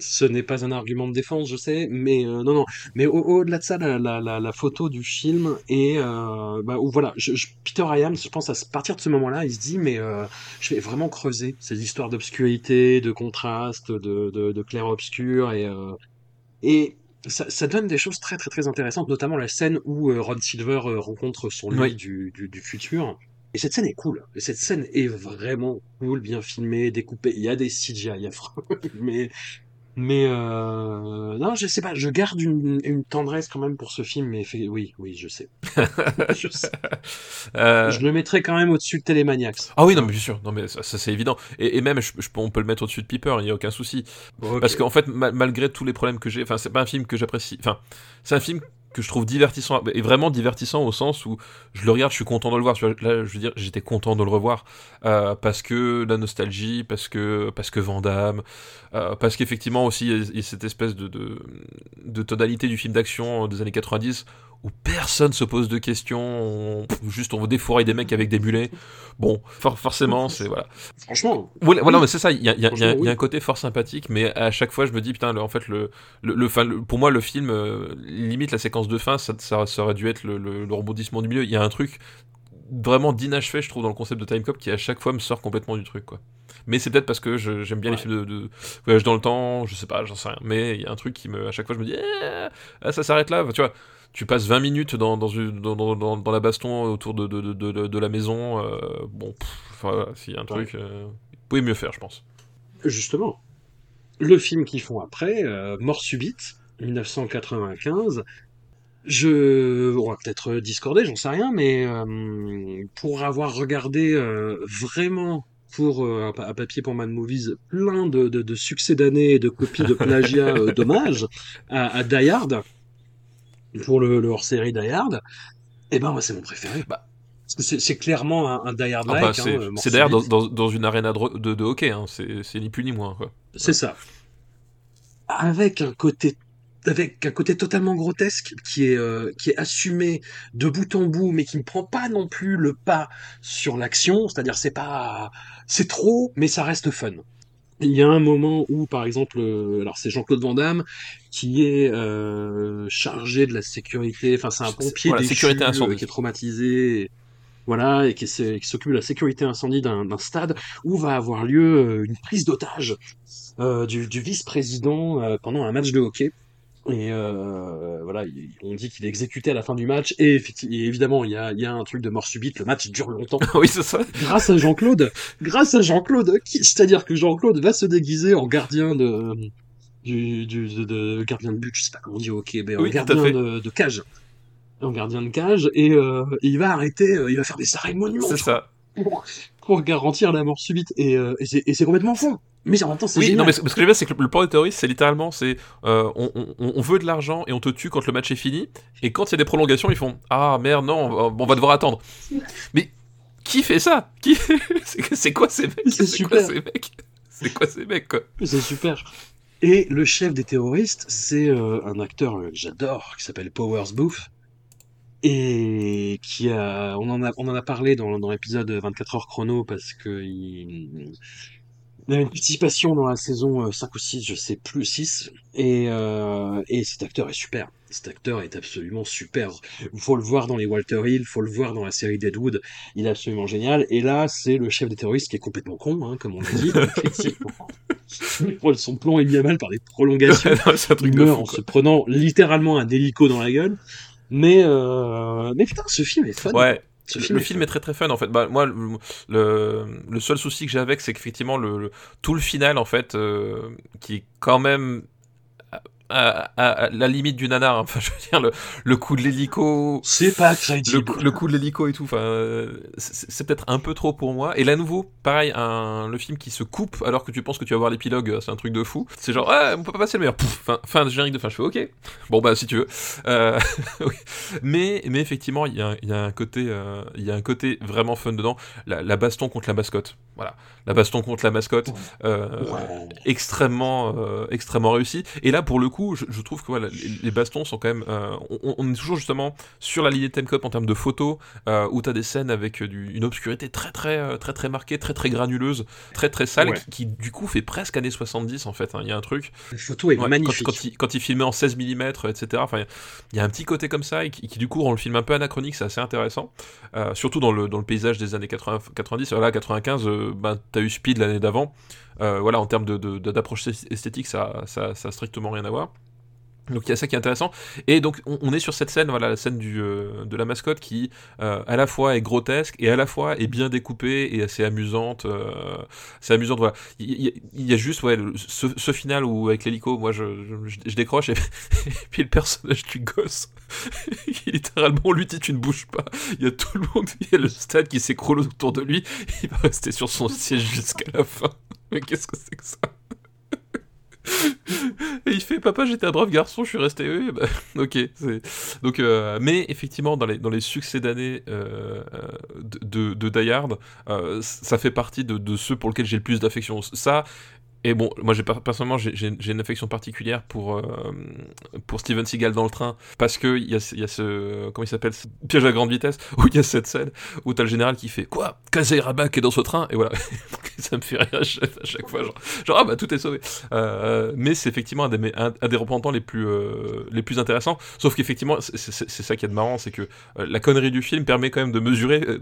Ce n'est pas un argument de défense, je sais, mais euh, non, non. Mais au- au-delà de ça, la, la, la, la photo du film et euh, bah, où, voilà, je, je- Peter Iams, je pense à partir de ce moment-là, il se dit mais euh, je vais vraiment creuser ces histoires d'obscurité, de contraste, de, de, de clair-obscur et euh, et ça, ça donne des choses très très très intéressantes, notamment la scène où Ron Silver rencontre son lui Oui. du, du, du futur. Et cette scène est cool. Et cette scène est vraiment cool, bien filmée, découpée. Il y a des CGI affreux, mais mais euh, non, je sais pas. Je garde une, une tendresse quand même pour ce film. Mais fait- oui, oui, je sais. je sais. Euh, Je le mettrai quand même au-dessus de Télémaniacs. Ah oui, non, mais bien sûr, non, mais ça, ça, c'est évident. Et, et même, je, je- on peut le mettre au-dessus de Piper, il n'y a aucun souci. Parce qu'en fait, ma- malgré tous les problèmes que j'ai, enfin, c'est pas un film que j'apprécie. Enfin, c'est un film que je trouve divertissant, et vraiment divertissant au sens où je le regarde, je suis content de le voir. Là, je veux dire, j'étais content de le revoir euh, parce que la nostalgie, parce que parce que euh, parce qu'effectivement aussi il y a- cette espèce de, de de tonalité du film d'action des années 90 où personne se pose de questions, on- juste on veut défourailler des mecs avec des mulets. Bon, for- forcément, c'est voilà. Franchement, Voilà, voilà, mais c'est ça, il y a, y y y un côté fort sympathique, mais à chaque fois je me dis, putain, le- en fait, le, le, le- fin- le- pour moi, le film, euh, limite la séquence de fin, ça, ça, ça aurait dû être le, rebondissement du milieu. Il y a un truc vraiment d'inachevé, je trouve, dans le concept de Time Cop qui à chaque fois me sort complètement du truc, quoi. Mais c'est peut-être parce que j'aime bien les films de, de voyage dans le temps, je sais pas, j'en sais rien. Mais il y a un truc qui me, à chaque fois, je me dis, eh, ah, ça s'arrête là, tu vois. Tu passes 20 minutes dans, dans, une- dans, dans, dans- dans la baston autour de, de, de, de, de la maison. euh, bon, voilà, s'il y a un truc, euh, vous pouvez mieux faire, je pense. justement, le film qu'ils font après, euh, Mort subite, 1995. Je, on va peut-être discorder, j'en sais rien, mais pour avoir regardé vraiment pour euh, un papier pour Mad Movies plein de, de, de succès d'années et de copies de plagiat euh, dommages à, à Die Hard pour le, le hors-série Die Hard, eh ben moi c'est mon préféré. Bah. Parce que c'est- clairement un, un Die Hard Ah bah, c'est hein, d'ailleurs dans, subite. dans, dans une arène de, de, de hockey, hein, c'est ni plus ni moins. C'est ça. Avec un côté avec un côté totalement grotesque qui est euh, qui est assumé de bout en bout mais qui ne prend pas non plus le pas sur l'action, c'est-à-dire c'est pas c'est trop mais ça reste fun. Il y a un moment où par exemple euh, alors c'est Jean-Claude Van Damme qui est euh, chargé de la sécurité, enfin c'est un pompier voilà, déchu, sécurité euh, incendie. qui est traumatisé et- voilà, et qui, s'occupe de la sécurité incendie d'un stade où va avoir lieu euh, une prise d'otage euh, du, du vice-président euh, pendant un match de hockey. Et euh, voilà, il- on dit qu'il est exécuté à la fin du match. Et, évidemment, il y a, y a un truc de mort subite. Le match dure longtemps. oui, c'est ça. grâce à Jean-Claude. Grâce à Jean-Claude. C'est-à-dire que Jean-Claude va se déguiser en gardien de du, du de, de- gardien de but. Je sais pas comment on dit au mais en Oui, gardien de, de cage. En gardien de cage. Et, euh, et il va arrêter. euh, il va faire des arrêts monumentaux C'est ça. pour, pour garantir la mort subite. Et, euh, et c'est complètement fou. Mais en même temps, c'est Oui, génial. non, mais ce ce que je veux dire, c'est que le, le plan des terroristes, c'est littéralement, c'est euh, on, on- on veut de l'argent et on te tue quand le match est fini. Et quand il y a des prolongations, ils font Ah merde, non, on va, on va devoir attendre. Mais qui fait ça? Qui C'est quoi ces mecs? C'est quoi super. ces mecs? C'est quoi ces mecs quoi? C'est super. Et le chef des terroristes, c'est euh, un acteur que j'adore, qui s'appelle Powers Booth, et qui a, on en a, on en a parlé dans, dans l'épisode 24 heures chrono parce que il, il a une participation dans la saison euh, 5 ou 6, je sais plus, 6, et, euh, et cet acteur est super. Cet acteur est absolument super. Il faut le voir dans les Walter Hill, il faut le voir dans la série Deadwood. Il est absolument génial. Et là, c'est le chef des terroristes qui est complètement con, hein, comme on l'a dit. son plomb est mis à mal par des prolongations. c'est un truc il de meurt fou. en se prenant littéralement un hélico dans la gueule. Mais, euh... mais putain, ce film est fun. Ouais, Ce le film, est très très fun en fait. Bah, moi, le, le, le seul souci que j'ai avec, c'est qu'effectivement, le, le- tout le final en fait, euh, qui est quand même à, à- à la limite du nanar. hein. Enfin, je veux dire, le, le coup de l'hélico. C'est pas Le, crédible. le coup de l'hélico et tout, enfin, euh, c'est c'est peut-être un peu trop pour moi. Et là, nouveau, pareil, un, le film qui se coupe alors que tu penses que tu vas voir l'épilogue, euh, c'est un truc de fou. C'est genre, ah, on peut pas passer le meilleur. Pouf, fin, fin de générique de fin. Je fais, ok. Bon, bah, si tu veux. Euh, mais, mais effectivement, il y a, il y a un côté, euh, y a un côté vraiment fun dedans. La, la baston contre la mascotte. Voilà. La baston contre la mascotte. euh, Ouais. extrêmement euh, extrêmement réussi et là pour le coup je, je trouve que voilà, les, les bastons sont quand même euh, on, on est toujours justement sur la lignée de Time Cop en termes de photos euh, où t'as des scènes avec du- une obscurité très très très très marquée très très granuleuse très très sale Ouais. qui, qui, du coup fait presque années 70 en fait hein. il y a un truc La photo est Ouais, magnifique. Quand, quand il, quand il filmait en 16 mm, etc. Enfin, il y a- il y a un petit côté comme ça et qui, qui, du coup rend le film un peu anachronique, c'est assez intéressant. Surtout dans le, dans le paysage des années 80, 90. Là, 95, euh, ben, t'as eu Speed l'année d'avant. Euh, voilà, en termes de, de- d'approche esthétique, ça, ça, ça strictement rien à voir. Donc il y a ça qui est intéressant. Et donc on, on est sur cette scène, voilà, la scène du, euh, de la mascotte qui euh, à la fois est grotesque et à la fois est bien découpée et assez amusante. euh, c'est amusante, voilà. Il y, a- juste ouais, ce, final où avec l'hélico, moi je, je, décroche et, puis le personnage du gosse, qui littéralement lui dit tu ne bouges pas. Il y a tout le monde, il y a le stade qui s'écroule autour de lui. Il va rester sur son siège jusqu'à la fin. Mais qu'est-ce que c'est que ça? Et il fait papa j'étais un brave garçon je suis resté. Bah, ok donc euh, mais effectivement dans les dans les succès d'années euh, de, de, de euh, ça fait partie de, de ceux pour lesquels j'ai le plus d'affection. Ça et bon, moi j'ai per- personnellement j'ai- une affection particulière pour euh, pour Steven Seagal dans le train parce que il y a, y a ce comment il s'appelle piège à grande vitesse où il y a cette scène où t'as le général qui fait quoi? Kazé Rabak est dans ce train? Et voilà. Ça me fait rire à chaque, fois genre, genre, ah bah tout est sauvé. Euh, mais c'est effectivement un des, un, des représentants les plus, euh, les plus intéressants. Sauf qu'effectivement, c'est ça qui est de marrant, c'est que euh, la connerie du film permet quand même de mesurer, euh,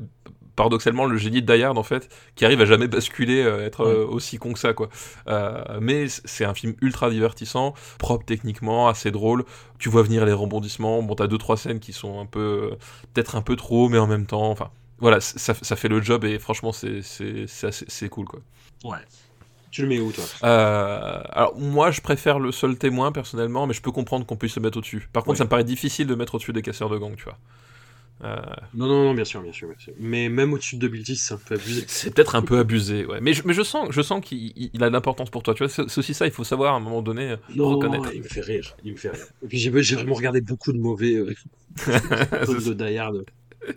paradoxalement, le génie de Die Hard, en fait, qui arrive à jamais basculer, euh, être euh, aussi con que ça, quoi. Euh, mais c'est un film ultra divertissant, propre techniquement, assez drôle. Tu vois venir les rebondissements. Bon, t'as deux, trois scènes qui sont un peu, peut-être un peu trop, mais en même temps, enfin. Voilà, ça, ça fait le job et franchement, c'est cool, quoi. Ouais. Tu le mets où, toi? Euh, alors moi je préfère le seul témoin personnellement, mais je peux comprendre qu'on puisse se mettre au-dessus. Par contre ça me paraît difficile de mettre au-dessus des casseurs de gang, tu vois. Euh, Non, non, non, bien sûr, bien sûr, bien sûr. Mais même au-dessus de 2010, c'est un peu abusé. c'est peut-être un peu abusé, ouais. Mais je, mais je sens, je sens qu'il il- il a de l'importance pour toi, tu vois. Aussi ça, il faut savoir à un moment donné euh, Non, reconnaître. il me fait rire, il me fait rire. Et puis j'ai vraiment regardé beaucoup de mauvais euh, de Die Hard.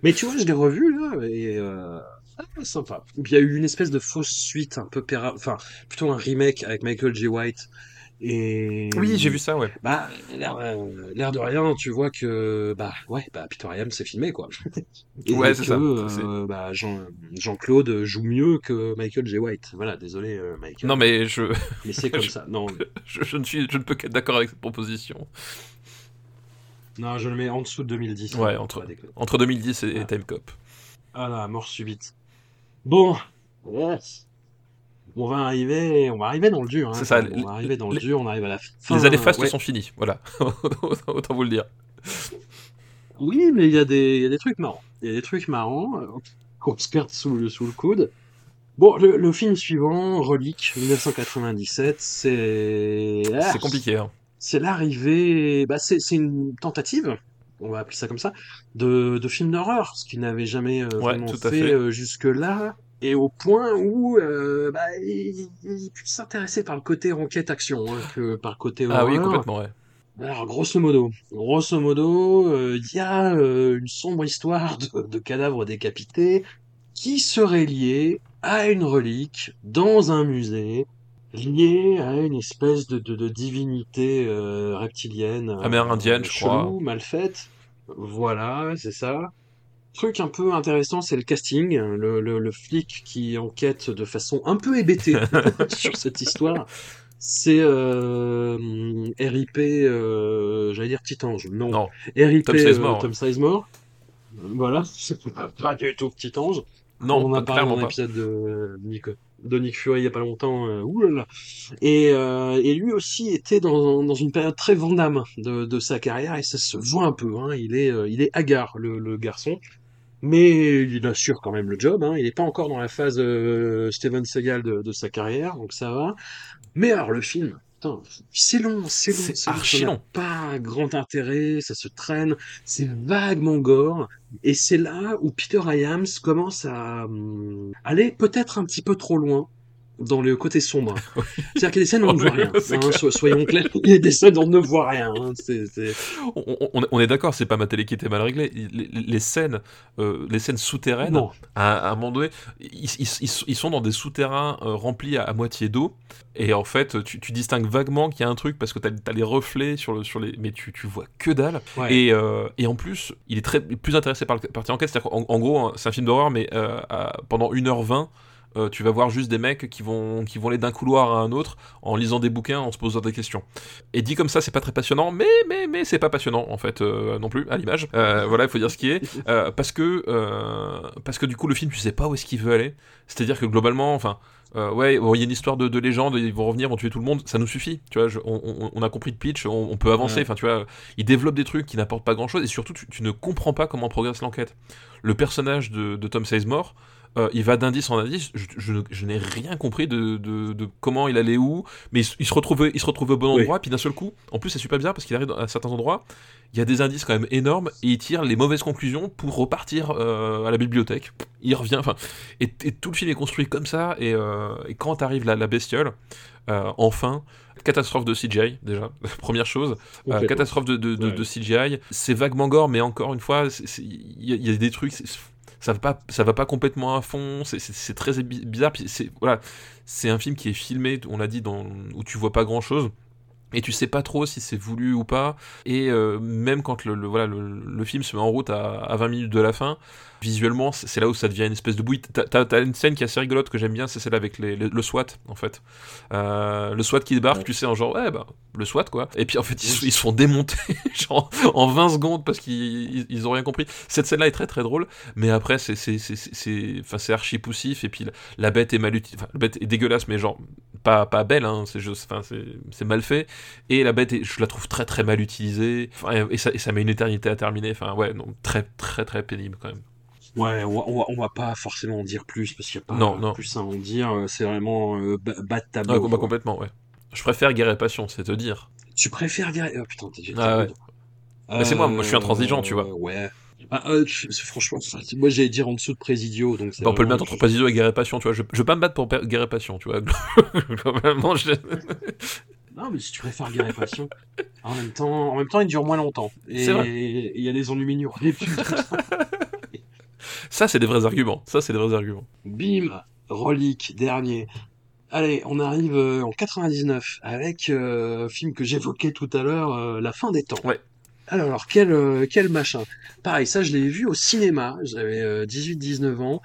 Mais tu vois, je l'ai revu là et euh, ah, sympa. Il y a eu une espèce de fausse suite un peu péra... enfin plutôt un remake avec Michael J. White. Et Oui, j'ai vu ça, ouais. Bah l'air euh, l'air de rien, tu vois que bah ouais, bah Peter Iam s'est filmé quoi. Et Ouais, c'est ça. euh, bah, Jean Jean-Claude joue mieux que Michael J. White. Voilà, désolé euh, Michael. Non mais je, mais c'est comme ça. Non, je, je ne suis, je ne peux qu'être d'accord avec cette proposition. non, je le mets en dessous de 2010. Ouais, hein, entre-. Entre 2010 et, et Ah. Time Cop. Ah là, mort subite. Bon, yes. On va arriver, on va arriver dans le dur. Hein, C'est ça. On va arriver dans le dur. On arrive à la fin. Les années fastes ouais. sont finies, voilà. Autant vous le dire. Oui, mais il y a des, il y a des trucs marrants. Il y a des trucs marrants euh, qu'on se garde sous le, sous le coude. Bon, le, le film suivant, Relique, 1997, c'est... ah, C'est compliqué, hein. C'est l'arrivée... Bah, c'est une tentative, on va appeler ça comme ça, de, de film d'horreur, ce qu'il n'avait jamais euh, Ouais, vraiment fait. euh, jusque-là, et au point où euh, bah, il, il puisse s'intéresser par le côté enquête-action hein, que par le côté horreur. Ah oui, complètement, ouais. Alors, grosso modo, grosso modo, euh, il y a euh, une sombre histoire de, de cadavres décapités qui serait liée à une relique dans un musée, liée à une espèce de, de, de divinité euh, reptilienne. euh, Amérindienne, je chelou, crois. mal faite. Voilà, c'est ça. Truc un peu intéressant, c'est le casting, le, le, le flic qui enquête de façon un peu hébétée sur cette histoire. C'est euh, RIP, euh, j'allais dire Titange, non. Non. RIP Tom Sizemore. euh, Tom Sizemore. Voilà, c'est pas du tout Titange. Non, on a parlé dans l'épisode de Nick, de Nick Fury il y a pas longtemps. euh, oulala. Et, euh, et lui aussi était dans, dans une période très Vandame de, de sa carrière et ça se voit un peu. Hein, il est euh, il est hagard le, le garçon, mais il assure quand même le job. Hein, il n'est pas encore dans la phase euh, Steven Seagal de, de sa carrière, donc ça va. Mais alors le film. putain, C'est long, c'est long, C'est archi long. pas grand intérêt, ça se traîne, c'est vaguement gore, et c'est là où Peter Iams commence à hum, aller peut-être un petit peu trop loin dans le côté sombre. C'est-à-dire qu'il y a des scènes où on ne voit rien. Hein, so- soyons clairs, il y a des scènes où on ne voit rien. hein, c'est- c'est- On, on- on est d'accord, c'est pas ma télé qui était mal réglée. Les, scènes, euh, les scènes souterraines, à, à un moment donné, ils, ils- ils- ils sont dans des souterrains euh, remplis à, à moitié d'eau. Et en fait, tu, tu distingues vaguement qu'il y a un truc parce que t'as as les reflets sur, le, sur les. Mais tu, tu vois que dalle. ouais. Et, euh, et en plus, il est très plus intéressé par le partie enquête. C'est-à-dire qu'en en gros, hein, c'est un film d'horreur, mais à- pendant 1h20, euh, tu vas voir juste des mecs qui vont, qui vont aller d'un couloir à un autre en lisant des bouquins, en se posant des questions. Et dit comme ça, c'est pas très passionnant, mais, mais, mais c'est pas passionnant en fait euh, non plus, à l'image. Euh, voilà, il faut dire ce qui est. Parce, que, parce que du coup, le film, tu sais pas où est-ce qu'il veut aller. C'est-à-dire que globalement, enfin. euh, ouais, bon, il y a une histoire de, de légende, ils vont revenir, vont tuer tout le monde, ça nous suffit, tu vois, je- on, on- on a compris le pitch, on, on peut avancer, Ouais. enfin tu vois, il développe des trucs qui n'apportent pas grand-chose, et surtout tu, tu ne comprends pas comment progresse l'enquête. Le personnage de, de Tom Sizemore, euh, il va d'indice en indice, je, je ne- je n'ai rien compris de, de- de comment il allait où, mais il, se- il se retrouve, il se retrouve au bon Oui. endroit, puis d'un seul coup, en plus c'est super bien parce qu'il arrive à certains endroits, il y a des indices quand même énormes, et il tire les mauvaises conclusions pour repartir euh, à la bibliothèque. Il revient, enfin, et, et tout le film est construit comme ça, et, euh, et quand arrive la, la bestiole, enfin, catastrophe de CGI déjà, première chose, euh, catastrophe de, de, de- Ouais. de CGI, c'est vaguement gore, mais encore une fois, il y, a- il y a des trucs, ça va pas, va pas complètement à fond, c'est- très bi- bizarre, c'est voilà, c'est un film qui est filmé, on l'a dit, où tu vois pas grand chose. Et tu sais pas trop si c'est voulu ou pas. Et euh, même quand le, voilà, film se met en route à, à 20 minutes de la fin, visuellement, c'est là où ça devient une espèce de bouillie. T'as- une scène qui est assez rigolote que j'aime bien, c'est celle avec les- les- le SWAT, en fait. Euh, le SWAT qui débarque, Ouais. tu sais, en genre, ouais, bah, le SWAT, quoi. Et puis en fait, ils, se- ils se font démonter, genre, en 20 secondes parce qu'ils ils- ont rien compris. Cette scène-là est très très drôle, mais après, c'est enfin, archi poussif, et puis la, la bête est mal utilisée. Enfin, la bête est dégueulasse, mais genre, pas, pas belle, hein, c'est enfin, c'est mal fait. Et la bête, est- je la trouve très très mal utilisée. Et, ça, et ça met une éternité à terminer. Enfin, ouais, donc très très très pénible quand même. Ouais, on va, on va, on va pas forcément en dire plus parce qu'il n'y a pas Non, non. plus à en dire. euh, C'est vraiment euh, bas de tableau. Ah, bah, complètement, ouais. Je préfère Guerre et Passion, c'est te dire. Tu préfères Guerre... Oh putain, t'es Ah ouais. C'est moi, moi, je suis intransigeant, tu vois. Ouais. Ah, euh, je- franchement, moi j'allais dire en dessous de Présidio, donc Bah, on peut le mettre entre Presidio et Guerre et Passion, tu vois. Je, je vais pas me battre pour Guerre et Passion, tu vois. Globalement, je... Non, mais si tu préfères Guerre et Passion, en même temps, en même temps, il dure moins longtemps. Et C'est vrai. il y a des. Et puis, Ça, c'est des vrais arguments. Ça, c'est des vrais arguments. bim, relique, dernier. Allez, on arrive euh, en 99 avec euh, un film que j'évoquais tout à l'heure, euh, La fin des temps. Ouais. Alors, alors, quel, euh, quel machin. Pareil, ça, je l'ai vu au cinéma. J'avais euh, 18-19 ans.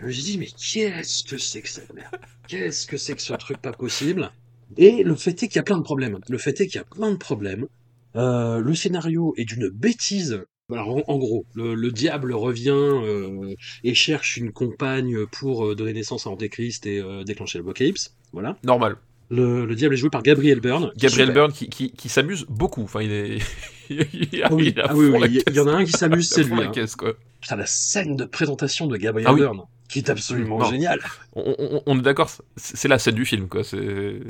Je me suis dit, mais qu'est-ce que c'est que cette merde? Qu'est-ce que c'est que ce truc pas possible? Et le fait est qu'il y a plein de problèmes. Le fait est qu'il y a plein de problèmes. Euh, le scénario est d'une bêtise. Alors, en, en gros, le, le diable revient euh, et cherche une compagne pour euh, donner naissance à Antéchrist et euh, déclencher l'apocalypse. Voilà. Normal. Le, le diable est joué par Gabriel Byrne. Gabriel. Byrne qui, qui, qui s'amuse beaucoup. Enfin, il est. il Ah oui, il ah oui, oui, il y- en a un qui s'amuse, c'est lui. la hein. caisse, quoi. Putain, la scène de présentation de Gabriel Ah. Byrne, qui est absolument géniale. On, on- on est d'accord, c'est c'est la scène du film, quoi. C'est.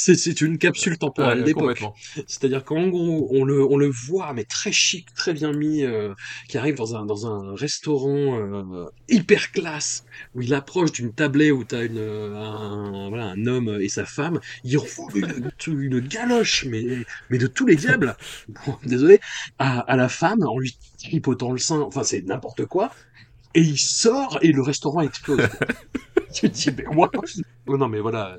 C'est, une capsule temporelle d'époque. C'est-à-dire qu'en gros, on le, on le voit, mais très chic, très bien mis, euh, qui arrive dans un, dans un restaurant euh, hyper classe, où il approche d'une tablée où t'as une, euh, un, voilà, un homme et sa femme, il roule une, une galoche, mais, mais de tous les diables, Bon, désolé, à, à la femme, en lui tripotant le sein, enfin c'est n'importe quoi, et il sort et le restaurant explose. tu te dis, mais what? Oh non, mais voilà,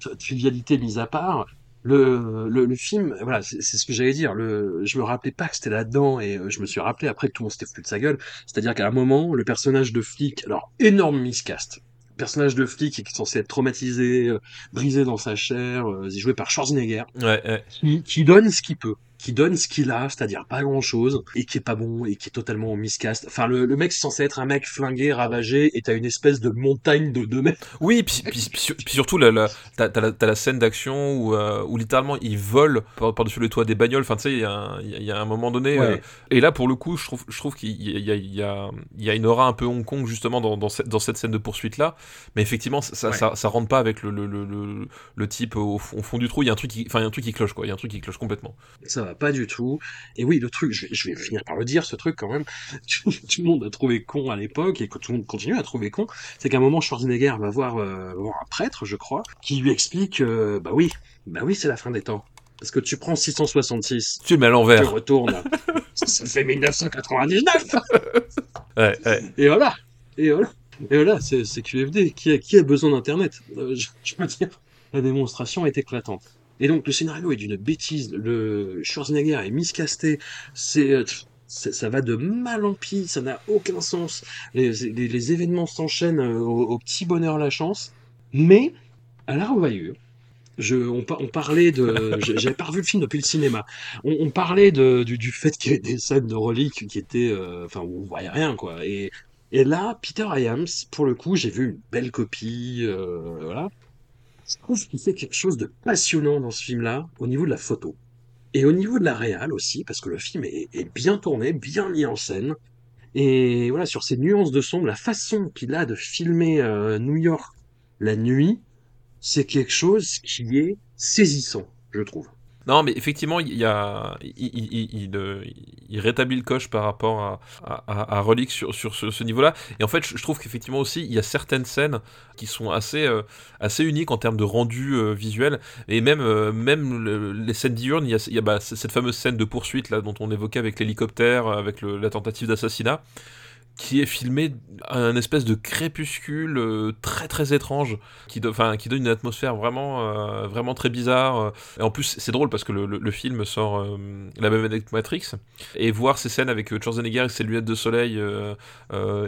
tri- trivialité mise à part, le, le, le film, voilà, c'est c'est ce que j'allais dire. Le, je me rappelais pas que c'était là-dedans et euh, je me suis rappelé après que tout le monde s'était foutu de sa gueule. C'est-à-dire qu'à un moment, le personnage de flic, alors énorme miscast, personnage de flic qui est censé être traumatisé, euh, brisé dans sa chair, euh, joué par Schwarzenegger, Ouais, ouais. qui, qui donne ce qu'il peut. Qui donne ce qu'il a, c'est-à-dire pas grand-chose, et qui est pas bon, et qui est totalement miscast. Enfin, le, le mec c'est censé être un mec flingué, ravagé, et t'as une espèce de montagne de 2 mètres. Oui, puis, puis, puis, puis surtout, la, la, t'as, t'as la, t'as la scène d'action où, euh, où littéralement il vole par, par-dessus les toits des bagnoles. Enfin, tu sais, il y, a un- il y a un moment donné. Ouais. euh, et là, pour le coup, je trouve, je trouve qu'il y a, il y, a, il y, a, il y a une aura un peu Hong Kong justement dans, dans, cette, dans cette scène de poursuite-là. Mais effectivement, ça, Ouais. ça, ça rentre pas avec le, le, le, le, le type au, fond- au fond du trou. Il y a un truc qui, enfin, il y a un truc qui cloche, quoi. Il y a un truc qui cloche complètement. Ça va pas du tout. Et oui, le truc, je vais, je vais finir par le dire, ce truc quand même, tout, tout le monde a trouvé con à l'époque, et que tout le monde continue à trouver con, c'est qu'à un moment, Schwarzenegger va voir, euh, voir un prêtre, je crois, qui lui explique, euh, bah oui, bah oui, c'est la fin des temps. Parce que tu prends 666, Tu mets à tu l'envers. retournes, ça fait 1999 Ouais, ouais. Et voilà Et voilà Et voilà, c'est c'est QFD. Qui a, qui a besoin d'Internet? Euh, je, je veux dire, la démonstration est éclatante. Et donc, le scénario est d'une bêtise. Le Schwarzenegger est miscasté. C'est... euh, c'est- ça va de mal en pis, ça n'a aucun sens. Les, les- les événements s'enchaînent euh, au, au petit bonheur la chance. Mais, à la revoyure, je, on, on parlait de. J'avais pas revu le film depuis le cinéma. On, on parlait de, du, du fait qu'il y avait des scènes de reliques qui étaient. euh, Enfin, on voyait rien, quoi. Et, et là, Peter Iams, pour le coup, j'ai vu une belle copie. euh, voilà. Je trouve qu'il fait quelque chose de passionnant dans ce film-là, au niveau de la photo. Et au niveau de la réal aussi, parce que le film est, bien tourné, bien mis en scène. Et voilà, sur ces nuances de sombre, la façon qu'il a de filmer euh, New York la nuit, c'est quelque chose qui est saisissant, je trouve. Non, mais effectivement, il y a, euh, il rétablit le coche par rapport à, à, Relic sur, sur ce, niveau-là. Et en fait, je, trouve qu'effectivement aussi, il y a certaines scènes qui sont assez, euh, assez uniques en termes de rendu euh, visuel. Et même, même le- les scènes diurnes, il y a, bah, cette fameuse scène de poursuite là dont on évoquait avec l'hélicoptère, avec la tentative d'assassinat qui est filmé à un espèce de crépuscule euh, très très étrange qui, qui donne une atmosphère vraiment euh, vraiment très bizarre euh. et en plus c'est drôle parce que le, film sort la même année que Matrix et voir ces scènes avec Schwarzenegger et ses lunettes de soleil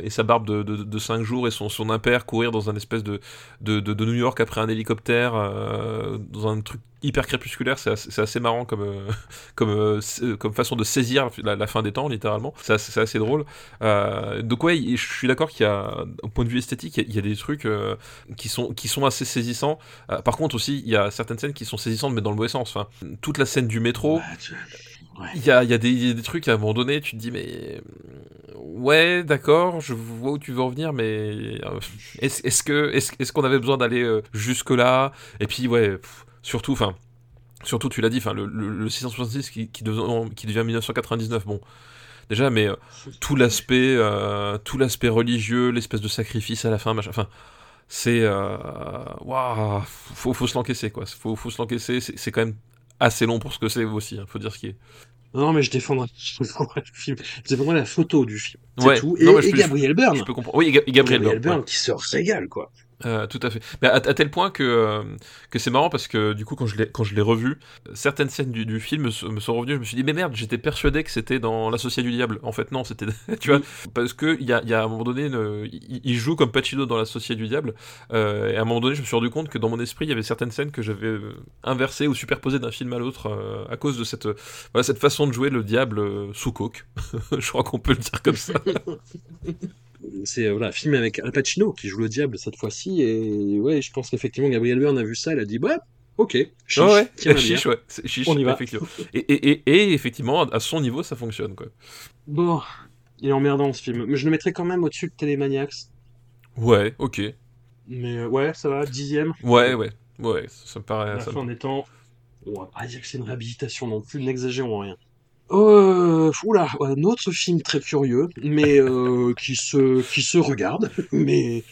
et sa barbe de, de, de 5 jours et son, son impair courir dans un espèce de, de, de, New York après un hélicoptère dans un truc hyper crépusculaire c'est assez, marrant comme, euh, comme, euh, c'est- comme façon de saisir la, la fin des temps littéralement c'est assez, drôle euh, donc ouais, je suis d'accord qu'il y a, au point de vue esthétique, il y a, il y a des trucs euh, qui sont qui sont assez saisissants. Euh, par contre aussi, il y a certaines scènes qui sont saisissantes mais dans le mauvais sens. Enfin, toute la scène du métro, Ouais, il y a, il y a des, il y a des trucs à un moment donné, tu te dis mais euh, ouais, d'accord, je vois où tu veux en venir, mais euh, est-ce qu'on avait besoin d'aller euh, jusque là Et puis ouais, pff, surtout, enfin. Surtout, tu l'as dit, enfin, le, le, le 666 qui, qui, devient, qui devient 1999, bon, déjà, mais euh, tout l'aspect, euh, tout l'aspect religieux, l'espèce de sacrifice à la fin, machin, enfin, c'est, euh, waouh, faut, faut se l'encaisser, quoi, faut, faut se l'encaisser, c'est quand même assez long pour ce que c'est aussi, hein, faut dire ce qui est. Non, mais je défendrai, je défendrai le film. Je défendrai la photo du film. C'est Ouais, tout. Et, non, et peux- Gabriel Byrne. Je peux comprendre. Oui, et Ga- et Gabriel, Gabriel Byrne, Byrne qui se régale, quoi. Euh, tout à fait. Mais à, à tel point que, euh, que c'est marrant parce que du coup, quand je l'ai, revu, certaines scènes du, du film me, sont- revenues. Je me suis dit, mais merde, j'étais persuadé que c'était dans L'Associé du Diable. En fait, non, c'était. tu vois, parce que il y a, y a un moment donné, il, joue comme Pacino dans L'Associé du Diable. euh, et à un moment donné, je me suis rendu compte que dans mon esprit, il y avait certaines scènes que j'avais inversées ou superposées d'un film à l'autre à cause de cette, cette façon de jouer le diable sous coke. je crois qu'on peut le dire comme ça. C'est euh, voilà, un film avec Al Pacino qui joue le diable cette fois-ci. Et ouais, je pense qu'effectivement, Gabriel Byrne a vu ça. Il a dit, ouais, ok, chiche, Ouais, ouais, tiens, ma chiche, bière. ouais. C'est chiche, On y va. effectivement. Et, et, et, et effectivement, à son niveau, ça fonctionne, quoi. Bon, il est emmerdant ce film. Mais je le mettrais quand même au-dessus de Télémaniacs. Ouais, ok. Mais euh, ouais, ça va, dixième. Ouais, ouais, ouais, ça me À paraît. la ça me-. On va pas dire que c'est une réhabilitation non plus, n'exagérons rien. Euh, oula, un autre film très curieux, mais euh, qui se qui se regarde, mais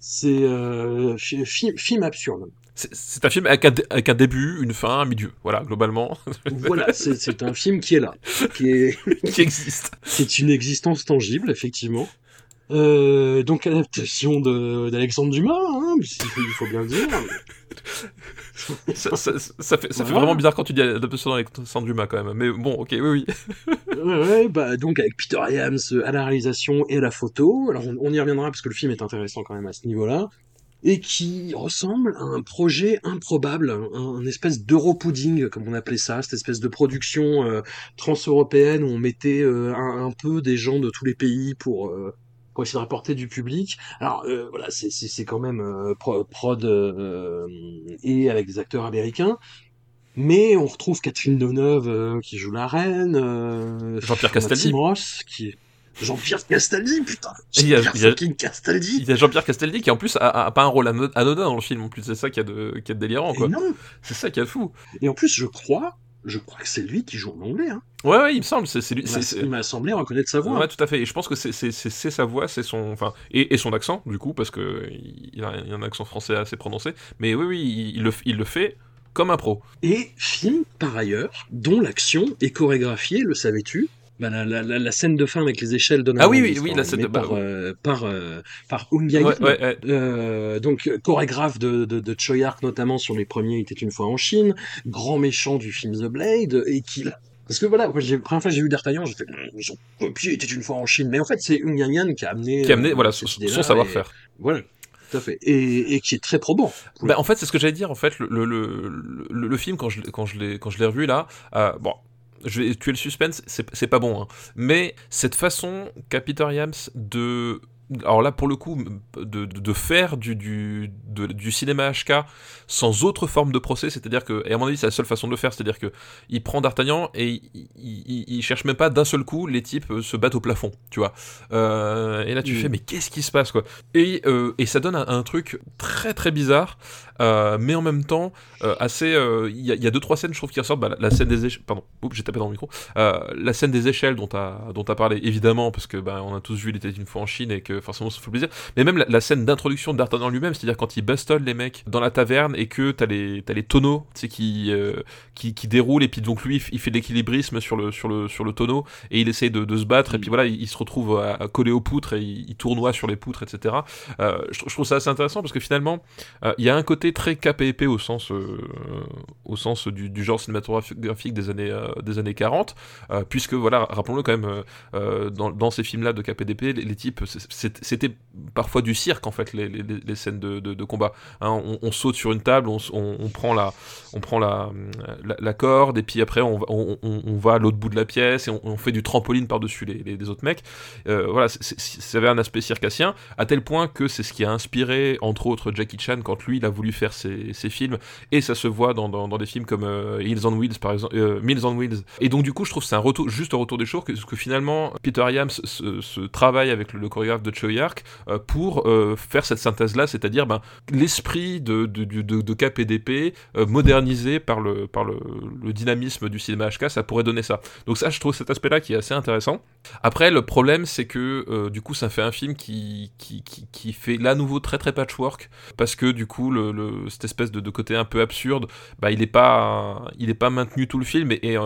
c'est euh, fi- fi- film absurde. C'est c'est un film avec un, avec un début, une fin, un milieu. Voilà, globalement, Voilà, c'est c'est un film qui est là, qui est qui existe. qui est une existence tangible, effectivement. Euh, donc adaptation d'Alexandre Dumas, hein, il faut, il faut bien le dire. Ça, ça- ça fait, ça fait Voilà. vraiment bizarre quand tu dis adaptation avec Sandra Dumas quand même. Mais bon, ok, oui, oui. Ouais, ouais, bah donc avec Peter Iams euh, à la réalisation et à la photo. Alors on, on y reviendra parce que le film est intéressant quand même à ce niveau-là. et qui ressemble à un projet improbable, un, espèce d'euro-pudding, comme on appelait ça, cette espèce de production euh, trans-européenne où on mettait euh, un, peu des gens de tous les pays pour, euh, pour essayer de rapporter du public. Alors voilà, c'est quand même prod et avec des acteurs américains, mais on retrouve Catherine Deneuve qui joue la reine, Jean-Pierre Castaldi, qui Jean-Pierre Castaldi, putain. Il y a, Castaldi. Il y a Jean-Pierre Castaldi qui en plus a, pas un rôle anodin dans le film en plus. C'est ça qui a de, qui a de délirant quoi. C'est ça qui a de fou. Et en plus, je crois, je crois que c'est lui qui joue en anglais. Hein. Ouais, ouais, il me semble. C'est, lui. Il m'a semblé reconnaître sa voix. Ouais, tout à fait. Et je pense que c'est, sa voix, c'est son, enfin, et, son accent du coup, parce que il a, un accent français assez prononcé. Mais oui, oui, il, le, il le fait comme un pro. Et film, par ailleurs, dont l'action est chorégraphiée, le savais-tu, bah, la, la, la, scène de fin avec les échelles de Ah oui, oui, oui, la scène de par, euh, par, euh, par euh, donc chorégraphe de, de, de Choyark notamment sur les premiers, il était une fois en Chine, grand méchant du film The Blade, et qui parce que voilà, la première fois que j'ai vu D'Artagnan, j'ai fait, ils ont copié, était une fois en Chine. Mais en fait, c'est Yang Yan qui a amené, qui a amené, voilà, son, savoir-faire. Voilà. Tout à fait. Et, et qui est très probant. Bah, en fait, c'est ce que j'allais dire. En fait, le, le, le, le, film, quand je, quand je l'ai, quand je l'ai revu là, bon, je vais tuer le suspense, c'est pas bon, hein. mais cette façon qu'a de alors là pour le coup de, de, faire du, du, du, cinéma HK sans autre forme de procès c'est à dire que et à mon avis c'est la seule façon de le faire c'est à dire que il prend D'Artagnan et il, il, cherche même pas d'un seul coup les types euh, se battent au plafond tu vois. Euh, et là tu fais mais qu'est-ce qui se passe quoi? Et, euh, et ça donne un, truc très très bizarre mais en même temps assez il y, y, a deux trois scènes je trouve qui ressortent. Bah, la, scène des échelles pardon j'ai tapé dans le micro. La scène des échelles dont tu as dont as parlé évidemment parce que bah, on a tous vu il était une fois en Chine et que forcément ça fait plaisir. Mais même la, scène d'introduction d'Artagnan lui-même, c'est-à-dire quand il bastonne les mecs dans la taverne et que t'as les, as les tonneaux qui, euh, qui, qui déroulent et puis donc lui il fait l'équilibrisme sur le, sur, le, sur le tonneau et il essaye de, se battre et puis voilà il, se retrouve à, coller aux poutres et il, tournoie sur les poutres, etc. Euh, je, trouve ça assez intéressant parce que finalement euh, il y a un côté très KPP au sens, au sens du, genre cinématographique des années, des années 40, puisque voilà, rappelons-le quand même, dans, dans, ces films-là de KPDP, les, les types, c'était parfois du cirque en fait les, les, scènes de, de, combat. Hein, on, saute sur une table, on, on, prend la, on prend la, la, corde et puis après on, va à l'autre bout de la pièce et on, fait du trampoline par dessus les, les, autres mecs. Euh, voilà, ça avait un aspect circassien à tel point que c'est ce qui a inspiré entre autres Jackie Chan quand lui il a voulu faire ses, ses films et ça se voit dans, dans, des films comme euh, Hills on Wheels par exemple, euh, on Wheels. Et donc du coup je trouve c'est un retour juste un retour des choses que, finalement Peter Yams se, se travaille avec le, le chorégraphe de Choyark euh, pour euh, faire cette synthèse-là, c'est-à-dire ben, l'esprit de, de, de, KPDP euh, modernisé par, le, par le, dynamisme du cinéma HK, ça pourrait donner ça. Donc ça, je trouve cet aspect-là qui est assez intéressant. Après, le problème, c'est que du coup, ça fait un film qui, qui, qui, fait là nouveau très très patchwork, parce que du coup, cette espèce de, côté un peu absurde, bah, il n'est pas, il est pas maintenu tout le film, et, et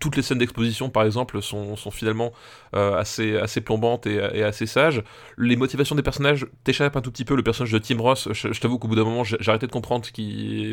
toutes les scènes d'exposition, par exemple, sont, finalement assez, assez plombantes et, assez sages les motivations des personnages t'échappent un tout petit peu. Le personnage de Tim Ross, je, t'avoue qu'au bout d'un moment, arrêté de comprendre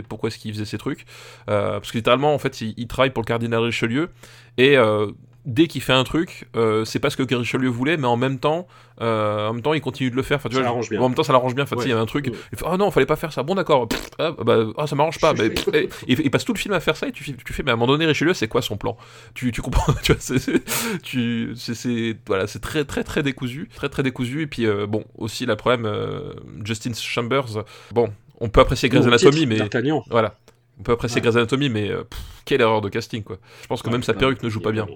pourquoi est-ce qu'il faisait ces trucs. Euh, parce que littéralement, en fait, il, travaille pour le cardinal Richelieu. Et euh, dès qu'il fait un truc, euh, c'est pas ce que Richelieu voulait, mais en même temps, euh, en même temps, il continue de le faire. Enfin, tu bien. En même temps, ça l'arrange bien. Enfin, il y a un truc. Il fait, oh non, fallait pas faire ça. Bon, d'accord. Ah, bah, ah, ça m'arrange pas. mais, il, passe tout le film à faire ça et tu, tu fais, mais à un moment donné, Richelieu, c'est quoi son plan? Tu, tu comprends Tu vois, c'est, tu, c'est, voilà, c'est très, très, très décousu, très, très décousu. Et puis, euh, bon, aussi, le problème, Justin Chambers. Bon, on peut apprécier Grey's Anatomy, mais voilà. On peut apprécier Grey's Anatomy, mais quelle erreur de casting, quoi. Je pense que même sa perruque ne joue pas bien.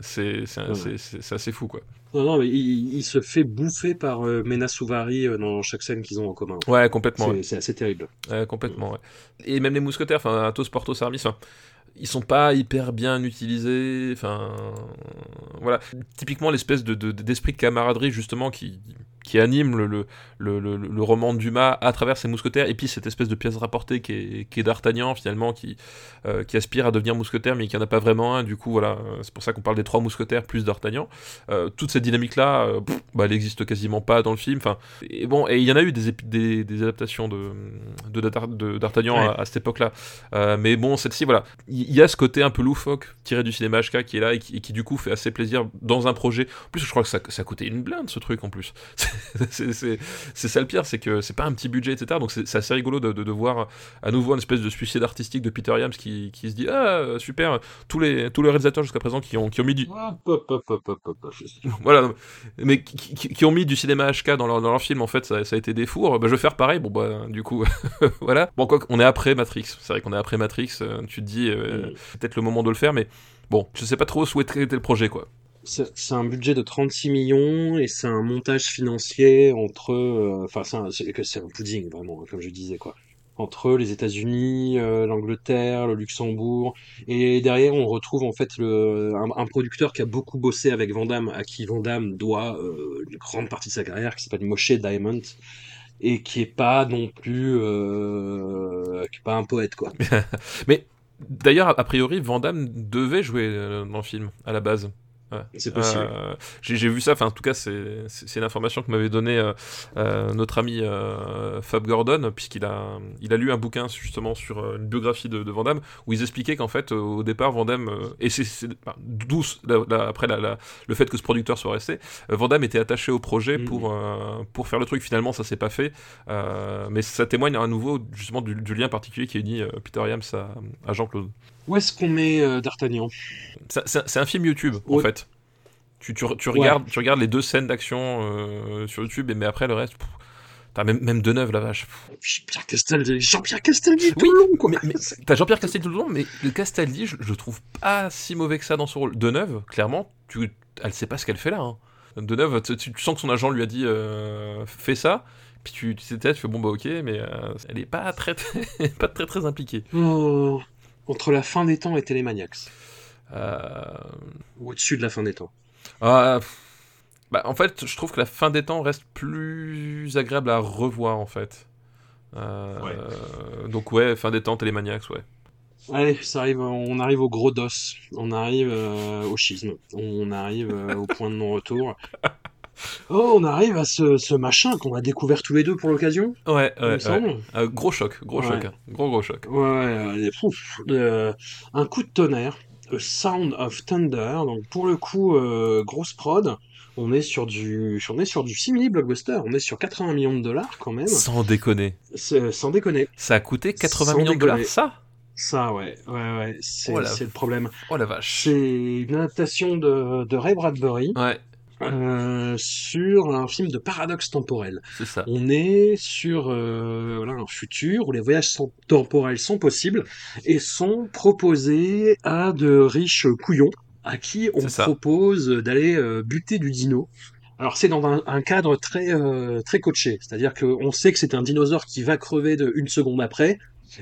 C'est assez fou, quoi. Non, non, mais il, se fait bouffer par euh, Mena Souvari euh, dans chaque scène qu'ils ont en commun. Ouais, complètement. C'est assez terrible. Ouais, complètement, ouais. Et même les mousquetaires, enfin, Athos, Portos, Aramis, ils sont pas hyper bien utilisés. Enfin, voilà. Typiquement, l'espèce de, d'esprit de, camaraderie, justement, qui, qui anime le, le, le, le, roman de Dumas à travers ses mousquetaires, et puis cette espèce de pièce rapportée qui est, qui est d'Artagnan finalement, qui, euh, qui aspire à devenir mousquetaire, mais qui en a pas vraiment un, du coup voilà, euh, c'est pour ça qu'on parle des trois mousquetaires plus d'Artagnan. Euh, toute cette dynamique-là, bah, elle existe quasiment pas dans le film, enfin, et bon, et il y en a eu des, des, des adaptations de, de, d'Artagnan à, cette époque-là, mais bon, celle-ci, voilà, il y, a ce côté un peu loufoque tiré du cinéma HK qui est là, et qui, du coup fait assez plaisir dans un projet, en plus je crois que ça, ça a coûté une blinde ce truc en plus. c'est ça le pire, c'est que c'est pas un petit budget, etc. Donc c'est assez rigolo de, de, voir à nouveau une espèce de suicide artistique de Peter Yams qui, qui se dit Ah, super, tous les, tous les réalisateurs jusqu'à présent qui ont, qui ont mis du. voilà, mais qui, qui, ont mis du cinéma HK dans leur, dans leur film, en fait, ça, ça a été des fours. Bah, je vais faire pareil, bon, bah, du coup, voilà. Bon, quoi, on est après Matrix, c'est vrai qu'on est après Matrix, euh, tu te dis, euh, peut-être le moment de le faire, mais bon, je sais pas trop où était le projet, quoi c'est un budget de 36 millions et c'est un montage financier entre. Euh, enfin, c'est un, pudding, vraiment, comme je disais, quoi. Entre les États-Unis, euh, l'Angleterre, le Luxembourg. Et derrière, on retrouve en fait un, producteur qui a beaucoup bossé avec Van à qui Van doit euh, une grande partie de sa carrière, qui s'appelle Moshe Diamond et qui est pas non plus qui est pas un poète quoi. Mais d'ailleurs a priori Van devait jouer dans le film à la base. C'est possible. Euh, j'ai vu ça, enfin en tout cas c'est une information que m'avait donné euh, euh, notre ami Fab Gordon, puisqu'il a, il a lu un bouquin justement sur une biographie de, de Van où ils expliquaient qu'en fait au départ Van et c'est douce après la, le fait que ce producteur soit resté, Van était attaché au projet mm. pour, pour faire le truc, finalement ça s'est pas fait, mais ça témoigne à nouveau justement du, lien particulier qui dit Peter Yams à Jean-Claude. Où est-ce qu'on met euh, D'Artagnan? C'est un film YouTube, en fait. Tu, tu, tu regardes, tu regardes les deux scènes d'action euh, sur YouTube, et, mais après le reste. Même, même Deneuve, la vache. Jean-Pierre Castaldi, Jean-Pierre Castaldi tout le long, quoi. T'as Jean-Pierre Castaldi tout le long, mais le Castaldi, je, je, trouve pas si mauvais que ça dans son rôle. Deneuve, clairement, tu, elle sait pas ce qu'elle fait là. Hein. Deneuve, tu, sens que son agent lui a dit euh, fais ça, puis tu, tu sais, tu fais bon bah ok, mais elle est pas très, pas très très impliquée. Oh entre la fin des temps et Télémaniacs euh... Ou au-dessus de la fin des temps euh, bah, En fait, je trouve que la fin des temps reste plus agréable à revoir, en fait. Euh... Donc ouais, fin des temps, Télémaniacs, ouais. Allez, ça arrive, on arrive au gros dos, on arrive euh, au schisme, on arrive au point de non-retour. Oh, on arrive à ce, machin qu'on a découvert tous les deux pour l'occasion. Ouais, ouais, euh, gros choc, gros choc, hein. gros gros choc. Ouais, euh, un coup de tonnerre, A Sound of Thunder. Donc pour le coup, euh, grosse prod. On est sur du, on est sur du simili blockbuster. On est sur 80 millions de dollars quand même. Sans déconner. Sans déconner. Ça a coûté 80 millions de dollars, ça? Ça, ouais, ouais, ouais, c'est oh le problème. Oh la vache. C'est une adaptation de, de Ray Bradbury. Ouais. Euh, sur un film de paradoxe temporel. C'est ça. On est sur euh, voilà, un futur où les voyages temporels sont possibles et sont proposés à de riches couillons à qui on propose d'aller euh, buter du dino. Alors c'est dans un, un, cadre très très coaché, c'est-à-dire qu'on sait que c'est un dinosaure qui va crever de une seconde après,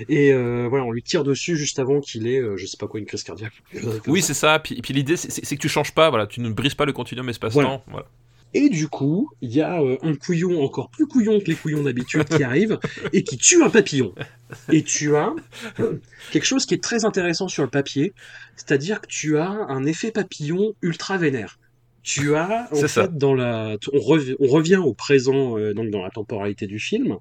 et euh, voilà, on lui tire dessus juste avant qu'il ait, euh, je sais pas quoi, une crise cardiaque. Oui, c'est ça. Puis, puis l'idée, c'est que tu changes pas, voilà, tu ne brises pas le continuum espace-temps. Voilà. Et du coup, il y a euh, un couillon encore plus couillon que les couillons d'habitude qui arrive et qui tue un papillon. Et tu as quelque chose qui est très intéressant sur le papier, c'est-à-dire que tu as un effet papillon ultra vénère. Tu as en fait dans la, on, revient au présent, donc dans la temporalité du film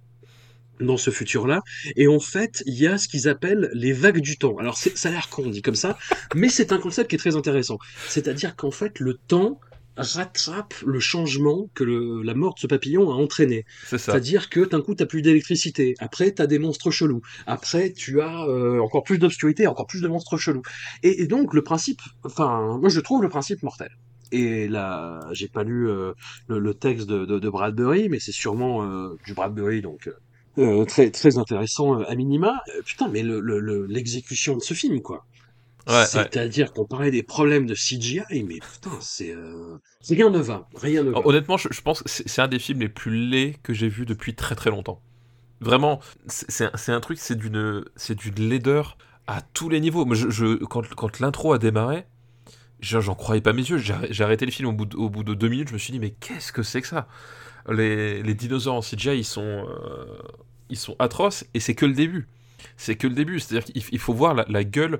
dans ce futur-là. Et en fait, il y a ce qu'ils appellent les vagues du temps. Alors, ça a l'air con, dit comme ça, mais c'est un concept qui est très intéressant. C'est-à-dire qu'en fait, le temps rattrape le changement que le, la mort de ce papillon a entraîné. C'est-à-dire que d'un coup, t'as plus d'électricité. Après, t'as des monstres chelous. Après, tu as euh, encore plus d'obscurité, encore plus de monstres chelous. Et, donc, le principe, enfin, moi, je trouve le principe mortel. Et là, j'ai pas lu euh, le, texte de, de, Bradbury, mais c'est sûrement euh, du Bradbury, donc euh, très très intéressant euh, à minima. Euh, putain, mais l'exécution le, de ce film, quoi. C'est-à-dire qu'on parlait des problèmes de CGI, mais putain, c'est rien ne va, rien ne va. Honnêtement, je, pense que c'est un des films les plus laids que j'ai vu depuis très très longtemps. Vraiment, c'est un truc, c'est d'une c'est d'une laideur à tous les niveaux. Je, je quand, quand l'intro a démarré, j'en croyais pas mes yeux. J'ai arrêté le film au bout, de, au bout de deux minutes. Je me suis dit, mais qu'est-ce que c'est que ça? Les, les, dinosaures en CGI, ils sont ils sont atroces et c'est que le début. C'est que le début, c'est-à-dire qu'il faut voir la, gueule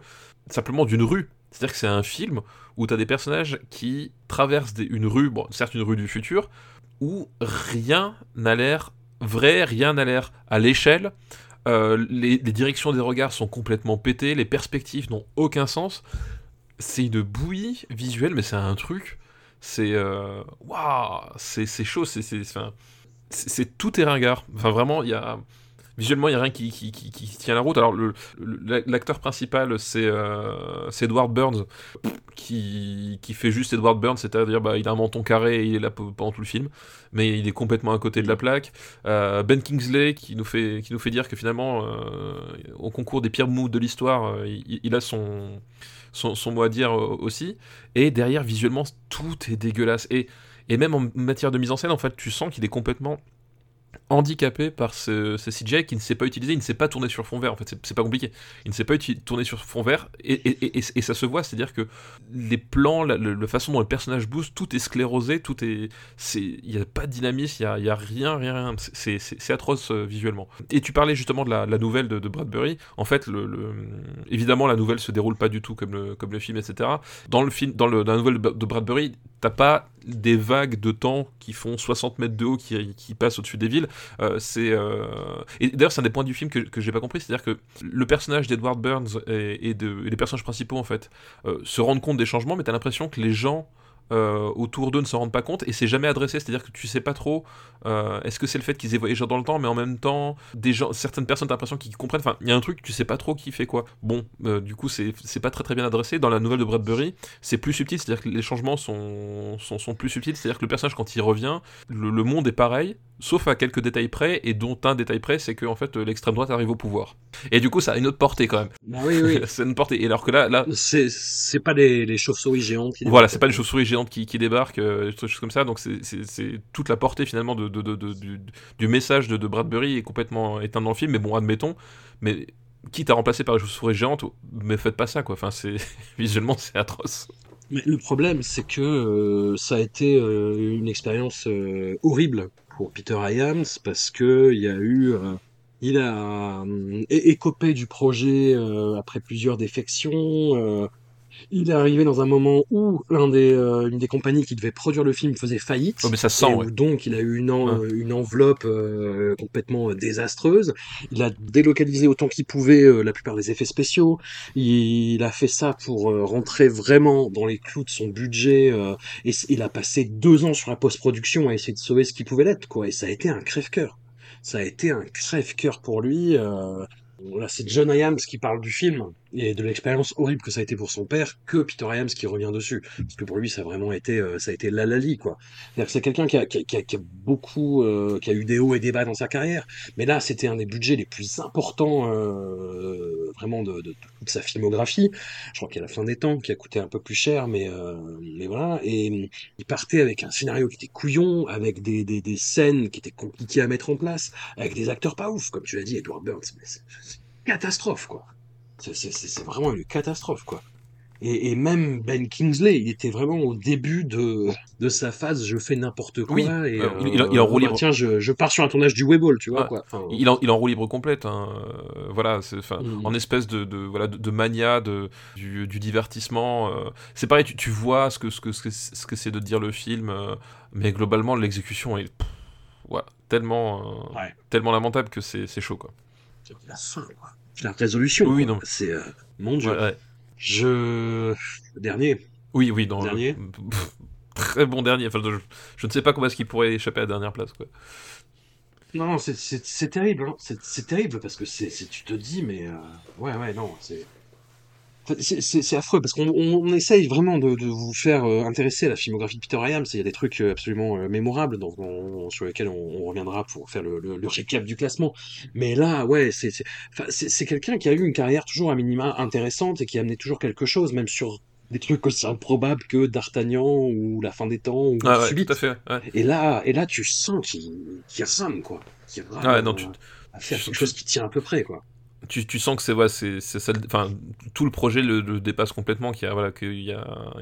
simplement d'une rue. C'est-à-dire que c'est un film où tu as des personnages qui traversent une rue, certes une rue du futur, où rien n'a l'air vrai, rien n'a l'air à l'échelle. Euh, les, directions des regards sont complètement pétées, les perspectives n'ont aucun sens. C'est une bouillie visuelle, mais c'est un truc. c'est waouh, c'est chaud, c'est c'est tout est ringard. Enfin vraiment, il y a visuellement, il n'y a rien qui, tient la route. Alors, l'acteur principal, c'est euh, Edward Burns, qui, fait juste Edward Burns, c'est-à-dire bah, il a un menton carré et il est là pendant tout le film, mais il est complètement à côté de la plaque. Euh, ben Kingsley, qui nous, fait, qui nous fait dire que finalement, euh, au concours des pires moods de l'histoire, il, a son, son, son, mot à dire aussi. Et derrière, visuellement, tout est dégueulasse. Et, et même en matière de mise en scène, en fait, tu sens qu'il est complètement handicapé par ce, CGI qui ne sait pas utiliser, il ne sait pas tourner sur fond vert, en fait, c'est pas compliqué. Il ne sait pas tourner sur fond vert, et, ça se voit, c'est-à-dire que les plans, la, façon dont le personnage bouge, tout est sclérosé, tout est. Il n'y a pas de dynamisme, il n'y a, rien, rien. C'est atroce euh, visuellement. Et tu parlais justement de la, nouvelle de, Bradbury. En fait, évidemment, la nouvelle se déroule pas du tout comme le, film, etc. Dans, le film, dans la nouvelle de Bradbury, t'as pas des vagues de temps qui font 60 mètres de haut qui, passent au-dessus des villes. Euh, c'est euh, et d'ailleurs c'est un des points du film que, que j'ai pas compris, c'est-à-dire que le personnage d'Edward Burns et les personnages principaux en fait euh, se rendent compte des changements, mais t'as l'impression que les gens euh, autour d'eux ne s'en rendent pas compte et c'est jamais adressé, c'est-à-dire que tu sais pas trop euh, est-ce que c'est le fait qu'ils aient voyagé dans le temps, mais en même temps, des gens, certaines personnes, t'as l'impression qu'ils comprennent, enfin, il y a un truc, tu sais pas trop qui fait quoi. Bon, euh, du coup, c'est pas très très bien adressé. Dans la nouvelle de Bradbury, c'est plus subtil, c'est-à-dire que les changements sont, sont, sont plus subtils, c'est-à-dire que le personnage, quand il revient, le, monde est pareil, sauf à quelques détails près, et dont un détail près, c'est que en fait l'extrême droite arrive au pouvoir. Et du coup, ça a une autre portée quand même. Bah oui, oui. c'est une portée. Et alors que là, là, c'est pas les, les chauves-souris géantes. Qui voilà, c'est pas les chauves-souris géantes qui, débarquent, euh, des choses comme ça. Donc c'est toute la portée finalement du, message de, Bradbury est complètement éteint dans le film. Mais bon, admettons. Mais quitte à remplacer par les chauves-souris géantes, mais faites pas ça quoi. Enfin, visuellement c'est atroce. Mais le problème, c'est que euh, ça a été euh, une expérience horrible pour Peter Hyams parce que il y a eu il a écopé du projet après plusieurs défections. Il est arrivé dans un moment où l'un des, euh, une des compagnies qui devait produire le film faisait faillite. Oh, mais ça sent, Donc il a eu une, une enveloppe euh, complètement euh, désastreuse. Il a délocalisé autant qu'il pouvait la plupart des effets spéciaux. Il, a fait ça pour rentrer vraiment dans les clous de son budget. et il a passé deux ans sur la post-production à essayer de sauver ce qui pouvait l'être. quoi. Et ça a été un crève-cœur. Ça a été un crève-cœur pour lui. Là, c'est John Hyams qui parle du film et de l'expérience horrible que ça a été pour son père que Peter Hyams qui revient dessus. Parce que pour lui ça a vraiment été euh, ça a été la lali quoi. C'est quelqu'un qui a, qui, qui, qui a, beaucoup euh, qui a eu des hauts et des bas dans sa carrière. Mais là c'était un des budgets les plus importants euh, vraiment de, de, toute sa filmographie. Je crois qu'il y a la fin des temps qui a coûté un peu plus cher mais mais voilà. Et il partait avec un scénario qui était couillon avec des, des, des scènes qui étaient compliquées à mettre en place avec des acteurs pas ouf comme tu l'as dit Edward Burns. C'est catastrophe quoi c'est vraiment une catastrophe, quoi. Et, et, même Ben Kingsley, il était vraiment au début de, de sa phase, je fais n'importe quoi. et, euh, il, il, en roue libre. Tiens, je, je, pars sur un tournage du Webull, tu vois. quoi. il, en, il en roue libre complète. Hein. Euh, voilà, mm. en espèce de, de voilà de, mania de, du, du divertissement. Euh. C'est pareil, tu, tu vois ce que ce que ce que c'est de dire le film, mais globalement l'exécution est ouais, tellement tellement lamentable que c'est chaud quoi. La fin, quoi la résolution. Oui, non. C'est euh, mon dieu. Je dernier. Oui, oui, dans dernier. très bon dernier. Enfin, je, ne sais pas comment est-ce qu'il pourrait échapper à la dernière place, quoi. Non, c'est terrible. Hein. C'est terrible parce que c'est tu te dis, mais euh, ouais, ouais, non, c'est c'est affreux parce qu'on on essaye vraiment de, de vous faire euh, intéresser à la filmographie de Peter Hyams. Il y a des trucs euh, absolument euh, mémorables donc sur lesquels on, reviendra pour faire le, le, le, récap du classement. Mais là, ouais, c'est quelqu'un qui a eu une carrière toujours à minima intéressante et qui a amené toujours quelque chose, même sur des trucs aussi improbables que D'Artagnan ou La fin des temps ou ah ouais, Tout à fait, ouais. Et là, et là, tu sens qu'il qu ressemble quoi, ah non, tu... à faire quelque chose qui tient à peu près quoi tu, sens que c'est ouais, c'est enfin tout le projet le, dépasse complètement qu'il y a voilà qu'il y a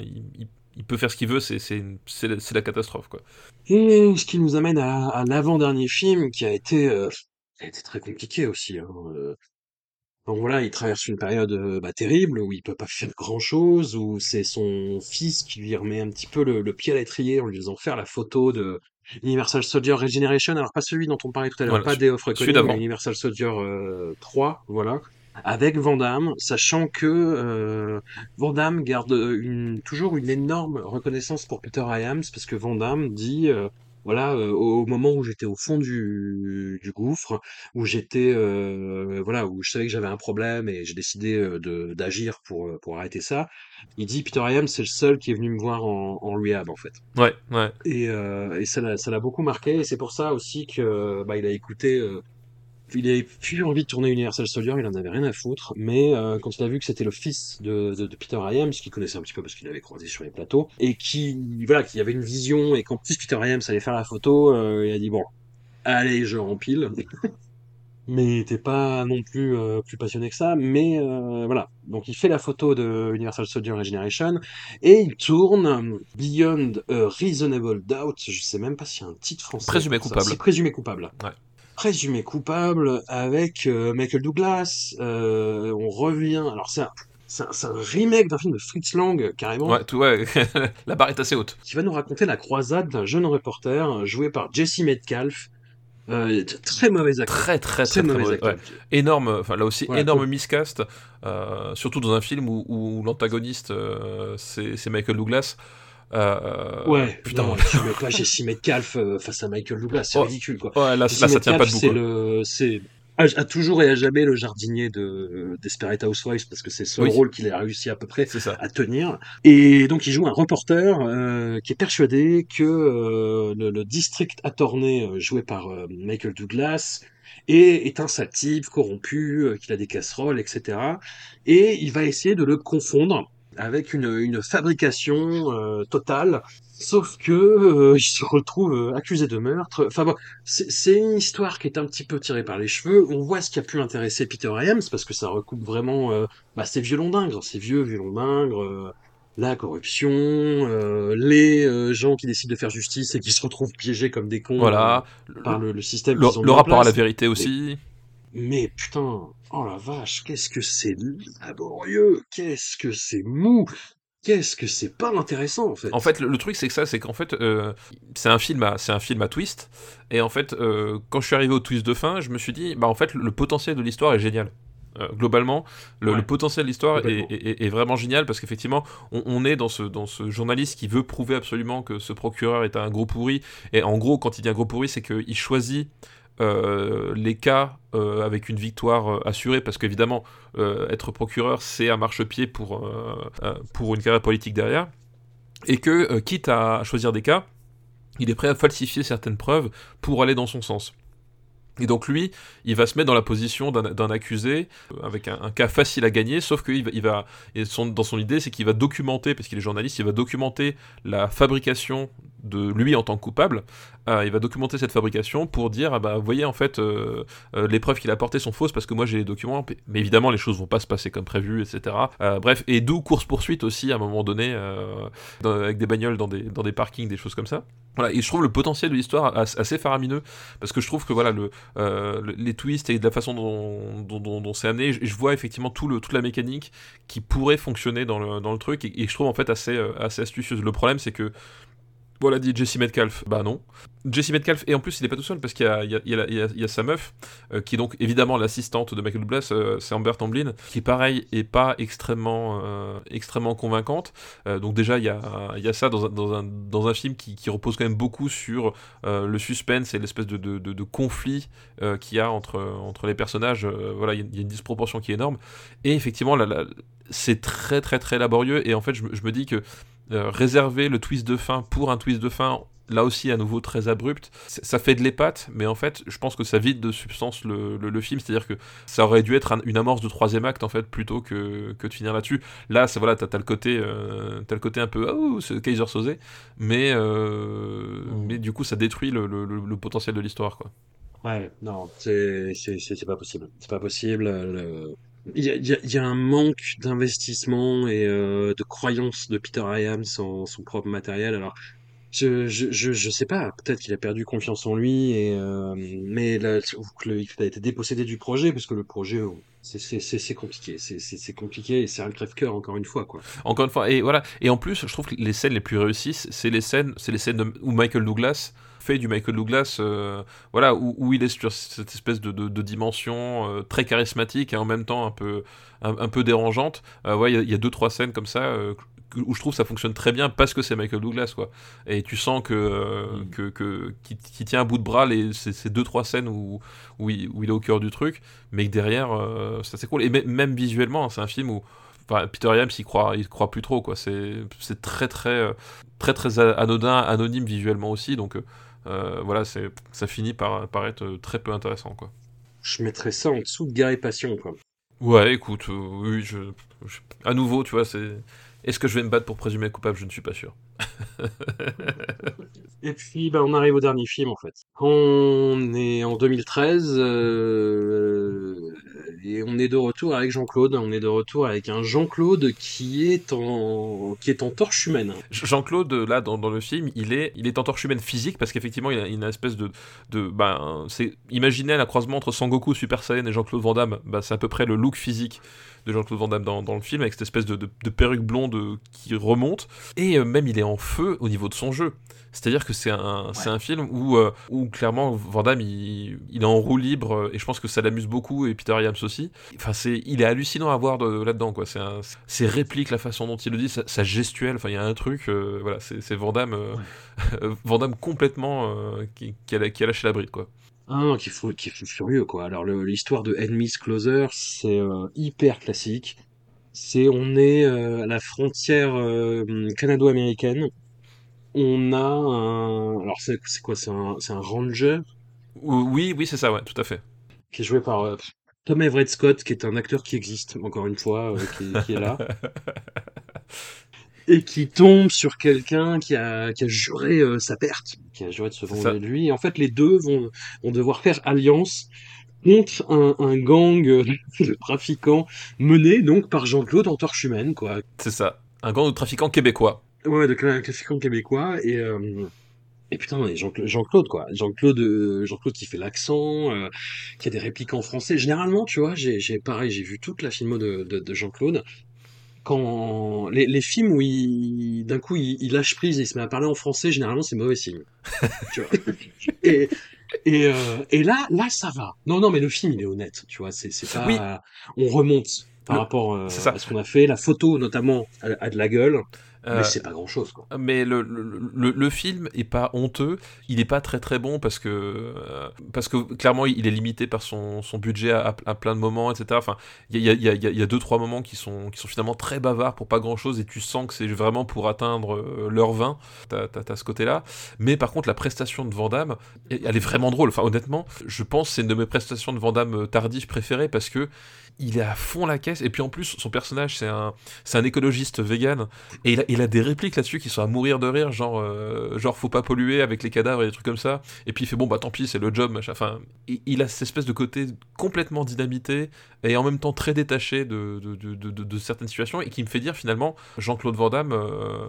il, peut faire ce qu'il veut c'est c'est la catastrophe quoi et ce qui nous amène à, à l'avant dernier film qui a été euh, a été très compliqué aussi hein. Euh. donc voilà il traverse une période euh, bah, terrible où il peut pas faire grand chose où c'est son fils qui lui remet un petit peu le pied à l'étrier en lui faisant faire la photo de Universal Soldier Regeneration, alors pas celui dont on parlait tout à l'heure, pas Day of Reckoning, mais Universal Soldier 3, euh, voilà. avec Van Damme, sachant que euh, Van Damme garde une, toujours une énorme reconnaissance pour Peter Hyams, parce que Van Damme dit, euh, voilà, euh, au moment où j'étais au fond du, du gouffre, où j'étais, euh, voilà, où je savais que j'avais un problème et j'ai décidé de d'agir pour pour arrêter ça. Il dit Peter Hyams, c'est le seul qui est venu me voir en, en rehab en fait. Ouais, ouais. Et, euh, et ça l'a ça l'a beaucoup marqué. Et c'est pour ça aussi que bah, il a écouté. Euh, il avait plus envie de tourner Universal Soldier, il en avait rien à foutre, mais euh, quand il a vu que c'était le fils de, de, de Peter qu'il connaissait un petit peu parce qu'il l'avait croisé sur les plateaux, et qui voilà, qui avait une vision, et qu'en plus Peter Hyams allait faire la photo, euh, il a dit bon, allez, je rempile. mais il pas non plus euh, plus passionné que ça, mais euh, voilà. Donc il fait la photo de Universal Soldier Regeneration, et il tourne Beyond a Reasonable Doubt, je sais même pas s'il y a un titre français. Présumé coupable. C'est présumé coupable. Ouais. Présumé coupable avec euh, Michael Douglas. euh, on revient. Alors c'est un, remake d'un film de Fritz Lang carrément, Ouais, tout, ouais. la barre est assez haute. qui va nous raconter la croisade d'un jeune reporter euh, joué par Jesse Metcalf. Euh, très mauvais acteur. Très, très, très, Très mauvais. Ouais. Énorme, enfin là aussi, Voilà, énorme cool. miscast, surtout dans un film où, où l'antagoniste c'est Michael Douglas. Euh, Ouais, putain. non, tu mets pas Jesse Metcalf euh, face à Michael Douglas, c'est Oh. ridicule quoi. Ouais, là, ça tient pas debout. c'est le, c'est a, a toujours et à jamais le jardinier de Desperate Housewives parce que c'est Oui. rôle qu'il a réussi à peu près ça. à tenir. Et donc il joue un reporter euh, qui est persuadé que euh, le, le district attorney euh, joué par euh, Michael Douglas est, est un corrompu, euh, qu'il a des casseroles, etc. Et il va essayer de le confondre avec une, une fabrication euh, totale. Sauf que euh, il se retrouve euh, accusé de meurtre. Enfin bon, c'est une histoire qui est un petit peu tirée par les cheveux. On voit ce qui a pu intéresser Peter Hyams parce que ça recoupe vraiment euh, bah, ces violons d'ingres, ces vieux violons d'ingres, euh, la corruption, les gens qui décident de faire justice et qui se retrouvent piégés comme des cons Voilà. par le, le système Le, rapport à la vérité aussi. Mais putain, oh la vache, qu'est-ce que c'est laborieux, qu'est-ce que c'est mou, qu'est-ce que c'est pas intéressant en fait. En fait, le, le truc c'est que ça, c'est qu'en fait, euh, c'est un film, à, c'est un film à twist. Et en fait, euh, quand je suis arrivé au twist de fin, je me suis dit, bah en fait, le potentiel de l'histoire est génial. Euh, globalement, le, Ouais. le potentiel de l'histoire est vraiment génial parce qu'effectivement, on, on est dans ce, dans ce journaliste qui veut prouver absolument que ce procureur est un gros pourri. Et en gros, quand il dit un gros pourri, c'est qu'il choisit euh, les cas euh, avec une victoire euh, assurée parce qu'évidemment, être procureur, c'est un marchepied pour, pour une carrière politique derrière. Et que, quitte à choisir des cas, il est prêt à falsifier certaines preuves pour aller dans son sens. Et donc lui, il va se mettre dans la position d'un accusé avec un, cas facile à gagner, sauf qu'il va, il va dans son idée, c'est qu'il va documenter, parce qu'il est journaliste, il va documenter la fabrication de lui en tant que coupable. Euh, il va documenter cette fabrication pour dire, ah bah, vous voyez, en fait, euh, euh, les preuves qu'il a apportées sont fausses parce que moi j'ai les documents, mais évidemment les choses vont pas se passer comme prévu, etc. Bref, et d'où course poursuite aussi à un moment donné avec des bagnoles dans des, dans des parkings, des choses comme ça. Voilà, et je trouve le potentiel de l'histoire as- assez faramineux parce que je trouve que voilà le, le- les twists et de la façon dont, c'est amené, je, vois effectivement tout le, toute la mécanique qui pourrait fonctionner dans le, dans le truc et, et je trouve en fait assez, assez astucieuse. Le problème c'est que voilà, dit Jesse Metcalf. Bah non. Jesse Metcalf, et en plus, il est pas tout seul parce qu'il y a, sa meuf, euh, qui est donc évidemment l'assistante de Michael Douglas, euh, c'est Amber Tamblyn, qui pareil est pas extrêmement, euh, extrêmement convaincante. Euh, donc déjà, il y a, ça dans un, film qui, repose quand même beaucoup sur le suspense et l'espèce de, conflit qu'il y a entre, les personnages. Voilà, il y, a- une disproportion qui est énorme. Et effectivement, c'est très très très laborieux. Et en fait, je me dis que euh, réserver le twist de fin pour un twist de fin, là aussi à nouveau très abrupt, ça fait de l'épate, mais en fait, je pense que ça vide de substance le, le- le film, c'est-à-dire que ça aurait dû être un- une amorce de troisième acte en fait, plutôt que, que de finir là-dessus. Là, c'est voilà, t'as as le côté, euh, le côté un peu oh, c'est Kaiser Soze, mais euh, Mm. mais du coup, ça détruit le, potentiel de l'histoire, quoi. Ouais, non, c'est c'est c'est c'est pas possible. C'est pas possible. le- Il y a, un manque d'investissement et euh, de croyance de Peter Hyams en son propre matériel. Alors, je je je, je sais pas. Peut-être qu'il a perdu confiance en lui et euh, mais là, il a été dépossédé du projet parce que le projet, oh, c'est compliqué. C'est compliqué et c'est un crève-cœur encore une fois quoi. Encore une fois, et voilà. Et en plus, je trouve que les scènes les plus réussies, c'est les scènes, les scènes de- où Michael Douglas fait du Michael Douglas, voilà, où, il est sur cette espèce de, de, dimension très charismatique et en même temps un peu, un, peu dérangeante. ouais, il y, a deux trois scènes comme ça où je trouve ça fonctionne très bien parce que c'est Michael Douglas quoi et tu sens que euh, mm. que, que qui, tient à bout de bras les ces, deux trois scènes où où il, où il, est au cœur du truc mais que derrière euh, ça c'est cool et même visuellement hein, c'est un film où Peter Yams il croit il croit plus trop quoi c'est c'est très très euh, très très anodin anonyme visuellement aussi donc voilà c'est ça finit par, par être très peu intéressant quoi je mettrais ça en dessous de Guerre et Passion quoi ouais écoute oui je, à nouveau tu vois c'est est-ce que je vais me battre pour présumer coupable? Je ne suis pas sûr. Et puis, bah, on arrive au dernier film, en fait. On est en 2013, euh, et on est de retour avec Jean-Claude. On est de retour avec un Jean-Claude qui est en, qui est en torche humaine. Jean-Claude, là, dans, le film, il est, il est en torche humaine physique, parce qu'effectivement, il a une espèce de, de ben, c'est, imaginez un croisement entre Sangoku, Super Saiyan et Jean-Claude Van Damme, bah, c'est à peu près le look physique de Jean-Claude Van Damme dans, le film, avec cette espèce de, perruque blonde qui remonte. Et euh, même il est en feu au niveau de son jeu. C'est-à-dire que c'est un, c'est un film où, euh, où clairement Van Damme il, il, est en roue libre et je pense que ça l'amuse beaucoup et Peter Yams aussi. Enfin, c'est, il est hallucinant à voir de, là-dedans quoi. C'est un, ses répliques, la façon dont il le dit, sa, gestuelle. Enfin, il y a un truc. Euh, voilà, c'est, c'est Van Damme, Van Damme complètement qui, qui, a, qui a lâché la bride quoi. Ah non, qui faut, qui est furieux quoi. Alors l'histoire de Enemies Closer, c'est euh, hyper classique. C'est on est euh, à la frontière euh, canado-américaine. On a un, alors c'est quoi? C'est un, c'est un ranger? Oui, oui, c'est ça, ouais, tout à fait. Qui est joué par Tom Everett Scott, qui est un acteur qui existe encore une fois, qui, qui est là. et qui tombe sur quelqu'un qui a, qui a juré euh, sa perte, qui a juré de se venger de lui. Et en fait, les deux vont, vont devoir faire alliance contre un, un gang de trafiquants mené donc par Jean-Claude en torche humaine, quoi. C'est ça, un gang de trafiquants québécois. Ouais, de trafiquants québécois et euh, et putain, Jean-Claude, quoi. Jean-Claude, euh, Jean-Claude qui fait l'accent, qui a des répliques en français. Généralement, tu vois, j'ai, pareil, j'ai vu toute la filmo de, de, de Jean-Claude quand les, les films où il d'un coup il, lâche prise et il se met à parler en français, généralement c'est mauvais signe. tu vois et et, euh, et là là ça va. Non non mais le film il est honnête, tu vois, c'est pas on remonte par rapport euh, à ce qu'on a fait, la photo notamment a de la gueule mais euh, c'est pas grand chose, quoi. Mais le, le, le, film est pas honteux, il est pas très très bon parce que, euh, parce que clairement il est limité par son, son budget à, plein de moments, etc. Enfin, il y a, y, a, y a, deux trois moments qui sont, qui sont finalement très bavards pour pas grand chose et tu sens que c'est vraiment pour atteindre euh, leur 20. T'as as, ce côté-là. Mais par contre, la prestation de Vandame, elle est vraiment drôle. Enfin, honnêtement, je pense que c'est une de mes prestations de Vandame tardives préférées parce que il est à fond la caisse. Et puis en plus, son personnage, c'est un, c'est un écologiste vegan. Et il a, il a des répliques là-dessus qui sont à mourir de rire, genre, euh, genre faut pas polluer avec les cadavres et des trucs comme ça. Et puis il fait bon, bah tant pis, c'est le job, machin. Enfin, il, a cette espèce de côté complètement dynamité et en même temps très détaché de, de, de, de certaines situations et qui me fait dire finalement, Jean-Claude Van Damme, euh,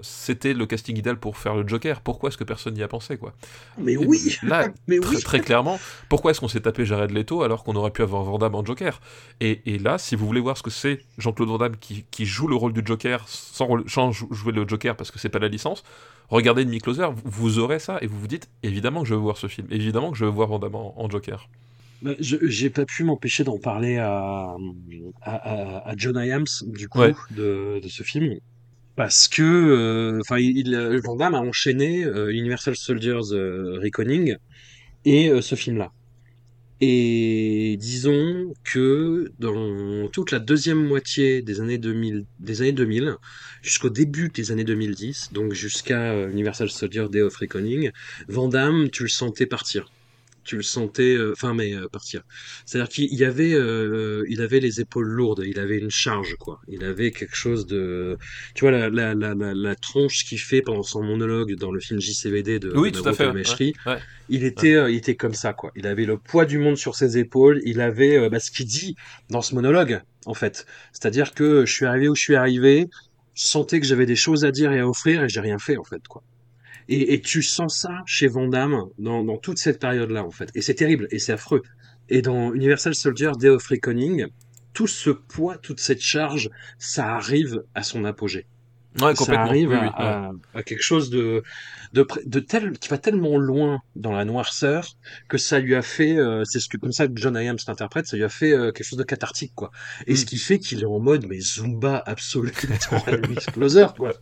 c'était le casting idéal pour faire le Joker. Pourquoi est-ce que personne n'y a pensé, quoi? Mais oui Là, Mais très, très clairement, pourquoi est-ce qu'on s'est tapé Jared Leto alors qu'on aurait pu avoir Van Damme en Joker? Et, là, si vous voulez voir ce que c'est Jean-Claude Van Damme qui, joue le rôle du Joker sans, jouer le Joker parce que c'est pas la licence, regardez Enemy Closer, vous, aurez ça et vous vous dites évidemment que je veux voir ce film, évidemment que je veux voir Van Damme en, Joker. Bah, je j'ai pas pu m'empêcher d'en parler à, à, John Iams du coup de, ce film. Parce que euh, enfin il, Van Damme a enchaîné euh, Universal Soldiers euh, Reckoning et ce film là et disons que dans toute la deuxième moitié des années 2000, des années 2000 jusqu'au début des années 2010, donc jusqu'à euh, Universal Soldier Day of Reckoning, Van Damme, tu le sentais partir tu le sentais, euh, enfin mais euh, partir. C'est-à-dire qu'il y avait, euh, il avait les épaules lourdes, il avait une charge quoi. Il avait quelque chose de, tu vois la la la la, tronche qu'il fait pendant son monologue dans le film JCVD de, oui, tout à fait. Il était, il était comme ça quoi. Il avait le poids du monde sur ses épaules. Il avait bah, ce qu'il dit dans ce monologue en fait. C'est-à-dire que je suis arrivé où je suis arrivé, je sentais que j'avais des choses à dire et à offrir et j'ai rien fait en fait quoi. Et, tu sens ça chez Van Damme dans, dans toute cette période-là, en fait. Et c'est terrible, et c'est affreux. Et dans Universal Soldier Day of Reckoning, tout ce poids, toute cette charge, ça arrive à son apogée. Ouais, ça arrive Oui, à, ouais. quelque chose de, de, de tel, qui va tellement loin dans la noirceur que ça lui a fait, euh, c'est ce que, comme ça que John Hyams l'interprète, ça lui a fait euh, quelque chose de cathartique, quoi. Et Mm. ce qui fait qu'il est en mode, mais Zumba absolu dans Elvis Closer, quoi.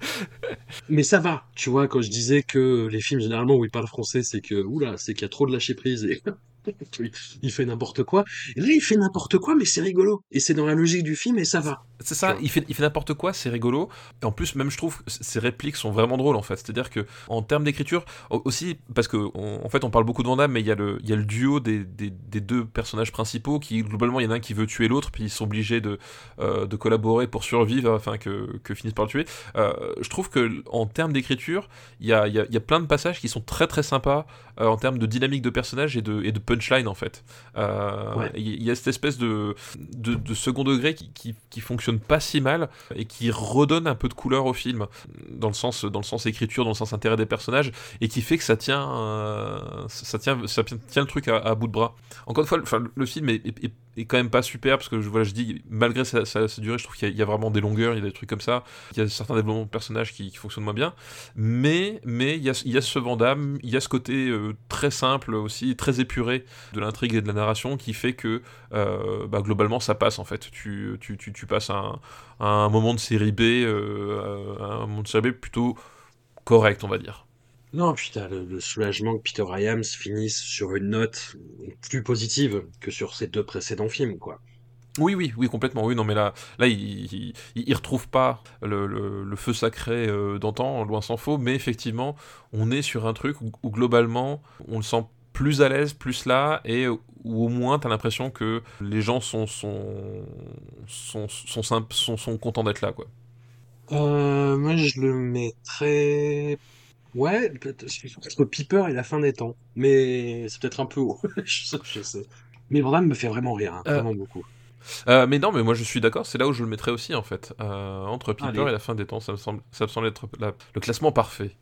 Mais ça va, tu vois, quand je disais que les films, généralement, où il parle français, c'est que, oula, c'est qu'il y a trop de lâcher prise et il- il fait n'importe quoi. Et là, il fait n'importe quoi, mais c'est rigolo. Et c'est dans la logique du film et ça va. C'est ça, il fait, il fait n'importe quoi, c'est rigolo. Et en plus, même je trouve que ses répliques sont vraiment drôles en fait. C'est-à-dire que en termes d'écriture, au- aussi parce que on- en fait on parle beaucoup de Van Damme, mais il y a le, il y a le duo des, des, des deux personnages principaux qui globalement il y en a un qui veut tuer l'autre, puis ils sont obligés de, euh, de collaborer pour survivre afin que, que finissent par le tuer. Euh, je trouve que en termes d'écriture, il y a, il y, a, il y a plein de passages qui sont très très sympas euh, en termes de dynamique de personnage et de, et de punchline en fait. Ouais. Il y a cette espèce de, de, de second degré qui, qui, qui fonctionne pas si mal et qui redonne un peu de couleur au film dans le sens dans le sens écriture dans le sens intérêt des personnages et qui fait que ça tient euh, ça tient ça tient le truc à, bout de bras. Encore une fois le, film est- est quand même pas super parce que voilà je dis malgré sa, durée je trouve qu'il y, a- vraiment des longueurs il y a des trucs comme ça. Il y a certains développements de personnages qui, fonctionnent moins bien. Mais mais il y a, il y a ce Vandame il y a ce côté euh, très simple aussi très épuré de l'intrigue et de la narration qui fait que euh, bah, globalement ça passe en fait. Tu, tu, tu, tu passes un, un moment de série B euh, un moment de série B plutôt correct on va dire Non, t'as le, le soulagement que Peter Hyams finisse sur une note plus positive que sur ses deux précédents films, quoi. oui oui oui complètement oui non mais là là il, il, retrouve pas le, le, le feu sacré euh, d'antan loin s'en faut mais effectivement on est sur un truc où, où globalement on le sent plus à l'aise, plus là, et où au moins t'as l'impression que les gens sont sont sont sont, sont, sont, sont contents d'être là quoi. Euh, moi, je le mettrais... Ouais, peut-être entre Piper et la fin des temps. Mais c'est peut-être un peu haut, je sais. je sais. Mais Brandon me fait vraiment rire, hein, Euh, vraiment beaucoup. Euh, mais non, mais moi je suis d'accord, c'est là où je le mettrais aussi en fait. Euh, entre Piper Allez. et la fin des temps, ça me semble, ça me semble être la- le classement parfait.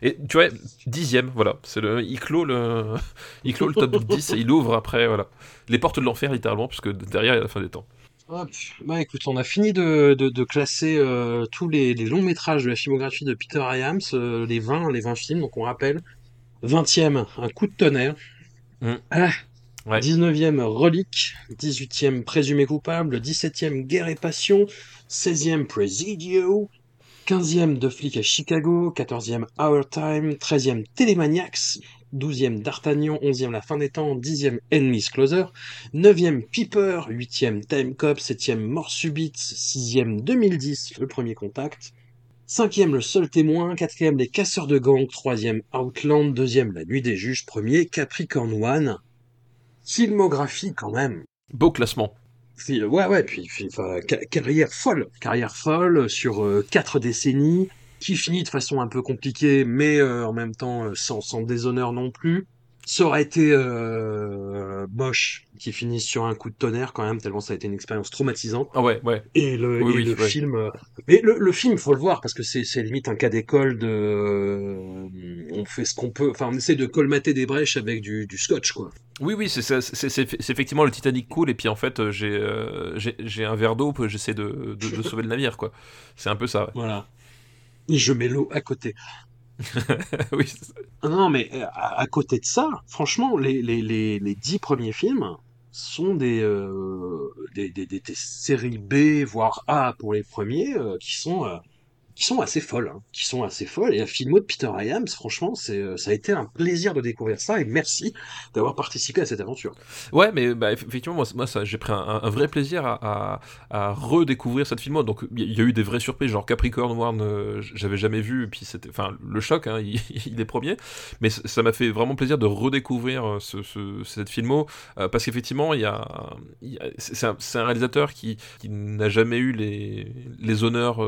Et tu vois, dixième, voilà, c'est le, il clôt le, il clôt le top 10 et il ouvre après, voilà, les portes de l'enfer littéralement, puisque derrière il y a la fin des temps. Hop. Bah écoute, on a fini de, de, de classer euh, tous les, les longs métrages de la filmographie de Peter Hyams, euh, les 20, les 20 films, donc on rappelle. 20e, Un coup de tonnerre. Mm. Ah, Ouais. 19e, Relique. 18e, Présumé coupable. 17e, Guerre et passion. 16e, Presidio. 15e, De flics à Chicago. 14e, Our Time. 13e, Télémaniacs. 12e, D'Artagnan. 11e, La fin des temps. 10e, Enemies Closer. 9e, Piper. 8e, Time Cop. 7e, Mort subite. 6e, 2010, Le premier contact. 5e, Le seul témoin. 4e, Les casseurs de gangs. 3e, Outland. 2e, La nuit des juges. 1er, Capricorn One. Filmographie quand même. Beau classement. Ouais, ouais, puis ca- carrière folle. Carrière folle sur euh, quatre décennies, qui finit de façon un peu compliquée, mais euh, en même temps euh, sans, sans déshonneur non plus. Ça aurait été euh, moche qui finisse sur un coup de tonnerre quand même, tellement ça a été une expérience traumatisante. Ah ouais, ouais. Et le, Oui, et oui, le ouais. film, euh, mais le, le film, faut le voir parce que c'est limite un cas d'école de, on fait ce qu'on peut, enfin on essaie de colmater des brèches avec du, du scotch quoi. Oui, oui, c'est effectivement le Titanic cool, et puis en fait, j'ai euh, un verre d'eau, j'essaie de, de, de sauver le navire, quoi. C'est un peu ça, ouais. Voilà. Et je mets l'eau à côté. oui, Ah Non, mais euh, à, à côté de ça, franchement, les, les, les, les dix premiers films sont des, euh, des, des, des- séries B, voire A pour les premiers, euh, qui sont, qui sont assez folles, hein, qui sont assez folles. Et la filmo de Peter Hyams, franchement, c'est, euh, ça a été un plaisir de découvrir ça et merci d'avoir participé à cette aventure. Ouais, mais bah, eff- effectivement, moi, j'ai pris un, un vrai plaisir à, redécouvrir cette filmo. Donc, il y, a eu des vraies surprises, genre Capricorn One, euh, j'avais jamais vu, et puis enfin, le choc, hein, il, est premier. Mais ça m'a fait vraiment plaisir de redécouvrir euh, ce, ce- cette filmo, parce qu'effectivement, c'est un, un réalisateur qui, n'a jamais eu les, honneurs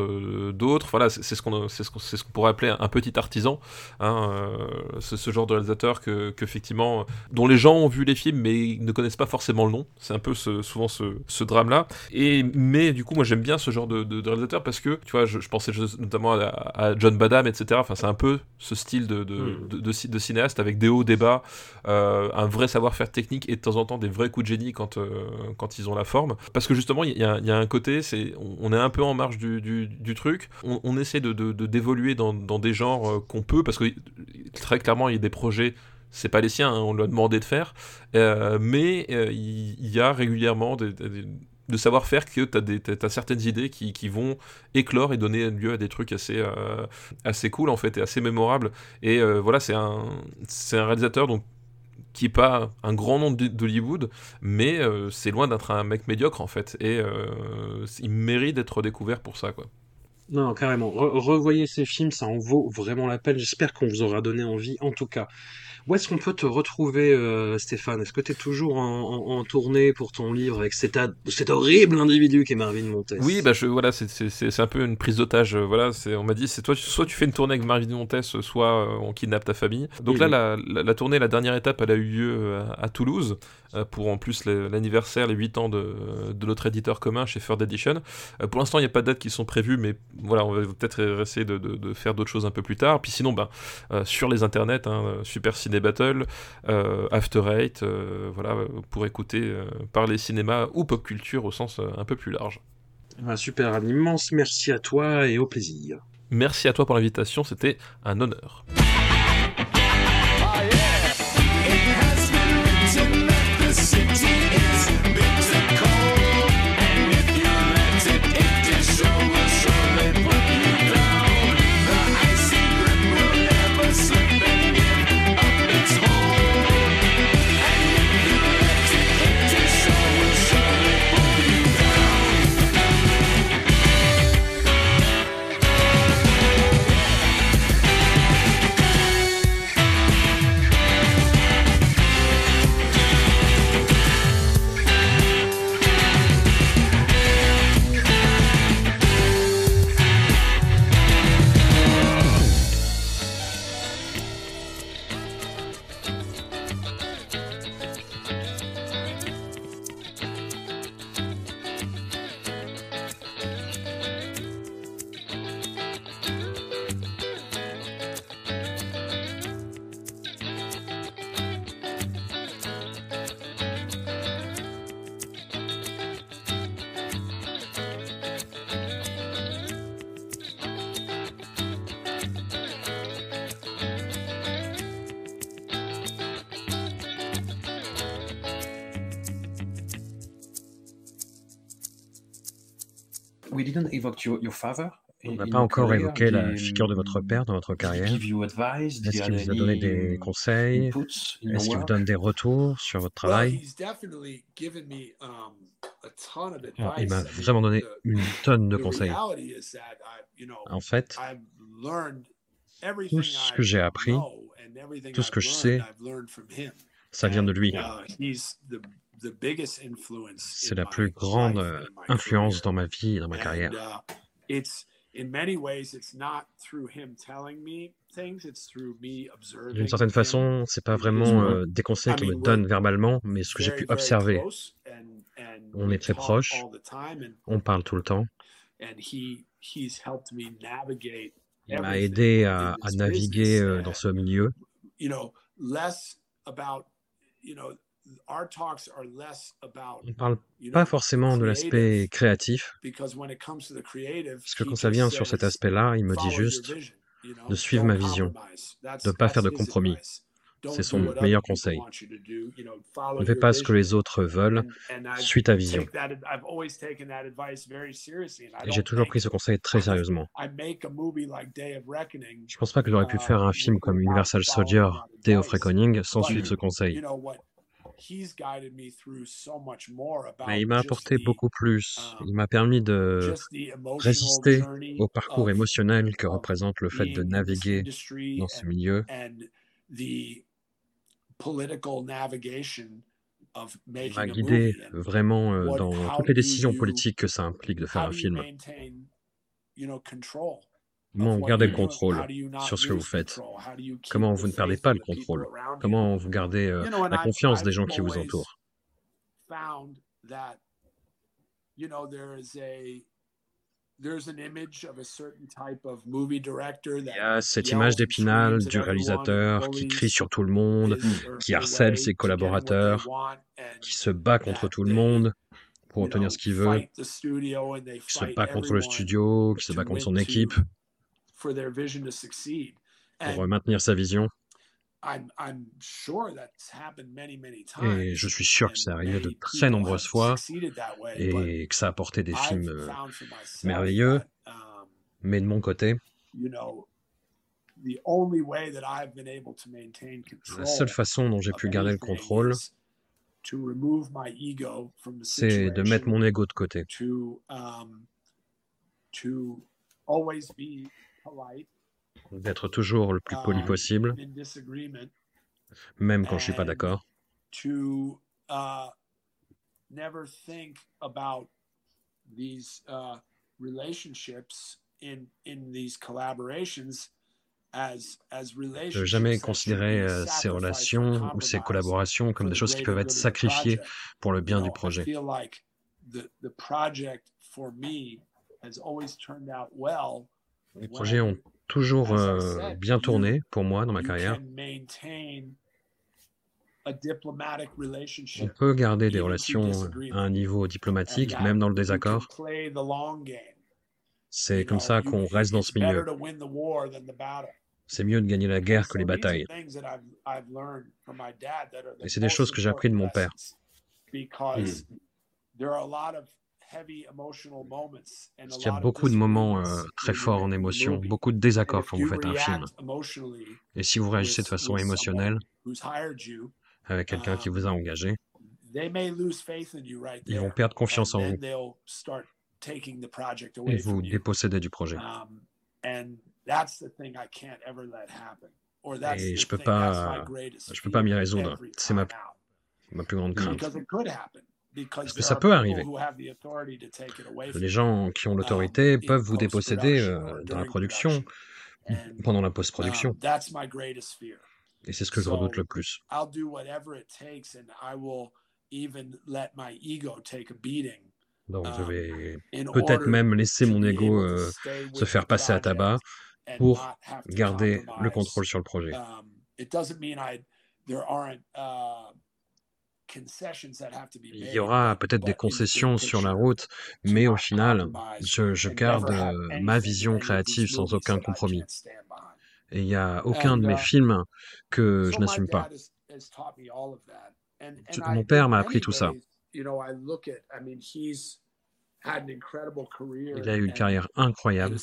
d'autres. Voilà, c'est ce qu'on, ce qu'on, ce pourrait appeler un, petit artisan. Hein, euh, ce genre de réalisateur que, qu'effectivement, dont les gens ont vu les films mais ne connaissent pas forcément le nom. C'est un peu ce- souvent ce, ce drame-là. Et mais du coup, moi j'aime bien ce genre de, de, de réalisateur parce que tu vois, je, je pensais notamment à, à John Badham, etc. Enfin, c'est un peu ce style de, de, Mm. de cinéaste avec des hauts, des bas, euh, un vrai savoir-faire technique et de temps en temps des vrais coups de génie quand, euh, quand ils ont la forme. Parce que justement, il y, a- il y a un côté, c'est on, on est un peu en marge du, du, du truc. On, on, essaie de d'évoluer dans, dans, des genres qu'on peut, parce que très clairement, il y a des projets c'est pas les siens, hein, on lui a demandé de faire, mais il y, a régulièrement des, de savoir-faire que tu as, certaines idées qui, qui, vont éclore et donner lieu à des trucs assez, euh, assez cool en fait et assez mémorables. Et euh, voilà, c'est un, un réalisateur donc, qui n'est pas un grand nom d'Hollywood, mais euh, c'est loin d'être un mec médiocre en fait. Et il mérite d'être découvert pour ça. quoi. Non, carrément. revoyez ces films, ça en vaut vraiment la peine. J'espère qu'on vous aura donné envie, en tout cas. Où est-ce qu'on peut te retrouver, euh, Stéphane? Est-ce que tu es toujours en, tournée pour ton livre avec cet, cet horrible individu qui est Marvin Montes? Oui, bah je, voilà, c'est un peu une prise d'otage. Euh, voilà, on m'a dit, c'est toi, soit tu fais une tournée avec Marvin Montes, soit euh, on kidnappe ta famille. Donc là, La, la, tournée, la dernière étape, elle a eu lieu à, Toulouse pour en plus l'anniversaire, les 8 ans de, de, notre éditeur commun chez Third Edition. pour l'instant, il n'y a pas de dates qui sont prévues, mais voilà, on va peut-être essayer de, de, faire d'autres choses un peu plus tard. Puis sinon, ben, sur les internets, hein, Super Ciné Battle, euh, After Eight, euh, voilà, pour écouter euh, parler cinéma ou pop culture au sens un peu plus large. Ah, super, un immense merci à toi et au plaisir. Merci à toi pour l'invitation, c'était un honneur. On n'a pas encore évoqué la figure de votre père dans votre carrière. Est-ce qu'il vous a donné des conseils? Est-ce qu'il vous donne des retours sur votre travail? Il m'a vraiment donné une tonne de conseils. En fait, tout ce que j'ai appris, tout ce que je sais, ça vient de lui. C'est la plus grande euh, influence dans ma vie et dans ma carrière. Uh, D'une certaine façon, c'est pas vraiment euh, des conseils qu'il me donne verbalement, mais ce que j'ai pu observer. On est très proches, on parle tout le temps. Il m'a aidé à, à naviguer euh, dans ce milieu. On ne parle pas forcément de l'aspect créatif, parce que quand ça vient sur cet aspect-là, il me dit juste de suivre ma vision, de ne pas faire de compromis. C'est son meilleur conseil. Ne fais pas ce que les autres veulent, suis ta vision. Et j'ai toujours pris ce conseil très sérieusement. Je ne pense pas que j'aurais pu faire un film comme Universal Soldier, Day of Reckoning, sans suivre ce conseil. Mais il m'a apporté beaucoup plus. Um, il m'a permis de résister au parcours émotionnel que représente le fait de naviguer dans ce milieu. Il m'a guidé vraiment euh, dans toutes les décisions politiques que ça implique de faire un film. Comment vous gardez le contrôle sur ce que vous faites. Comment vous ne perdez pas le contrôle? Comment vous gardez euh, la confiance des gens qui vous entourent? il y a cette image d'épinal du réalisateur qui crie sur tout le monde, qui harcèle ses collaborateurs, qui se bat contre tout le monde pour obtenir ce qu'il veut, qui se bat contre le studio, qui se bat contre son équipe pour maintenir sa vision. Et je suis sûr que ça arrivé de très nombreuses fois et que ça a apporté des films euh, merveilleux. Um, Mais de mon côté, la seule façon dont j'ai pu garder le contrôle, c'est de mettre mon ego de côté. Um, d'être toujours le plus poli um, possible, même quand je suis pas d'accord. To uh, never think about these uh, relationships in in these collaborations de jamais considérer euh, ces relations ou ces collaborations comme des choses qui peuvent être sacrifiées pour le bien du projet. Les projets ont toujours euh, bien tourné pour moi dans ma carrière. On peut garder des relations à un niveau diplomatique, même dans le désaccord. C'est comme ça qu'on reste dans ce milieu. C'est mieux de gagner la guerre que les batailles. Et c'est des choses que j'ai appris de mon père. Hmm. Parce qu'il y a beaucoup de moments euh, très forts en émotion, beaucoup de désaccords quand vous faites un film. Et si vous réagissez de façon émotionnelle avec quelqu'un qui vous a engagé, ils vont perdre confiance en vous et vous déposséder du projet. Um, et je peux pas, je peux pas m'y résoudre. C'est ma, ma plus grande crainte. Parce que ça peut arriver. Les gens qui ont um, l'autorité peuvent vous déposséder euh, dans la production, pendant la post-production. Um, Et c'est ce que je redoute le plus. Donc je um, vais peut-être même laisser mon ego euh, se faire passer à tabac pour garder le contrôle sur le projet. Il y aura peut-être des concessions sur la route, mais au final, je, garde euh, ma vision créative sans aucun compromis. Et il n'y a aucun de mes uh, films que je n'assume pas. Mon père m'a appris tout ça. Il a eu une carrière incroyable,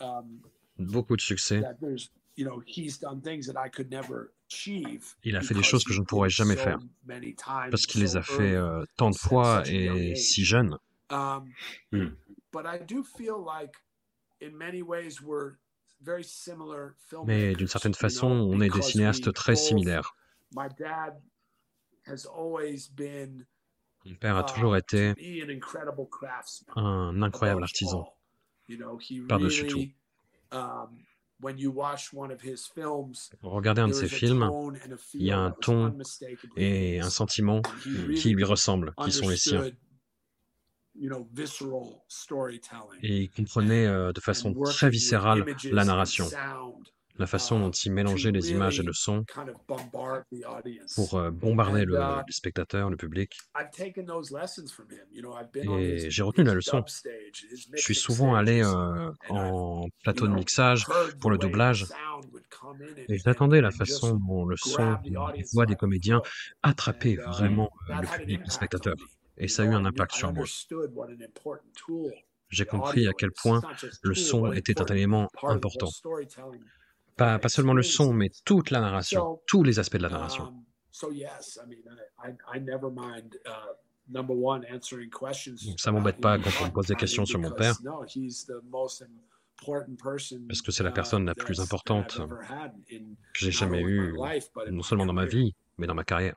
um, beaucoup de succès. Il a fait des choses que je ne pourrais jamais faire parce qu'il les a fait euh, tant de fois et si jeune. Um, hmm. Mais d'une certaine façon, on est des cinéastes très similaires. Mon père a toujours été un incroyable artisan, par-dessus tout. Regardez un de ses films, il y a un ton et un sentiment qui lui ressemblent, qui sont les siens. Et il comprenait euh, de façon très viscérale la narration la façon dont il mélangeait les images et le son pour euh, bombarder le, uh, le spectateur, le public. Et j'ai retenu la leçon. Je suis souvent allé euh, en plateau de mixage pour le doublage et j'attendais la façon dont le son, la voix des comédiens attrapait uh, vraiment euh, le public, le spectateur. Et ça a eu un impact sur moi j'ai compris à quel point le son était un élément important. Pas, pas seulement le son, mais toute la narration, tous les aspects de la narration. Ça m'embête pas quand on me pose des questions sur mon père, parce que c'est la uh, personne la plus importante que j'ai jamais eue, non seulement dans ma vie, mais dans ma carrière.